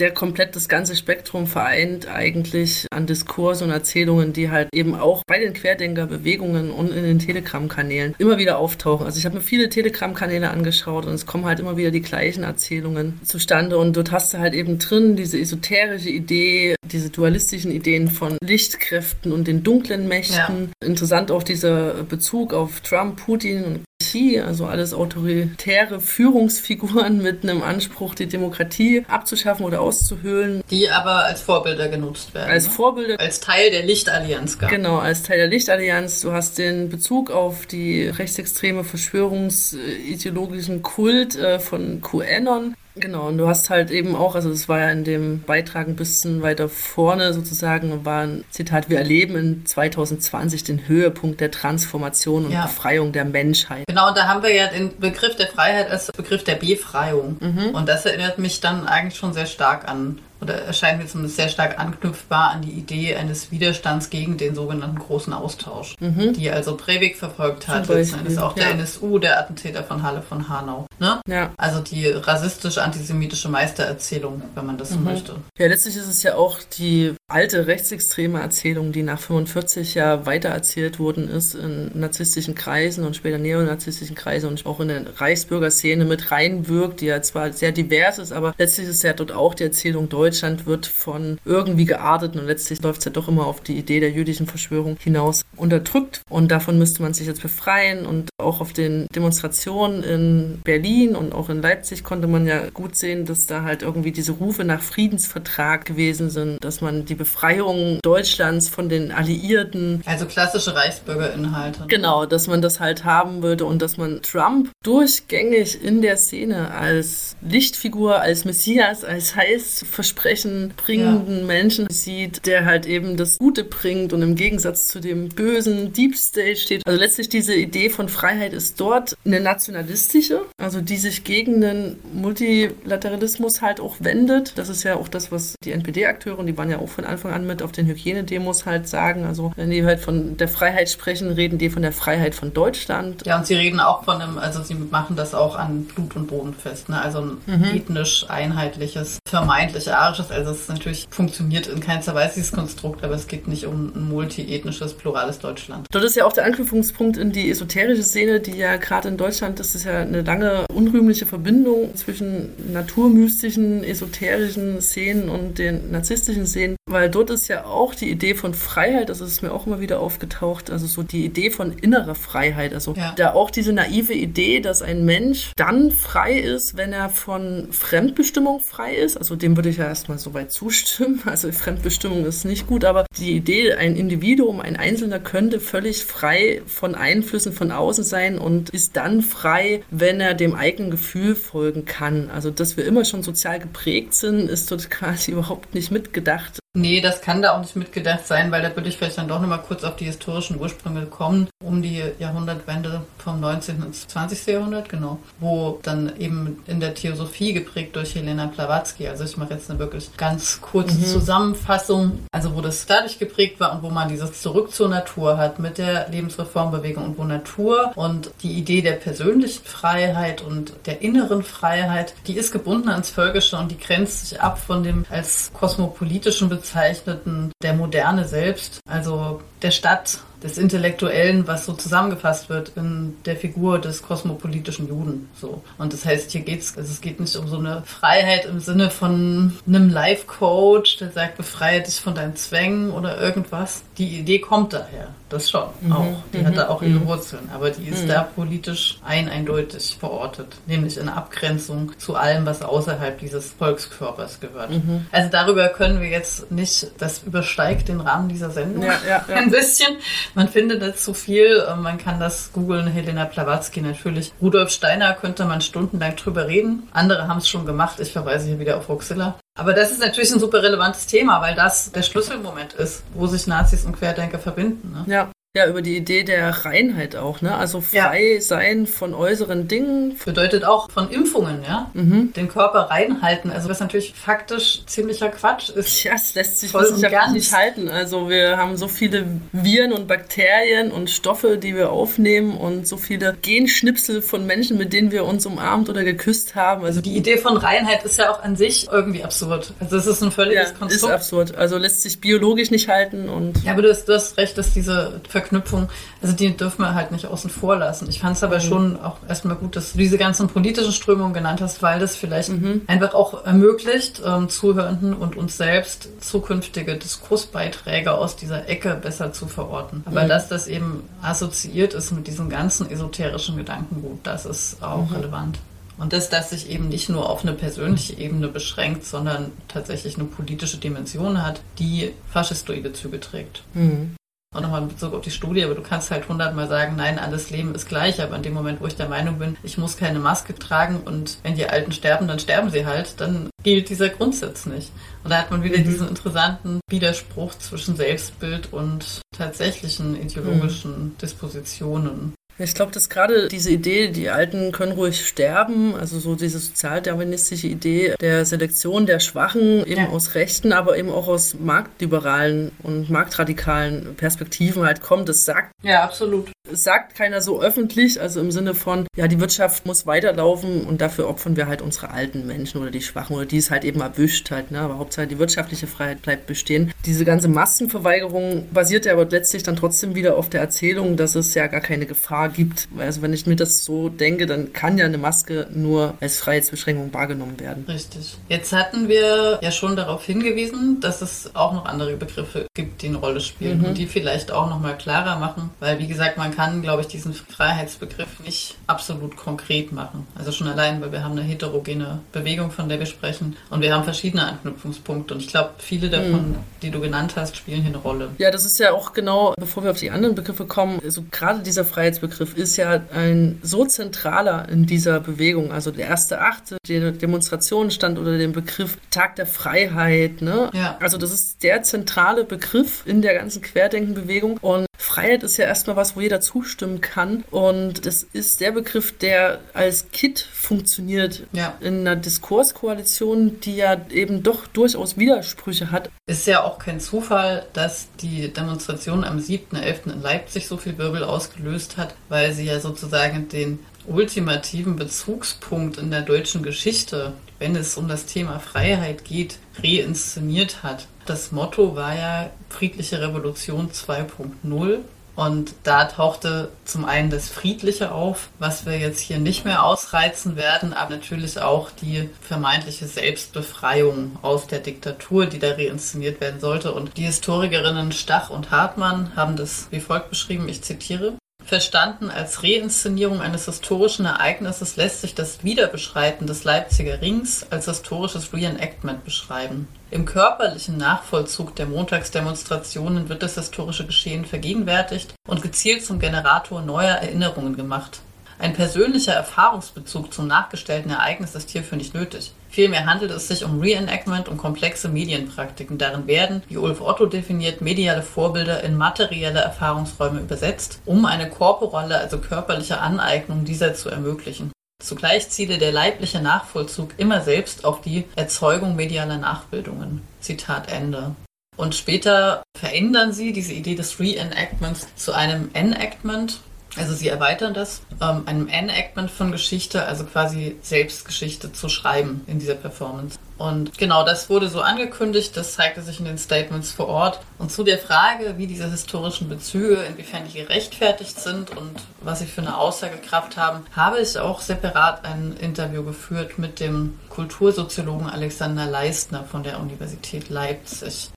der komplett das ganze Spektrum vereint eigentlich an Diskursen und Erzählungen, die halt eben auch bei den Querdenker-Bewegungen und in den Telegram-Kanälen immer wieder auftauchen. Also ich habe mir viele Telegram-Kanäle angeschaut und es kommen halt immer wieder die gleichen Erzählungen zustande und dort hast du halt eben drin diese esoterische Idee, diese dualistischen Ideen von Lichtkräften und den dunklen Mächten. Ja. Interessant auch dieser Bezug auf Trump, Putin und Monarchie, also alles autoritäre Führungsfiguren mit einem Anspruch, die Demokratie abzuschaffen oder auszuhöhlen. Die aber als Vorbilder genutzt werden. Als ne? Vorbilder. Als Teil der Lichtallianz gab. Genau, als Teil der Lichtallianz. Du hast den Bezug auf die rechtsextreme verschwörungsideologischen Kult äh, von QAnon. Genau, und du hast halt eben auch, also das war ja in dem Beitrag ein bisschen weiter vorne sozusagen, war ein Zitat, wir erleben in 2020 den Höhepunkt der Transformation und Ja. Befreiung der Menschheit. Genau, und da haben wir ja den Begriff der Freiheit als Begriff der Befreiung. Mhm. Und das erinnert mich dann eigentlich schon sehr stark an, oder erscheint mir zumindest sehr stark anknüpfbar an die Idee eines Widerstands gegen den sogenannten großen Austausch, die also Breivik verfolgt hat, Mhm. Letzten Endes auch der ja. NSU, der Attentäter von Halle von Hanau. Ne? Ja. Also die rassistisch-antisemitische Meistererzählung, wenn man das so möchte. Ja, letztlich ist es ja auch die alte rechtsextreme Erzählung, die nach 45 ja weitererzählt worden ist in narzisstischen Kreisen und später neonazistischen Kreisen und auch in der Reichsbürgerszene mit reinwirkt, die ja zwar sehr divers ist, aber letztlich ist ja dort auch die Erzählung, Deutschland wird von irgendwie geartet und letztlich läuft es ja doch immer auf die Idee der jüdischen Verschwörung hinaus unterdrückt. Und davon müsste man sich jetzt befreien. Und auch auf den Demonstrationen in Berlin und auch in Leipzig konnte man ja gut sehen, dass da halt irgendwie diese Rufe nach Friedensvertrag gewesen sind, dass man die Befreiung Deutschlands von den Alliierten Also klassische Reichsbürgerinhalte. Genau, dass man das halt haben würde und dass man Trump durchgängig in der Szene als Lichtfigur, als Messias, als heiß Versprechen bringenden Menschen sieht, der halt eben das Gute bringt und im Gegensatz zu dem bösen Deep State steht. Also letztlich diese Idee von Freiheit ist dort eine nationalistische, also die sich gegen den Multilateralismus halt auch wendet. Das ist ja auch das, was die NPD-Akteure, und die waren ja auch von Anfang an mit auf den Hygienedemos halt sagen. Also wenn die halt von der Freiheit sprechen, reden die von der Freiheit von Deutschland. Ja, und sie reden auch von einem, also sie machen das auch an Blut und Boden fest, ne? also ein Mhm. ethnisch einheitliches, vermeintlich arisches, also es ist natürlich funktioniert in keinster Weise dieses Konstrukt, aber es geht nicht um ein multiethnisches, plurales Deutschland. Dort ist ja auch der Anknüpfungspunkt in die esoterische Szene, die ja gerade in Deutschland, das ist ja eine lange unrühmliche Verbindung zwischen naturmystischen, esoterischen Szenen und den narzisstischen Szenen, weil dort ist ja auch die Idee von Freiheit, das ist mir auch immer wieder aufgetaucht, also so die Idee von innerer Freiheit, also Ja. da auch diese naive Idee, dass ein Mensch dann frei ist, wenn er von Fremdbestimmung frei ist, also dem würde ich ja erstmal soweit zustimmen, also Fremdbestimmung ist nicht gut, aber die Idee, ein Individuum, ein Einzelner könnte völlig frei von Einflüssen von außen sein und ist dann frei, wenn er dem eigenen Gefühl folgen kann. Also, dass wir immer schon sozial geprägt sind, ist dort quasi überhaupt nicht mitgedacht. Nee, das kann da auch nicht mitgedacht sein, weil da würde ich vielleicht dann doch nochmal kurz auf die historischen Ursprünge kommen, um die Jahrhundertwende vom 19. ins 20. Jahrhundert, genau, wo dann eben in der Theosophie geprägt durch Helena Blavatsky, also ich mache jetzt eine wirklich ganz kurze Zusammenfassung, also wo das dadurch geprägt war und wo man dieses Zurück zur Natur hat mit der Lebensreformbewegung und wo Natur und die Idee der persönlichen Freiheit und der inneren Freiheit, die ist gebunden ans Völkische und die grenzt sich ab von dem als kosmopolitischen bezeichneten der Moderne selbst, also der Stadt, des Intellektuellen, was so zusammengefasst wird in der Figur des kosmopolitischen Juden. So. Und das heißt, hier geht's, also es geht nicht um so eine Freiheit im Sinne von einem Life-Coach, der sagt, befreie dich von deinen Zwängen oder irgendwas. Die Idee kommt daher. Das schon auch. Die hat da auch ihre Wurzeln. Aber die ist da politisch ein eindeutig verortet. Nämlich in Abgrenzung zu allem, was außerhalb dieses Volkskörpers gehört. Also darüber können wir jetzt nicht, das übersteigt den Rahmen dieser Sendung Ja, ja, ja. ein bisschen. Man findet das zu viel. äh, Man kann das googeln. Helena Blavatsky natürlich. Rudolf Steiner könnte man stundenlang drüber reden. Andere haben es schon gemacht. Ich verweise hier wieder auf Roxilla. Aber das ist natürlich ein super relevantes Thema, weil das der Schlüsselmoment ist, wo sich Nazis und Querdenker verbinden. Ne? Ja. Ja, über die Idee der Reinheit auch, ne? Also Ja. frei sein von äußeren Dingen. Bedeutet auch von Impfungen, ja? Mhm. Den Körper reinhalten. Also was natürlich faktisch ziemlicher Quatsch ist. Ja, es lässt sich wissenschaftlich nicht halten. Also wir haben so viele Viren und Bakterien und Stoffe, die wir aufnehmen und so viele Genschnipsel von Menschen, mit denen wir uns umarmt oder geküsst haben. Also Die Idee von Reinheit ist ja auch an sich irgendwie absurd. Also es ist ein ja, völliges ist Konstrukt. absurd. Also lässt sich biologisch nicht halten und Ja, aber du hast, du hast recht, dass diese Verknüpfung, also die dürfen wir halt nicht außen vor lassen. Ich fand es aber mhm. schon auch erstmal gut, dass du diese ganzen politischen Strömungen genannt hast, weil das vielleicht mhm. einfach auch ermöglicht, ähm, Zuhörenden und uns selbst zukünftige Diskursbeiträge aus dieser Ecke besser zu verorten. Aber mhm. dass das eben assoziiert ist mit diesem ganzen esoterischen Gedankengut, das ist auch mhm. relevant. Und dass das sich eben nicht nur auf eine persönliche Ebene beschränkt, sondern tatsächlich eine politische Dimension hat, die faschistoide Züge trägt. Mhm. Und nochmal in Bezug auf die Studie, aber du kannst halt hundertmal sagen, nein, alles Leben ist gleich, aber in dem Moment, wo ich der Meinung bin, ich muss keine Maske tragen und wenn die Alten sterben, dann sterben sie halt, dann gilt dieser Grundsatz nicht. Und da hat man wieder mhm. diesen interessanten Widerspruch zwischen Selbstbild und tatsächlichen ideologischen mhm. Dispositionen. Ich glaube, dass gerade diese Idee, die Alten können ruhig sterben, also so diese sozialdarwinistische Idee der Selektion der Schwachen, eben ja. aus rechten, aber eben auch aus marktliberalen und marktradikalen Perspektiven halt kommt, das sagt. Ja, absolut. Sagt keiner so öffentlich, also im Sinne von, ja, die Wirtschaft muss weiterlaufen und dafür opfern wir halt unsere alten Menschen oder die Schwachen oder die es halt eben erwischt halt, ne? aber Hauptsache die wirtschaftliche Freiheit bleibt bestehen. Diese ganze Massenverweigerung basiert ja aber letztlich dann trotzdem wieder auf der Erzählung, dass es ja gar keine Gefahr gibt. Also wenn ich mir das so denke, dann kann ja eine Maske nur als Freiheitsbeschränkung wahrgenommen werden. Richtig. Jetzt hatten wir ja schon darauf hingewiesen, dass es auch noch andere Begriffe gibt, die eine Rolle spielen mhm. und die vielleicht auch noch mal klarer machen, weil wie gesagt, man kann, glaube ich, diesen Freiheitsbegriff nicht absolut konkret machen. Also schon allein, weil wir haben eine heterogene Bewegung, von der wir sprechen und wir haben verschiedene Anknüpfungspunkte und ich glaube, viele davon, mhm. die du genannt hast, spielen hier eine Rolle. Ja, das ist ja auch genau, bevor wir auf die anderen Begriffe kommen, also gerade dieser Freiheitsbegriff Begriff ist ja ein so zentraler in dieser Bewegung. Also der erste Achte, die Demonstration stand unter dem Begriff Tag der Freiheit. Ne? Ja. Also das ist der zentrale Begriff in der ganzen Querdenkenbewegung. Und Freiheit ist ja erstmal was, wo jeder zustimmen kann. Und das ist der Begriff, der als Kit funktioniert ja. in einer Diskurskoalition, die ja eben doch durchaus Widersprüche hat. Ist ja auch kein Zufall, dass die Demonstration am 7.11. in Leipzig so viel Wirbel ausgelöst hat, weil sie ja sozusagen den ultimativen Bezugspunkt in der deutschen Geschichte, wenn es um das Thema Freiheit geht, reinszeniert hat. Das Motto war ja friedliche Revolution 2.0 und da tauchte zum einen das Friedliche auf, was wir jetzt hier nicht mehr ausreizen werden, aber natürlich auch die vermeintliche Selbstbefreiung aus der Diktatur, die da reinszeniert werden sollte. Und die Historikerinnen Stach und Hartmann haben das wie folgt beschrieben, ich zitiere. Verstanden als Reinszenierung eines historischen Ereignisses lässt sich das Wiederbeschreiten des Leipziger Rings als historisches Reenactment beschreiben. Im körperlichen Nachvollzug der Montagsdemonstrationen wird das historische Geschehen vergegenwärtigt und gezielt zum Generator neuer Erinnerungen gemacht. Ein persönlicher Erfahrungsbezug zum nachgestellten Ereignis ist hierfür nicht nötig. Vielmehr handelt es sich um Reenactment und komplexe Medienpraktiken. Darin werden, wie Ulf Otto definiert, mediale Vorbilder in materielle Erfahrungsräume übersetzt, um eine korporale, also körperliche Aneignung dieser zu ermöglichen. Zugleich ziele der leibliche Nachvollzug immer selbst auf die Erzeugung medialer Nachbildungen. Zitat Ende. Und später verändern sie diese Idee des Reenactments zu einem Enactment, also sie erweitern das, ähm, einem Enactment von Geschichte, also quasi Selbstgeschichte zu schreiben in dieser Performance. Und genau das wurde so angekündigt, das zeigte sich in den Statements vor Ort. Und zu der Frage, wie diese historischen Bezüge, inwiefern die gerechtfertigt sind und was sie für eine Aussagekraft haben, habe ich auch separat ein Interview geführt mit dem Kultursoziologen Alexander Leistner von der Universität Leipzig.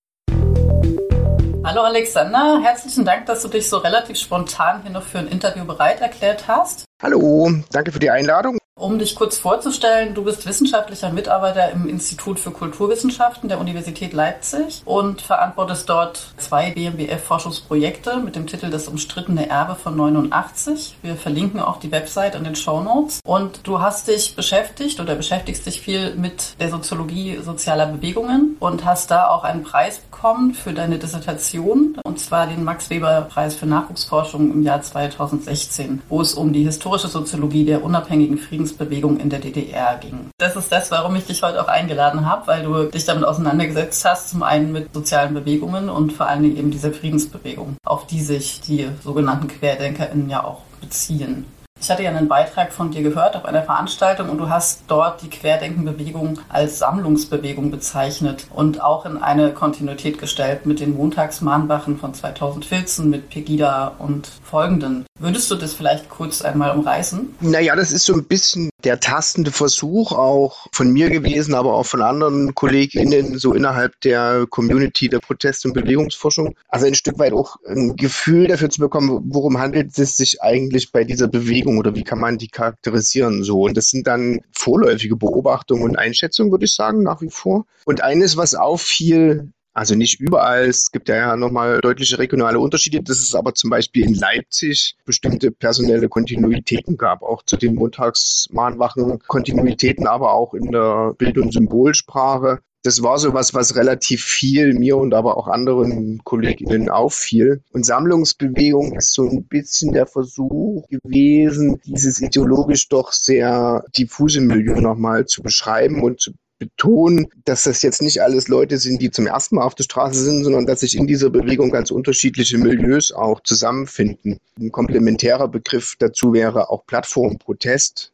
Hallo Alexander, herzlichen Dank, dass du dich so relativ spontan hier noch für ein Interview bereit erklärt hast. Hallo, danke für die Einladung. Um dich kurz vorzustellen, du bist wissenschaftlicher Mitarbeiter im Institut für Kulturwissenschaften der Universität Leipzig und verantwortest dort zwei BMBF-Forschungsprojekte mit dem Titel Das umstrittene Erbe von 89. Wir verlinken auch die Website in den Show Notes. Und du hast dich beschäftigt oder beschäftigst dich viel mit der Soziologie sozialer Bewegungen und hast da auch einen Preis bekommen für deine Dissertation, und zwar den Max-Weber-Preis für Nachwuchsforschung im Jahr 2016, wo es um die historische Soziologie der unabhängigen Friedens Friedensbewegung in der DDR ging. Das ist das, warum ich dich heute auch eingeladen habe, weil du dich damit auseinandergesetzt hast, zum einen mit sozialen Bewegungen und vor allen Dingen eben dieser Friedensbewegung, auf die sich die sogenannten QuerdenkerInnen ja auch beziehen. Ich hatte ja einen Beitrag von dir gehört auf einer Veranstaltung und du hast dort die Querdenkenbewegung als Sammlungsbewegung bezeichnet und auch in eine Kontinuität gestellt mit den Montagsmahnwachen von 2014 mit Pegida und folgenden. Würdest du das vielleicht kurz einmal umreißen? Naja, das ist so ein bisschen der tastende Versuch auch von mir gewesen, aber auch von anderen KollegInnen so innerhalb der Community der Protest- und Bewegungsforschung. Also ein Stück weit auch ein Gefühl dafür zu bekommen, worum handelt es sich eigentlich bei dieser Bewegung oder wie kann man die charakterisieren so. Und das sind dann vorläufige Beobachtungen und Einschätzungen, würde ich sagen, nach wie vor. Und eines, was auffiel, also nicht überall, es gibt ja nochmal deutliche regionale Unterschiede, dass es aber zum Beispiel in Leipzig bestimmte personelle Kontinuitäten gab, auch zu den Montagsmahnwachen Kontinuitäten, aber auch in der Bild- und Symbolsprache. Das war so was, was relativ viel mir und aber auch anderen Kolleginnen auffiel. Und Sammlungsbewegung ist so ein bisschen der Versuch gewesen, dieses ideologisch doch sehr diffuse Milieu nochmal zu beschreiben und zu betonen, dass das jetzt nicht alles Leute sind, die zum ersten Mal auf der Straße sind, sondern dass sich in dieser Bewegung ganz unterschiedliche Milieus auch zusammenfinden. Ein komplementärer Begriff dazu wäre auch Plattformprotest.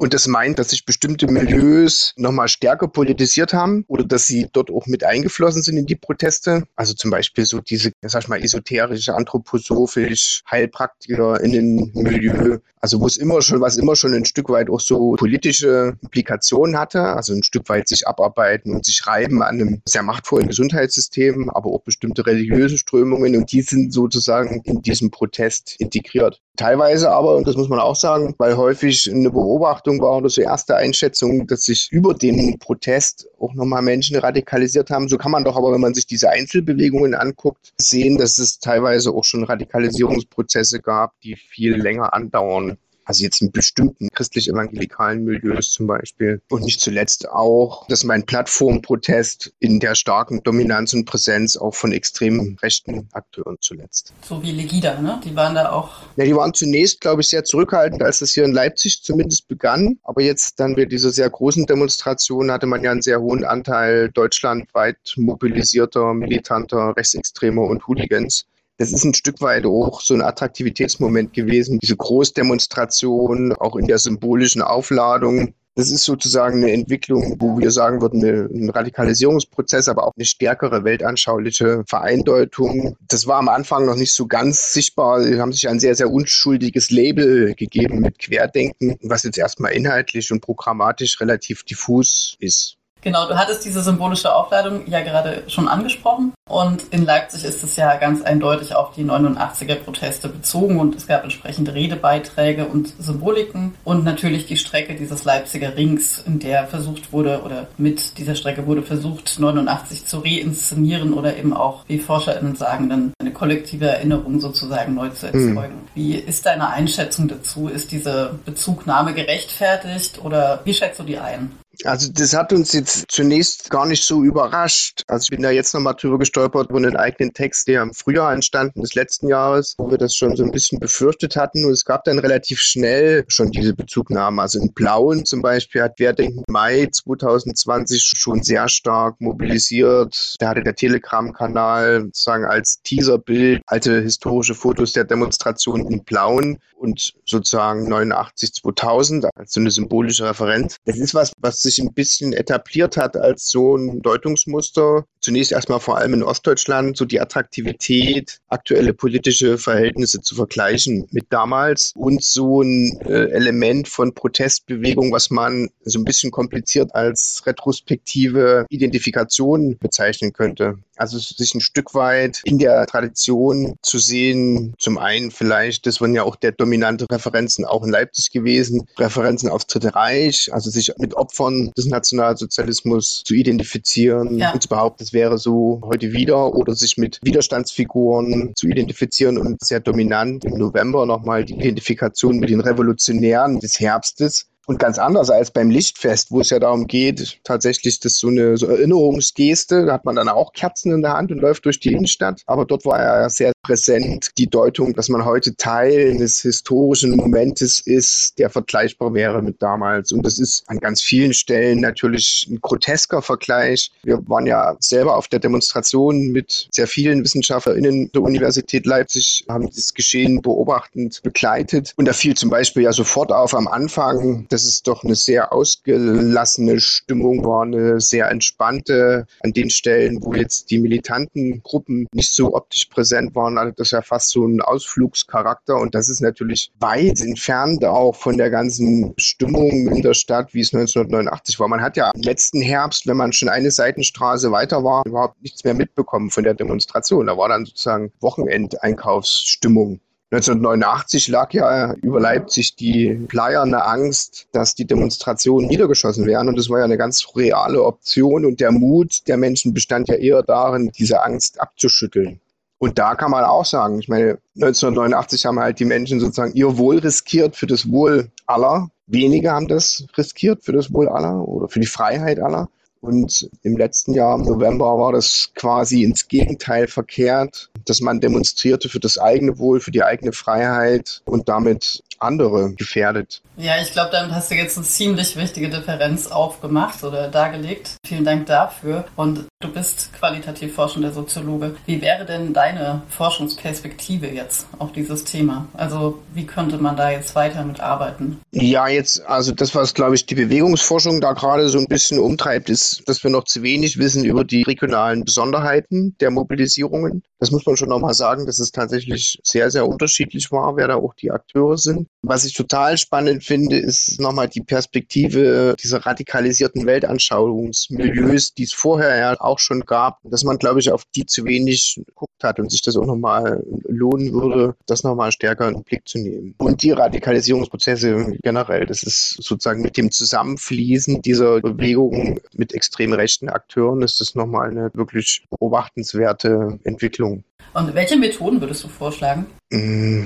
Und das meint, dass sich bestimmte Milieus nochmal stärker politisiert haben oder dass sie dort auch mit eingeflossen sind in die Proteste. Also zum Beispiel so diese, sag ich mal, esoterische, anthroposophisch, HeilpraktikerInnen-Milieu. Also wo es immer schon, was immer schon ein Stück weit auch so politische Implikationen hatte. Also ein Stück weit sich abarbeiten und sich reiben an einem sehr machtvollen Gesundheitssystem, aber auch bestimmte religiöse Strömungen. Und die sind sozusagen in diesem Protest integriert. Teilweise aber, und das muss man auch sagen, weil häufig eine Beobachtung war oder so erste Einschätzung, dass sich über den Protest auch nochmal Menschen radikalisiert haben. So kann man doch aber, wenn man sich diese Einzelbewegungen anguckt, sehen, dass es teilweise auch schon Radikalisierungsprozesse gab, die viel länger andauern. Also jetzt in bestimmten christlich-evangelikalen Milieus zum Beispiel. Und nicht zuletzt auch, dass mein Plattformprotest in der starken Dominanz und Präsenz auch von extremen rechten Akteuren zuletzt. So wie Legida, ne? Die waren da auch. Ja, die waren zunächst, glaube ich, sehr zurückhaltend, als das hier in Leipzig zumindest begann. Aber jetzt dann mit dieser sehr großen Demonstration hatte man ja einen sehr hohen Anteil deutschlandweit mobilisierter, militanter, rechtsextremer und Hooligans das ist ein Stück weit auch so ein Attraktivitätsmoment gewesen, diese Großdemonstration, auch in der symbolischen Aufladung. Das ist sozusagen eine Entwicklung, wo wir sagen würden, ein Radikalisierungsprozess, aber auch eine stärkere weltanschauliche Vereindeutung. Das war am Anfang noch nicht so ganz sichtbar. Sie haben sich ein sehr, sehr unschuldiges Label gegeben mit Querdenken, was jetzt erstmal inhaltlich und programmatisch relativ diffus ist. Genau, du hattest diese symbolische Aufladung ja gerade schon angesprochen. Und in Leipzig ist es ja ganz eindeutig auf die 89er-Proteste bezogen und es gab entsprechende Redebeiträge und Symboliken und natürlich die Strecke dieses Leipziger Rings, in der versucht wurde oder mit dieser Strecke wurde versucht, 89 zu reinszenieren oder eben auch, wie ForscherInnen sagen, dann eine kollektive Erinnerung sozusagen neu zu erzeugen. Mhm. Wie ist deine Einschätzung dazu? Ist diese Bezugnahme gerechtfertigt oder wie schätzt du die ein? Also das hat uns jetzt zunächst gar nicht so überrascht. Also ich bin da jetzt nochmal drüber gestolpert über einen eigenen Text, der im Frühjahr entstanden des letzten Jahres, wo wir das schon so ein bisschen befürchtet hatten. Und es gab dann relativ schnell schon diese Bezugnahme. Also in Blauen zum Beispiel hat Querdenken Mai 2020 schon sehr stark mobilisiert. Da hatte der Telegram-Kanal sozusagen als Teaserbild alte historische Fotos der Demonstration in Blauen und sozusagen 89 2000 als so eine symbolische Referenz. Das ist was, was sich ein bisschen etabliert hat als so ein Deutungsmuster. Zunächst erstmal vor allem in Ostdeutschland, so die Attraktivität, aktuelle politische Verhältnisse zu vergleichen mit damals und so ein äh, Element von Protestbewegung, was man so ein bisschen kompliziert als retrospektive Identifikation bezeichnen könnte. Also sich ein Stück weit in der Tradition zu sehen, zum einen vielleicht, das waren ja auch der dominante Referenzen auch in Leipzig gewesen, Referenzen aufs Dritte Reich, also sich mit Opfern des Nationalsozialismus zu identifizieren ja. und zu behaupten, es wäre so heute wieder oder sich mit Widerstandsfiguren zu identifizieren und sehr dominant im November nochmal die Identifikation mit den Revolutionären des Herbstes und ganz anders als beim Lichtfest, wo es ja darum geht, tatsächlich das so eine so Erinnerungsgeste, da hat man dann auch Kerzen in der Hand und läuft durch die Innenstadt. Aber dort war er sehr präsent die Deutung, dass man heute Teil eines historischen Momentes ist, der vergleichbar wäre mit damals. Und das ist an ganz vielen Stellen natürlich ein grotesker Vergleich. Wir waren ja selber auf der Demonstration mit sehr vielen WissenschaftlerInnen der Universität Leipzig, haben das Geschehen beobachtend begleitet. Und da fiel zum Beispiel ja sofort auf am Anfang, dass es doch eine sehr ausgelassene Stimmung war, eine sehr entspannte an den Stellen, wo jetzt die militanten Gruppen nicht so optisch präsent waren, hatte das ja fast so einen Ausflugscharakter. Und das ist natürlich weit entfernt auch von der ganzen Stimmung in der Stadt, wie es 1989 war. Man hat ja im letzten Herbst, wenn man schon eine Seitenstraße weiter war, überhaupt nichts mehr mitbekommen von der Demonstration. Da war dann sozusagen Wochenendeinkaufsstimmung. 1989 lag ja über Leipzig die bleierne Angst, dass die Demonstrationen niedergeschossen werden. Und das war ja eine ganz reale Option. Und der Mut der Menschen bestand ja eher darin, diese Angst abzuschütteln. Und da kann man auch sagen, ich meine, 1989 haben halt die Menschen sozusagen ihr Wohl riskiert für das Wohl aller. Wenige haben das riskiert für das Wohl aller oder für die Freiheit aller. Und im letzten Jahr, im November, war das quasi ins Gegenteil verkehrt, dass man demonstrierte für das eigene Wohl, für die eigene Freiheit und damit andere gefährdet. Ja, ich glaube, damit hast du jetzt eine ziemlich wichtige Differenz aufgemacht oder dargelegt. Vielen Dank dafür. Und du bist qualitativ forschender Soziologe. Wie wäre denn deine Forschungsperspektive jetzt auf dieses Thema? Also wie könnte man da jetzt weiter mitarbeiten? Ja, jetzt, also das, was, glaube ich, die Bewegungsforschung da gerade so ein bisschen umtreibt, ist, dass wir noch zu wenig wissen über die regionalen Besonderheiten der Mobilisierungen. Das muss man schon nochmal sagen, dass es tatsächlich sehr, sehr unterschiedlich war, wer da auch die Akteure sind. Was ich total spannend finde, ist nochmal die Perspektive dieser radikalisierten Weltanschauungsmilieus, die es vorher ja auch schon gab, dass man, glaube ich, auf die zu wenig geguckt hat und sich das auch nochmal lohnen würde, das nochmal stärker in den Blick zu nehmen. Und die Radikalisierungsprozesse generell, das ist sozusagen mit dem Zusammenfließen dieser Bewegung mit extrem rechten Akteuren, ist das nochmal eine wirklich beobachtenswerte Entwicklung. Und welche Methoden würdest du vorschlagen? Mm,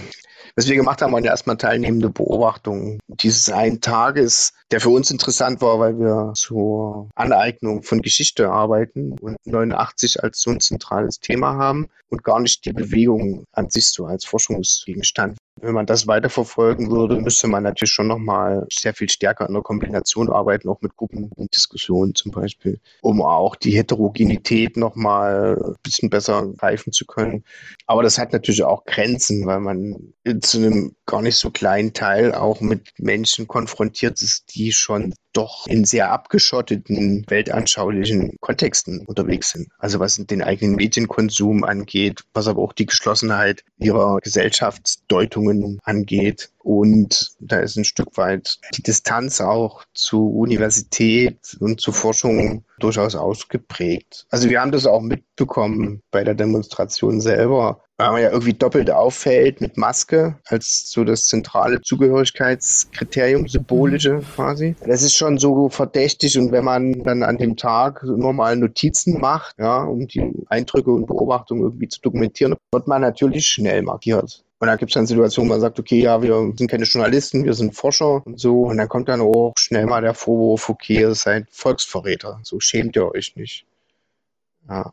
was wir gemacht haben, waren ja erstmal teilnehmende Beobachtungen dieses einen Tages, der für uns interessant war, weil wir zur Aneignung von Geschichte arbeiten und 89 als so ein zentrales Thema haben und gar nicht die Bewegung an sich so als Forschungsgegenstand. Wenn man das weiterverfolgen würde, müsste man natürlich schon nochmal sehr viel stärker in der Kombination arbeiten, auch mit Gruppen und Diskussionen zum Beispiel, um auch die Heterogenität nochmal ein bisschen besser greifen zu können. Aber das hat natürlich auch Grenzen, weil man zu einem gar nicht so kleinen Teil auch mit Menschen konfrontiert ist, die schon doch in sehr abgeschotteten weltanschaulichen Kontexten unterwegs sind. Also was den eigenen Medienkonsum angeht, was aber auch die Geschlossenheit ihrer Gesellschaftsdeutungen angeht. Und da ist ein Stück weit die Distanz auch zu Universität und zu Forschung durchaus ausgeprägt. Also wir haben das auch mitbekommen bei der Demonstration selber, weil man ja irgendwie doppelt auffällt mit Maske als so das zentrale Zugehörigkeitskriterium, symbolische quasi. Das ist schon so verdächtig und wenn man dann an dem Tag normal Notizen macht, ja, um die Eindrücke und Beobachtungen irgendwie zu dokumentieren, wird man natürlich schnell markiert. Und dann gibt es dann Situationen, wo man sagt, okay, ja, wir sind keine Journalisten, wir sind Forscher und so. Und dann kommt dann auch schnell mal der Vorwurf, okay, ihr seid Volksverräter. So schämt ihr euch nicht. Ja.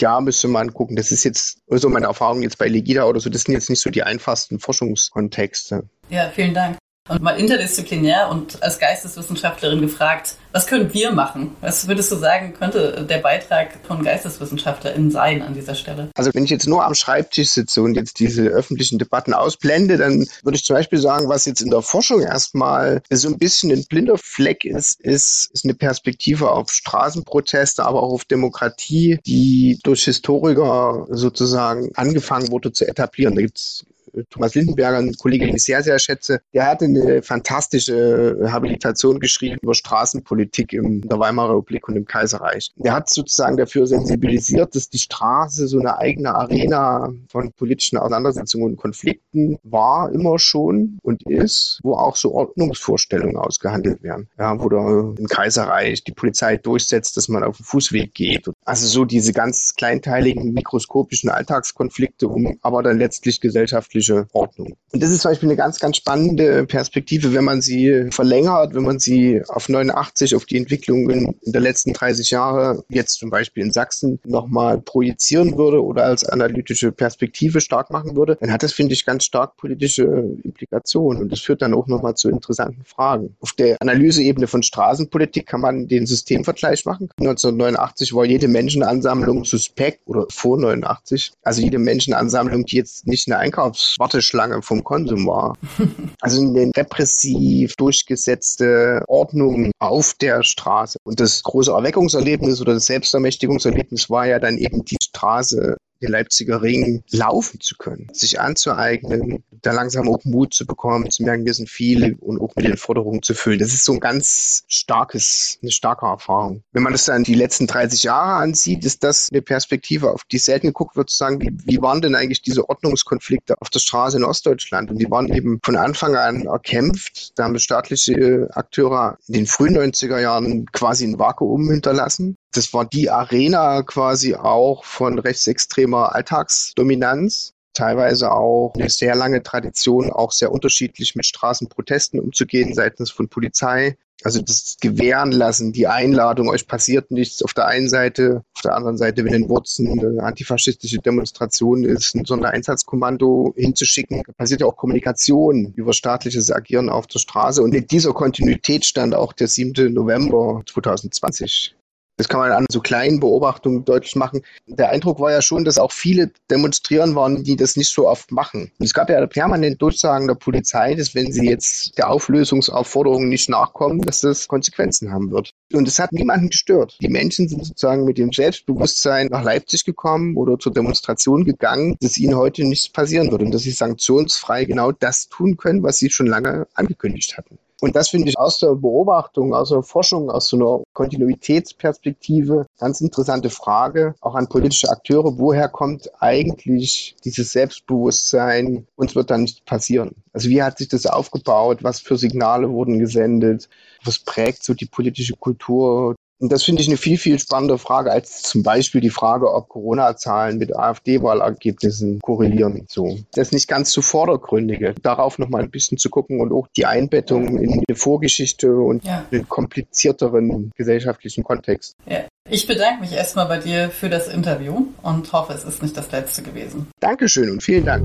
Ja, müsste man gucken. Das ist jetzt, also meine Erfahrung jetzt bei Legida oder so, das sind jetzt nicht so die einfachsten Forschungskontexte. Ja, vielen Dank. Und mal interdisziplinär und als Geisteswissenschaftlerin gefragt, was können wir machen? Was würdest du sagen, könnte der Beitrag von GeisteswissenschaftlerInnen sein an dieser Stelle? Also wenn ich jetzt nur am Schreibtisch sitze und jetzt diese öffentlichen Debatten ausblende, dann würde ich zum Beispiel sagen, was jetzt in der Forschung erstmal so ein bisschen ein blinder Fleck ist, ist, ist eine Perspektive auf Straßenproteste, aber auch auf Demokratie, die durch Historiker sozusagen angefangen wurde zu etablieren. Da gibt es Thomas Lindenberger, ein Kollege, den ich sehr, sehr schätze, der hatte eine fantastische Habilitation geschrieben über Straßenpolitik in der Weimarer Republik und im Kaiserreich. Der hat sozusagen dafür sensibilisiert, dass die Straße so eine eigene Arena von politischen Auseinandersetzungen und Konflikten war, immer schon und ist, wo auch so Ordnungsvorstellungen ausgehandelt werden. Ja, wo da im Kaiserreich die Polizei durchsetzt, dass man auf den Fußweg geht. Also so diese ganz kleinteiligen, mikroskopischen Alltagskonflikte, um aber dann letztlich gesellschaftliche Ordnung. Und das ist zum Beispiel eine ganz, ganz spannende Perspektive, wenn man sie verlängert, wenn man sie auf 89, auf die Entwicklungen der letzten 30 Jahre, jetzt zum Beispiel in Sachsen, nochmal projizieren würde oder als analytische Perspektive stark machen würde, dann hat das, finde ich, ganz stark politische Implikationen. Und das führt dann auch nochmal zu interessanten Fragen. Auf der Analyseebene von Straßenpolitik kann man den Systemvergleich machen. 1989 war jede Menschenansammlung suspekt oder vor 89. Also jede Menschenansammlung, die jetzt nicht eine Einkaufswarteschlange vom Konsum war. Also eine repressiv durchgesetzte Ordnung auf der Straße. Und das große Erweckungserlebnis oder das Selbstermächtigungserlebnis war ja dann eben die Straße den Leipziger Ring laufen zu können, sich anzueignen, da langsam auch Mut zu bekommen, zu merken, wir sind viele und auch mit den Forderungen zu füllen. Das ist so ein ganz starkes, eine starke Erfahrung. Wenn man das dann die letzten 30 Jahre ansieht, ist das eine Perspektive, auf die selten geguckt wird, zu sagen, wie, wie waren denn eigentlich diese Ordnungskonflikte auf der Straße in Ostdeutschland? Und die waren eben von Anfang an erkämpft. Da haben staatliche Akteure in den frühen 90er Jahren quasi ein Vakuum hinterlassen. Das war die Arena quasi auch von rechtsextremer Alltagsdominanz. Teilweise auch eine sehr lange Tradition, auch sehr unterschiedlich mit Straßenprotesten umzugehen seitens von Polizei. Also das Gewähren lassen, die Einladung, euch passiert nichts auf der einen Seite, auf der anderen Seite, wenn in Wurzen eine antifaschistische Demonstration ist, ein Sondereinsatzkommando hinzuschicken. Da passiert ja auch Kommunikation über staatliches Agieren auf der Straße. Und in dieser Kontinuität stand auch der 7. November 2020 das kann man an so kleinen Beobachtungen deutlich machen. Der Eindruck war ja schon, dass auch viele demonstrieren waren, die das nicht so oft machen. Und es gab ja permanent Durchsagen der Polizei, dass wenn sie jetzt der Auflösungsaufforderung nicht nachkommen, dass das Konsequenzen haben wird. Und es hat niemanden gestört. Die Menschen sind sozusagen mit dem Selbstbewusstsein nach Leipzig gekommen oder zur Demonstration gegangen, dass ihnen heute nichts passieren wird und dass sie sanktionsfrei genau das tun können, was sie schon lange angekündigt hatten. Und das finde ich aus der Beobachtung, aus der Forschung, aus so einer Kontinuitätsperspektive ganz interessante Frage, auch an politische Akteure. Woher kommt eigentlich dieses Selbstbewusstsein? Uns wird da nichts passieren. Also wie hat sich das aufgebaut? Was für Signale wurden gesendet? Was prägt so die politische Kultur und das finde ich eine viel, viel spannende Frage als zum Beispiel die Frage, ob Corona-Zahlen mit AfD-Wahlergebnissen korrelieren. So. Das ist nicht ganz zu vordergründige. Darauf nochmal ein bisschen zu gucken und auch die Einbettung in die Vorgeschichte und ja. den komplizierteren gesellschaftlichen Kontext. Ja. Ich bedanke mich erstmal bei dir für das Interview und hoffe, es ist nicht das letzte gewesen. Dankeschön und vielen Dank.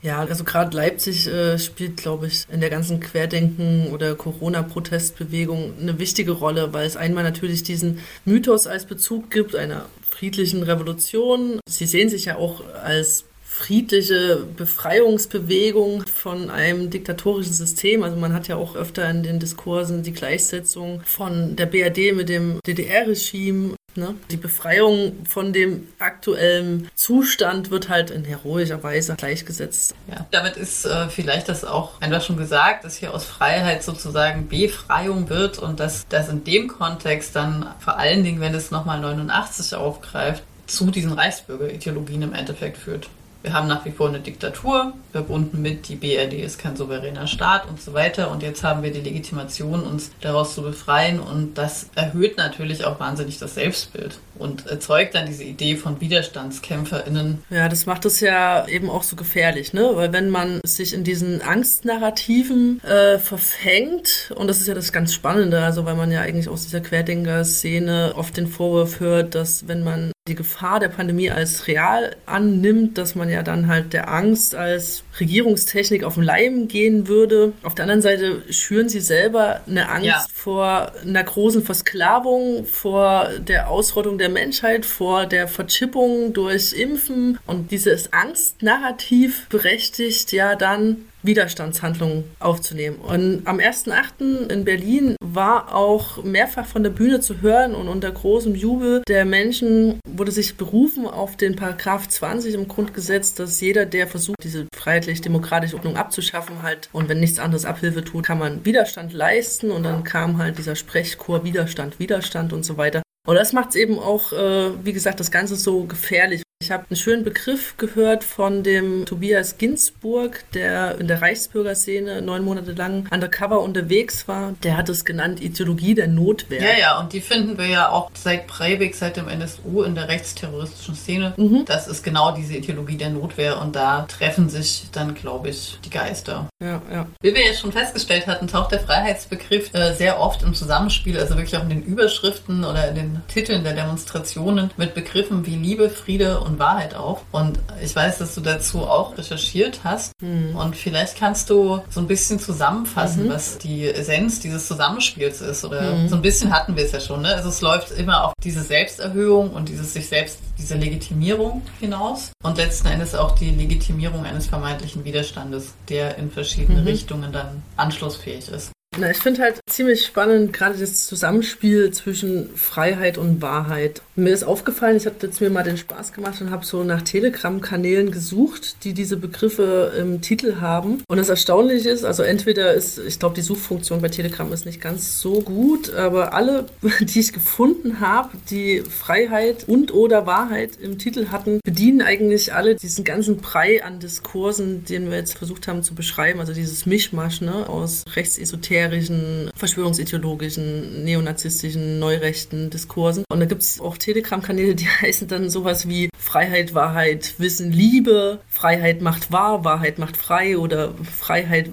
Ja, also gerade Leipzig äh, spielt, glaube ich, in der ganzen Querdenken- oder Corona-Protestbewegung eine wichtige Rolle, weil es einmal natürlich diesen Mythos als Bezug gibt, einer friedlichen Revolution. Sie sehen sich ja auch als friedliche Befreiungsbewegung von einem diktatorischen System. Also man hat ja auch öfter in den Diskursen die Gleichsetzung von der BRD mit dem DDR-Regime Ne? Die Befreiung von dem aktuellen Zustand wird halt in heroischer Weise gleichgesetzt. Ja, damit ist äh, vielleicht das auch einfach schon gesagt, dass hier aus Freiheit sozusagen Befreiung wird und dass das in dem Kontext dann vor allen Dingen, wenn es nochmal 89 aufgreift, zu diesen Reichsbürgerideologien im Endeffekt führt. Wir haben nach wie vor eine Diktatur, verbunden mit, die BRD ist kein souveräner Staat und so weiter. Und jetzt haben wir die Legitimation, uns daraus zu befreien. Und das erhöht natürlich auch wahnsinnig das Selbstbild und erzeugt dann diese Idee von WiderstandskämpferInnen. Ja, das macht es ja eben auch so gefährlich, ne? Weil wenn man sich in diesen Angstnarrativen äh, verfängt, und das ist ja das ganz Spannende, also weil man ja eigentlich aus dieser Querdenker-Szene oft den Vorwurf hört, dass wenn man die Gefahr der Pandemie als real annimmt, dass man ja dann halt der Angst als Regierungstechnik auf den Leim gehen würde. Auf der anderen Seite schüren sie selber eine Angst ja. vor einer großen Versklavung, vor der Ausrottung der Menschheit, vor der Verchippung durch Impfen. Und dieses Angstnarrativ berechtigt ja dann Widerstandshandlungen aufzunehmen. Und am 1.8. in Berlin war auch mehrfach von der Bühne zu hören und unter großem Jubel der Menschen wurde sich berufen auf den Paragraph 20 im Grundgesetz, dass jeder, der versucht, diese freiheitlich-demokratische Ordnung abzuschaffen, halt und wenn nichts anderes Abhilfe tut, kann man Widerstand leisten und dann kam halt dieser Sprechchor Widerstand, Widerstand und so weiter. Und das macht es eben auch, äh, wie gesagt, das Ganze so gefährlich. Ich habe einen schönen Begriff gehört von dem Tobias Ginsburg, der in der Reichsbürgerszene neun Monate lang undercover unterwegs war. Der hat es genannt Ideologie der Notwehr. Ja, ja, und die finden wir ja auch seit Breivik, seit dem NSU in der rechtsterroristischen Szene. Mhm. Das ist genau diese Ideologie der Notwehr und da treffen sich dann, glaube ich, die Geister. Ja, ja. Wie wir jetzt schon festgestellt hatten, taucht der Freiheitsbegriff äh, sehr oft im Zusammenspiel, also wirklich auch in den Überschriften oder in den Titeln der Demonstrationen mit Begriffen wie Liebe, Friede und Wahrheit auf. Und ich weiß, dass du dazu auch recherchiert hast. Mhm. Und vielleicht kannst du so ein bisschen zusammenfassen, mhm. was die Essenz dieses Zusammenspiels ist. Oder mhm. so ein bisschen hatten wir es ja schon. Ne? Also es läuft immer auf diese Selbsterhöhung und dieses sich selbst, diese Legitimierung hinaus. Und letzten Endes auch die Legitimierung eines vermeintlichen Widerstandes, der in verschiedene mhm. Richtungen dann anschlussfähig ist. Na, ich finde halt ziemlich spannend, gerade das Zusammenspiel zwischen Freiheit und Wahrheit. Mir ist aufgefallen, ich habe jetzt mir mal den Spaß gemacht und habe so nach Telegram-Kanälen gesucht, die diese Begriffe im Titel haben. Und das Erstaunliche ist, also entweder ist, ich glaube, die Suchfunktion bei Telegram ist nicht ganz so gut, aber alle, die ich gefunden habe, die Freiheit und oder Wahrheit im Titel hatten, bedienen eigentlich alle diesen ganzen Brei an Diskursen, den wir jetzt versucht haben zu beschreiben. Also dieses Mischmasch ne, aus rechtsesoterik esoterischen, verschwörungsideologischen, neonazistischen, neurechten Diskursen. Und da gibt es auch Telegram-Kanäle, die heißen dann sowas wie Freiheit, Wahrheit, Wissen, Liebe, Freiheit macht wahr, Wahrheit macht frei oder Freiheit,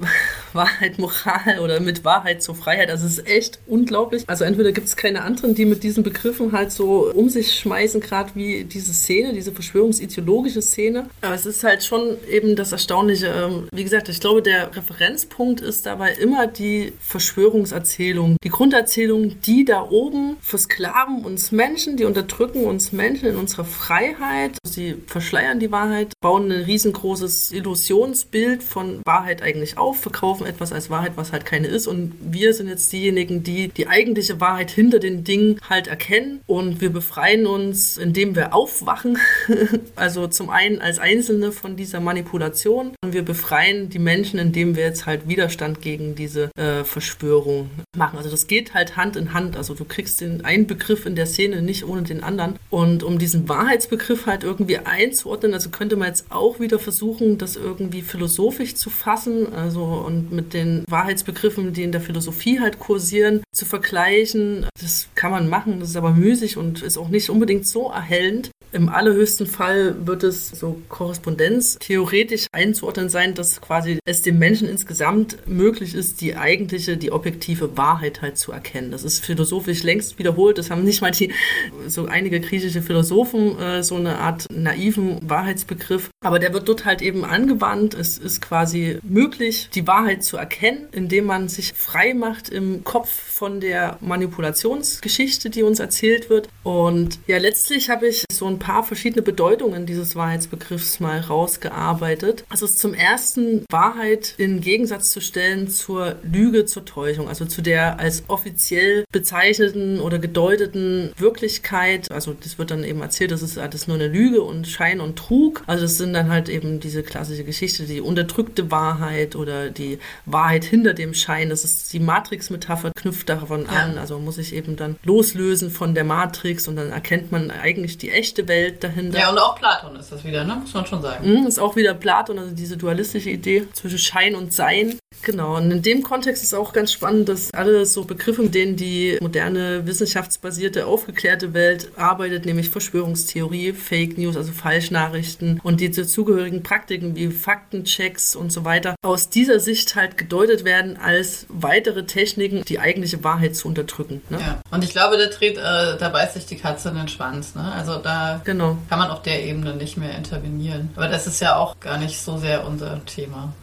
Wahrheit, Moral oder mit Wahrheit zur Freiheit. Also es ist echt unglaublich. Also entweder gibt es keine anderen, die mit diesen Begriffen halt so um sich schmeißen, gerade wie diese Szene, diese verschwörungsideologische Szene. Aber es ist halt schon eben das Erstaunliche. Ähm, wie gesagt, ich glaube, der Referenzpunkt ist dabei immer die Verschwörungserzählung. Die Grunderzählung, die da oben versklaven uns Menschen, die unterdrücken uns Menschen in unserer Freiheit. Sie verschleiern die Wahrheit, bauen ein riesengroßes Illusionsbild von Wahrheit eigentlich auf, verkaufen etwas als Wahrheit, was halt keine ist. Und wir sind jetzt diejenigen, die die eigentliche Wahrheit hinter den Dingen halt erkennen. Und wir befreien uns, indem wir aufwachen. also zum einen als Einzelne von dieser Manipulation. Und wir befreien die Menschen, indem wir jetzt halt Widerstand gegen diese äh, Verschwörung machen. Also das geht halt Hand in Hand. Also du kriegst den einen Begriff in der Szene nicht ohne den anderen. Und um diesen Wahrheitsbegriff halt irgendwie einzuordnen, also könnte man jetzt auch wieder versuchen, das irgendwie philosophisch zu fassen. Also und mit den Wahrheitsbegriffen, die in der Philosophie halt kursieren, zu vergleichen. Das kann man machen, das ist aber müßig und ist auch nicht unbedingt so erhellend. Im allerhöchsten Fall wird es so Korrespondenz theoretisch einzuordnen sein, dass quasi es dem Menschen insgesamt möglich ist, die eigentliche, die objektive Wahrheit halt zu erkennen. Das ist philosophisch längst wiederholt. Das haben nicht mal die, so einige griechische Philosophen, äh, so eine Art naiven Wahrheitsbegriff. Aber der wird dort halt eben angewandt. Es ist quasi möglich, die Wahrheit zu erkennen, indem man sich frei macht im Kopf von der Manipulationsgeschichte, die uns erzählt wird. Und ja, letztlich habe ich so ein paar verschiedene Bedeutungen dieses Wahrheitsbegriffs mal rausgearbeitet. Also zum ersten Wahrheit in Gegensatz zu stellen zur Lüge, zur Täuschung, also zu der als offiziell bezeichneten oder gedeuteten Wirklichkeit. Also das wird dann eben erzählt, das ist alles nur eine Lüge und Schein und Trug. Also es sind dann halt eben diese klassische Geschichte, die unterdrückte Wahrheit oder die Wahrheit hinter dem Schein. Das ist die Matrix-Metapher, knüpft davon ja. an. Also muss ich eben dann loslösen von der Matrix und dann erkennt man eigentlich die echte Welt dahinter. Ja, und auch Platon ist das wieder, ne? muss man schon sagen. Mhm, ist auch wieder Platon, also diese dualistische Idee zwischen Schein und Sein. Genau, und in dem Kontext ist auch ganz spannend, dass alle so Begriffe, mit denen die moderne wissenschaftsbasierte, aufgeklärte Welt arbeitet, nämlich Verschwörungstheorie, Fake News, also Falschnachrichten und die zugehörigen Praktiken wie Faktenchecks und so weiter, aus dieser Sicht halt gedeutet werden als weitere Techniken, die eigentliche Wahrheit zu unterdrücken. Ne? Ja, und ich glaube, da, dreht, äh, da beißt sich die Katze in den Schwanz. Ne? Also da genau. kann man auf der Ebene nicht mehr intervenieren. Aber das ist ja auch gar nicht so sehr unser Thema.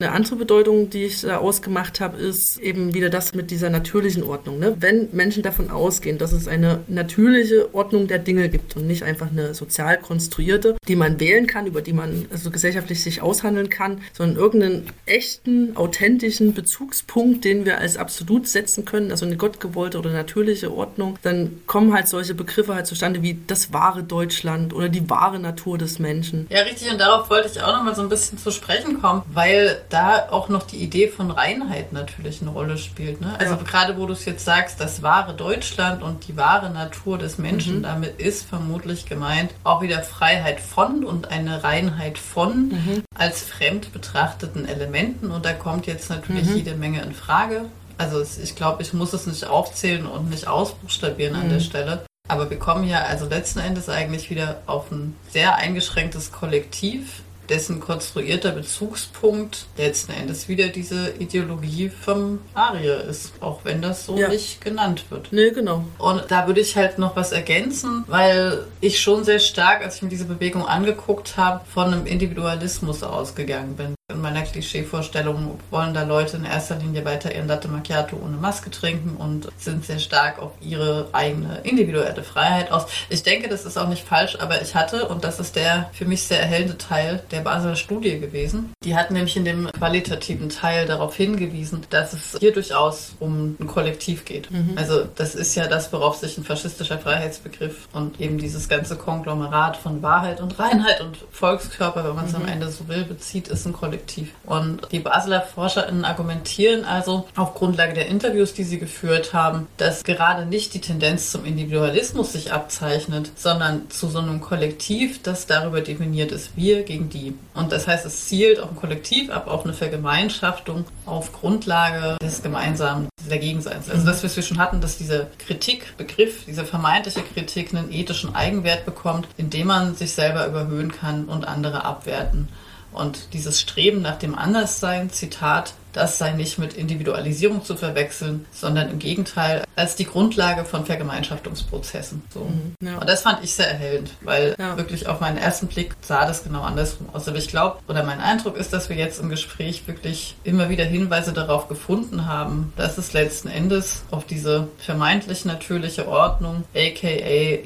Eine andere Bedeutung, die ich da ausgemacht habe, ist eben wieder das mit dieser natürlichen Ordnung. Ne? Wenn Menschen davon ausgehen, dass es eine natürliche Ordnung der Dinge gibt und nicht einfach eine sozial konstruierte, die man wählen kann, über die man also gesellschaftlich sich aushandeln kann, sondern irgendeinen echten, authentischen Bezugspunkt, den wir als absolut setzen können, also eine gottgewollte oder natürliche Ordnung, dann kommen halt solche Begriffe halt zustande wie das wahre Deutschland oder die wahre Natur des Menschen. Ja, richtig. Und darauf wollte ich auch noch mal so ein bisschen zu sprechen kommen, weil da auch noch die Idee von Reinheit natürlich eine Rolle spielt. Ne? Also ja. gerade wo du es jetzt sagst, das wahre Deutschland und die wahre Natur des Menschen, mhm. damit ist vermutlich gemeint auch wieder Freiheit von und eine Reinheit von mhm. als fremd betrachteten Elementen. Und da kommt jetzt natürlich mhm. jede Menge in Frage. Also ich glaube, ich muss es nicht aufzählen und nicht ausbuchstabieren an der mhm. Stelle. Aber wir kommen ja also letzten Endes eigentlich wieder auf ein sehr eingeschränktes Kollektiv, dessen konstruierter Bezugspunkt letzten Endes wieder diese Ideologie vom Arier ist, auch wenn das so ja. nicht genannt wird. Nee, genau. Und da würde ich halt noch was ergänzen, weil ich schon sehr stark, als ich mir diese Bewegung angeguckt habe, von einem Individualismus ausgegangen bin. In meiner Klischeevorstellung wollen da Leute in erster Linie weiter ihren Latte Macchiato ohne Maske trinken und sind sehr stark auf ihre eigene individuelle Freiheit aus. Ich denke, das ist auch nicht falsch, aber ich hatte, und das ist der für mich sehr erhellende Teil der Basler Studie gewesen, die hat nämlich in dem qualitativen Teil darauf hingewiesen, dass es hier durchaus um ein Kollektiv geht. Mhm. Also das ist ja das, worauf sich ein faschistischer Freiheitsbegriff und eben dieses ganze Konglomerat von Wahrheit und Reinheit und Volkskörper, wenn man es mhm. am Ende so will, bezieht, ist ein Kollektiv. Kollektiv. Und die Basler ForscherInnen argumentieren also auf Grundlage der Interviews, die sie geführt haben, dass gerade nicht die Tendenz zum Individualismus sich abzeichnet, sondern zu so einem Kollektiv, das darüber definiert ist, wir gegen die. Und das heißt, es zielt auf ein Kollektiv ab, auf eine Vergemeinschaftung auf Grundlage des gemeinsamen Dagegenseins. Also das, was wir schon hatten, dass dieser Kritikbegriff, diese vermeintliche Kritik einen ethischen Eigenwert bekommt, indem man sich selber überhöhen kann und andere abwerten. Und dieses Streben nach dem Anderssein, Zitat, das sei nicht mit Individualisierung zu verwechseln, sondern im Gegenteil als die Grundlage von Vergemeinschaftungsprozessen. So. Mhm, ja. Und das fand ich sehr erhellend, weil ja. wirklich auf meinen ersten Blick sah das genau andersrum aus. Aber ich glaube, oder mein Eindruck ist, dass wir jetzt im Gespräch wirklich immer wieder Hinweise darauf gefunden haben, dass es letzten Endes auf diese vermeintlich natürliche Ordnung, aka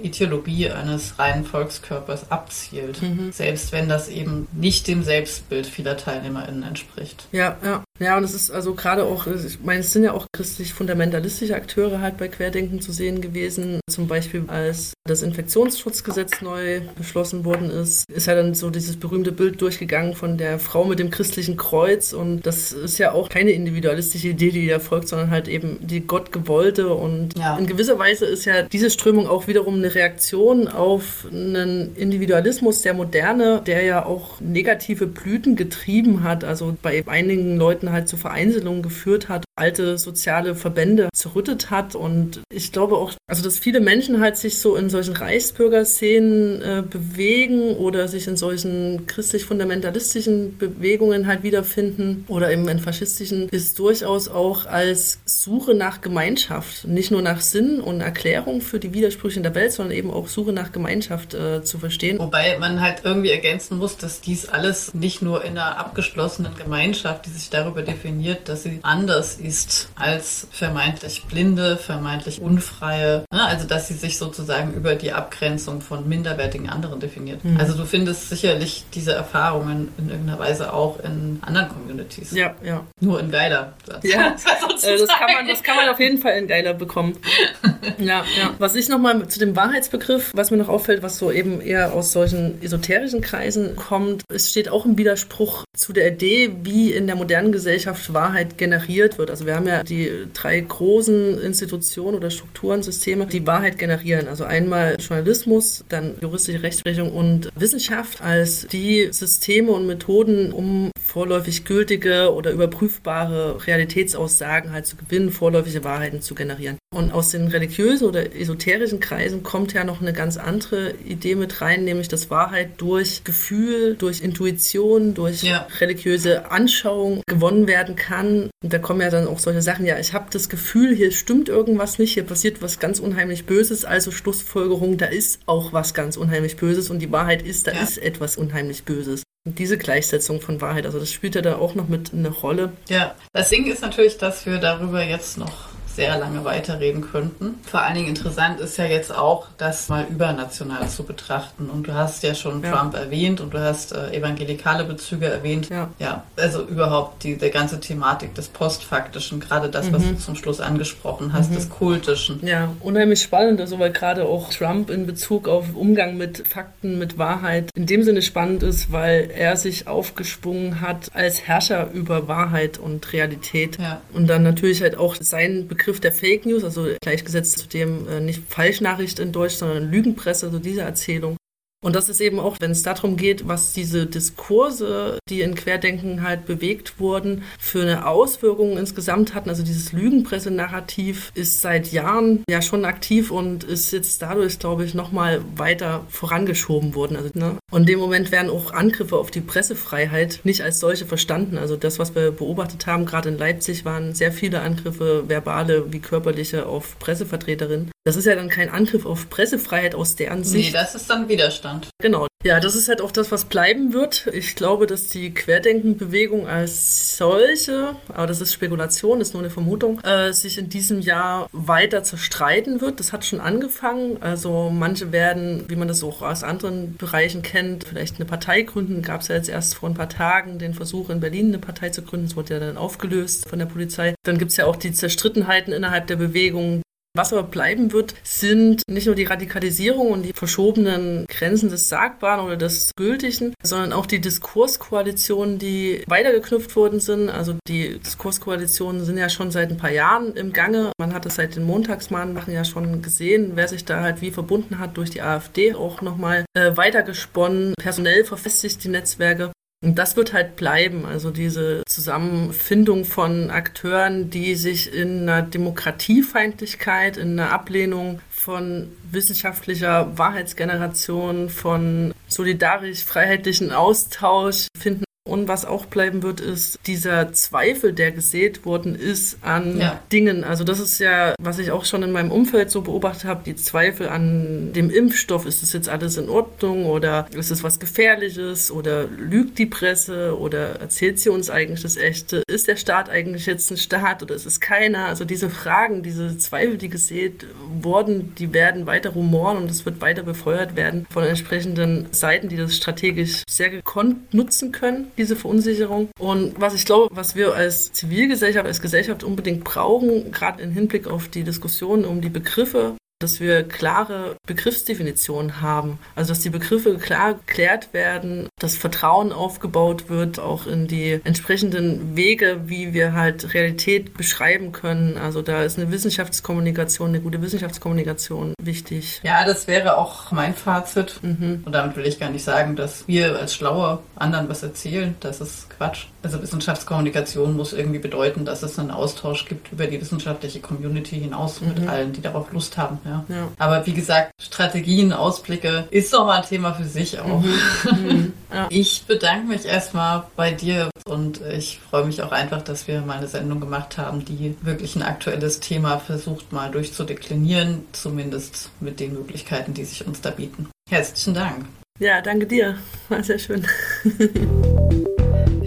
Ideologie eines reinen Volkskörpers abzielt. Mhm. Selbst wenn das eben nicht dem Selbstbild vieler TeilnehmerInnen entspricht. Ja, ja. Ja, und es ist also gerade auch, ich meine, es sind ja auch christlich-fundamentalistische Akteure halt bei Querdenken zu sehen gewesen. Zum Beispiel, als das Infektionsschutzgesetz neu beschlossen worden ist, ist ja dann so dieses berühmte Bild durchgegangen von der Frau mit dem christlichen Kreuz. Und das ist ja auch keine individualistische Idee, die da folgt, sondern halt eben die Gottgewollte. Und ja. in gewisser Weise ist ja diese Strömung auch wiederum eine Reaktion auf einen Individualismus der Moderne, der ja auch negative Blüten getrieben hat. Also bei einigen Leuten halt zu Vereinzelungen geführt hat, alte soziale Verbände zerrüttet hat. Und ich glaube auch, also dass viele Menschen halt sich so in solchen Reichsbürgerszenen äh, bewegen oder sich in solchen christlich-fundamentalistischen Bewegungen halt wiederfinden oder eben in faschistischen, ist durchaus auch als Suche nach Gemeinschaft, nicht nur nach Sinn und Erklärung für die Widersprüche in der Welt, sondern eben auch Suche nach Gemeinschaft äh, zu verstehen. Wobei man halt irgendwie ergänzen muss, dass dies alles nicht nur in einer abgeschlossenen Gemeinschaft, die sich darüber darüber definiert, dass sie anders ist als vermeintlich blinde, vermeintlich unfreie. Ne? Also dass sie sich sozusagen über die Abgrenzung von minderwertigen anderen definiert. Mhm. Also du findest sicherlich diese Erfahrungen in irgendeiner Weise auch in anderen Communities. Ja, ja. Nur in geiler. Ja, äh, das kann, man, das kann man auf jeden Fall in geiler bekommen. ja, ja. Was ich nochmal zu dem Wahrheitsbegriff, was mir noch auffällt, was so eben eher aus solchen esoterischen Kreisen kommt, es steht auch im Widerspruch zu der Idee, wie in der modernen Gesellschaft Gesellschaft Wahrheit generiert wird. Also wir haben ja die drei großen Institutionen oder Strukturen, Systeme, die Wahrheit generieren. Also einmal Journalismus, dann juristische Rechtsprechung und Wissenschaft als die Systeme und Methoden, um vorläufig gültige oder überprüfbare Realitätsaussagen halt zu gewinnen, vorläufige Wahrheiten zu generieren. Und aus den religiösen oder esoterischen Kreisen kommt ja noch eine ganz andere Idee mit rein, nämlich dass Wahrheit durch Gefühl, durch Intuition, durch ja. religiöse Anschauung gewonnen gewonnen werden kann. Und da kommen ja dann auch solche Sachen, ja, ich habe das Gefühl, hier stimmt irgendwas nicht, hier passiert was ganz unheimlich Böses, also Schlussfolgerung, da ist auch was ganz unheimlich Böses und die Wahrheit ist, da ja. ist etwas unheimlich Böses. Und diese Gleichsetzung von Wahrheit, also das spielt ja da auch noch mit eine Rolle. Ja, das Ding ist natürlich, dass wir darüber jetzt noch sehr lange weiterreden könnten. Vor allen Dingen interessant ist ja jetzt auch, das mal übernational zu betrachten. Und du hast ja schon ja. Trump erwähnt und du hast äh, evangelikale Bezüge erwähnt. Ja. ja, also überhaupt die, die ganze Thematik des Postfaktischen, gerade das, mhm. was du zum Schluss angesprochen hast, mhm. des Kultischen. Ja, unheimlich spannend, also weil gerade auch Trump in Bezug auf Umgang mit Fakten, mit Wahrheit in dem Sinne spannend ist, weil er sich aufgesprungen hat als Herrscher über Wahrheit und Realität. Ja. Und dann natürlich halt auch sein Begriff der Fake News, also gleichgesetzt zu dem äh, nicht Falschnachricht in Deutsch, sondern Lügenpresse, also diese Erzählung. Und das ist eben auch, wenn es darum geht, was diese Diskurse, die in Querdenken halt bewegt wurden, für eine Auswirkung insgesamt hatten. Also dieses Lügenpresse-Narrativ ist seit Jahren ja schon aktiv und ist jetzt dadurch, glaube ich, nochmal weiter vorangeschoben worden. Also, ne? Und in dem Moment werden auch Angriffe auf die Pressefreiheit nicht als solche verstanden. Also das, was wir beobachtet haben, gerade in Leipzig, waren sehr viele Angriffe, verbale wie körperliche, auf Pressevertreterinnen. Das ist ja dann kein Angriff auf Pressefreiheit aus deren Sicht. Nee, das ist dann Widerstand. Genau. Ja, das ist halt auch das, was bleiben wird. Ich glaube, dass die Querdenkenbewegung als solche, aber das ist Spekulation, ist nur eine Vermutung, äh, sich in diesem Jahr weiter zerstreiten wird. Das hat schon angefangen. Also manche werden, wie man das auch aus anderen Bereichen kennt, vielleicht eine Partei gründen. Gab es ja jetzt erst vor ein paar Tagen den Versuch in Berlin eine Partei zu gründen. Das wurde ja dann aufgelöst von der Polizei. Dann gibt es ja auch die Zerstrittenheiten innerhalb der Bewegung, was aber bleiben wird, sind nicht nur die Radikalisierung und die verschobenen Grenzen des Sagbaren oder des Gültigen, sondern auch die Diskurskoalitionen, die weitergeknüpft worden sind. Also die Diskurskoalitionen sind ja schon seit ein paar Jahren im Gange. Man hat es seit den Montagsmahnwachen ja schon gesehen, wer sich da halt wie verbunden hat durch die AfD auch nochmal äh, weitergesponnen, personell verfestigt die Netzwerke. Und das wird halt bleiben, also diese Zusammenfindung von Akteuren, die sich in einer Demokratiefeindlichkeit, in einer Ablehnung von wissenschaftlicher Wahrheitsgeneration, von solidarisch-freiheitlichen Austausch finden. Und was auch bleiben wird, ist dieser Zweifel, der gesät worden ist an ja. Dingen. Also das ist ja, was ich auch schon in meinem Umfeld so beobachtet habe, die Zweifel an dem Impfstoff. Ist das jetzt alles in Ordnung oder ist es was Gefährliches oder lügt die Presse oder erzählt sie uns eigentlich das Echte? Ist der Staat eigentlich jetzt ein Staat oder ist es keiner? Also diese Fragen, diese Zweifel, die gesät wurden, die werden weiter rumoren und es wird weiter befeuert werden von entsprechenden Seiten, die das strategisch sehr gekonnt nutzen können diese Verunsicherung. Und was ich glaube, was wir als Zivilgesellschaft, als Gesellschaft unbedingt brauchen, gerade im Hinblick auf die Diskussion um die Begriffe, dass wir klare Begriffsdefinitionen haben. Also dass die Begriffe klar geklärt werden, dass Vertrauen aufgebaut wird, auch in die entsprechenden Wege, wie wir halt Realität beschreiben können. Also da ist eine Wissenschaftskommunikation, eine gute Wissenschaftskommunikation wichtig. Ja, das wäre auch mein Fazit. Mhm. Und damit will ich gar nicht sagen, dass wir als Schlaue anderen was erzählen. Das ist Quatsch. Also Wissenschaftskommunikation muss irgendwie bedeuten, dass es einen Austausch gibt über die wissenschaftliche Community hinaus mhm. mit allen, die darauf Lust haben. Ja. Ja. Aber wie gesagt, Strategien, Ausblicke ist doch mal ein Thema für sich auch. Mhm. Mhm. Ja. Ich bedanke mich erstmal bei dir und ich freue mich auch einfach, dass wir mal eine Sendung gemacht haben, die wirklich ein aktuelles Thema versucht mal durchzudeklinieren, zumindest mit den Möglichkeiten, die sich uns da bieten. Herzlichen Dank. Ja, danke dir. War sehr schön.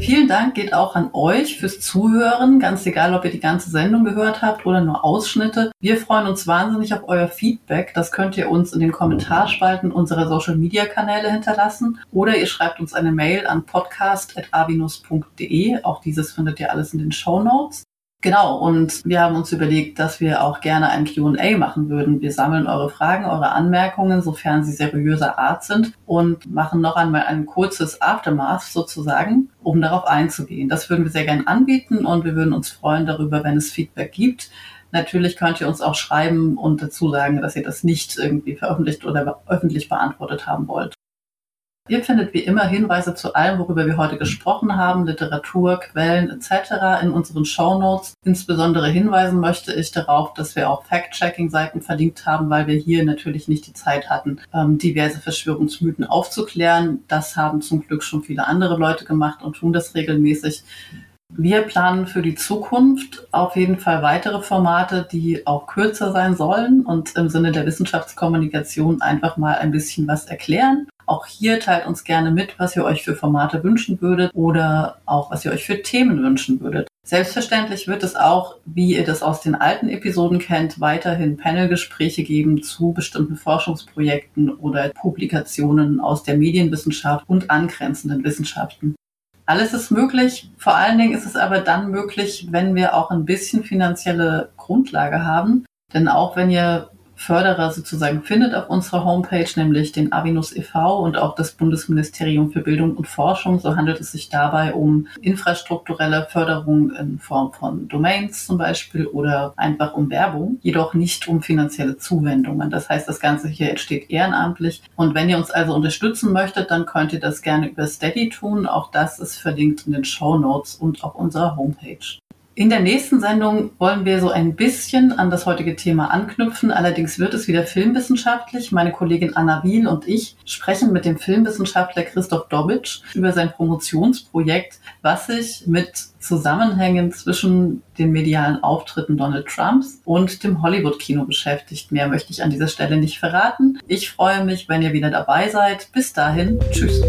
Vielen Dank geht auch an euch fürs Zuhören, ganz egal, ob ihr die ganze Sendung gehört habt oder nur Ausschnitte. Wir freuen uns wahnsinnig auf euer Feedback. Das könnt ihr uns in den Kommentarspalten unserer Social Media Kanäle hinterlassen oder ihr schreibt uns eine Mail an podcast.avinus.de. Auch dieses findet ihr alles in den Show Notes. Genau, und wir haben uns überlegt, dass wir auch gerne ein QA machen würden. Wir sammeln eure Fragen, eure Anmerkungen, sofern sie seriöser Art sind, und machen noch einmal ein kurzes Aftermath sozusagen, um darauf einzugehen. Das würden wir sehr gerne anbieten und wir würden uns freuen darüber, wenn es Feedback gibt. Natürlich könnt ihr uns auch schreiben und dazu sagen, dass ihr das nicht irgendwie veröffentlicht oder öffentlich beantwortet haben wollt. Ihr findet wie immer Hinweise zu allem, worüber wir heute gesprochen haben, Literatur, Quellen etc. in unseren Show Notes. Insbesondere hinweisen möchte ich darauf, dass wir auch Fact-Checking-Seiten verlinkt haben, weil wir hier natürlich nicht die Zeit hatten, ähm, diverse Verschwörungsmythen aufzuklären. Das haben zum Glück schon viele andere Leute gemacht und tun das regelmäßig. Wir planen für die Zukunft auf jeden Fall weitere Formate, die auch kürzer sein sollen und im Sinne der Wissenschaftskommunikation einfach mal ein bisschen was erklären auch hier teilt uns gerne mit, was ihr euch für Formate wünschen würdet oder auch was ihr euch für Themen wünschen würdet. Selbstverständlich wird es auch, wie ihr das aus den alten Episoden kennt, weiterhin Panelgespräche geben zu bestimmten Forschungsprojekten oder Publikationen aus der Medienwissenschaft und angrenzenden Wissenschaften. Alles ist möglich. Vor allen Dingen ist es aber dann möglich, wenn wir auch ein bisschen finanzielle Grundlage haben. Denn auch wenn ihr Förderer sozusagen findet auf unserer Homepage, nämlich den Avinus e.V. und auch das Bundesministerium für Bildung und Forschung. So handelt es sich dabei um infrastrukturelle Förderung in Form von Domains zum Beispiel oder einfach um Werbung, jedoch nicht um finanzielle Zuwendungen. Das heißt, das Ganze hier entsteht ehrenamtlich. Und wenn ihr uns also unterstützen möchtet, dann könnt ihr das gerne über Steady tun. Auch das ist verlinkt in den Show Notes und auf unserer Homepage. In der nächsten Sendung wollen wir so ein bisschen an das heutige Thema anknüpfen. Allerdings wird es wieder filmwissenschaftlich. Meine Kollegin Anna Wiel und ich sprechen mit dem Filmwissenschaftler Christoph Dobitsch über sein Promotionsprojekt, was sich mit Zusammenhängen zwischen den medialen Auftritten Donald Trumps und dem Hollywood-Kino beschäftigt. Mehr möchte ich an dieser Stelle nicht verraten. Ich freue mich, wenn ihr wieder dabei seid. Bis dahin, tschüss.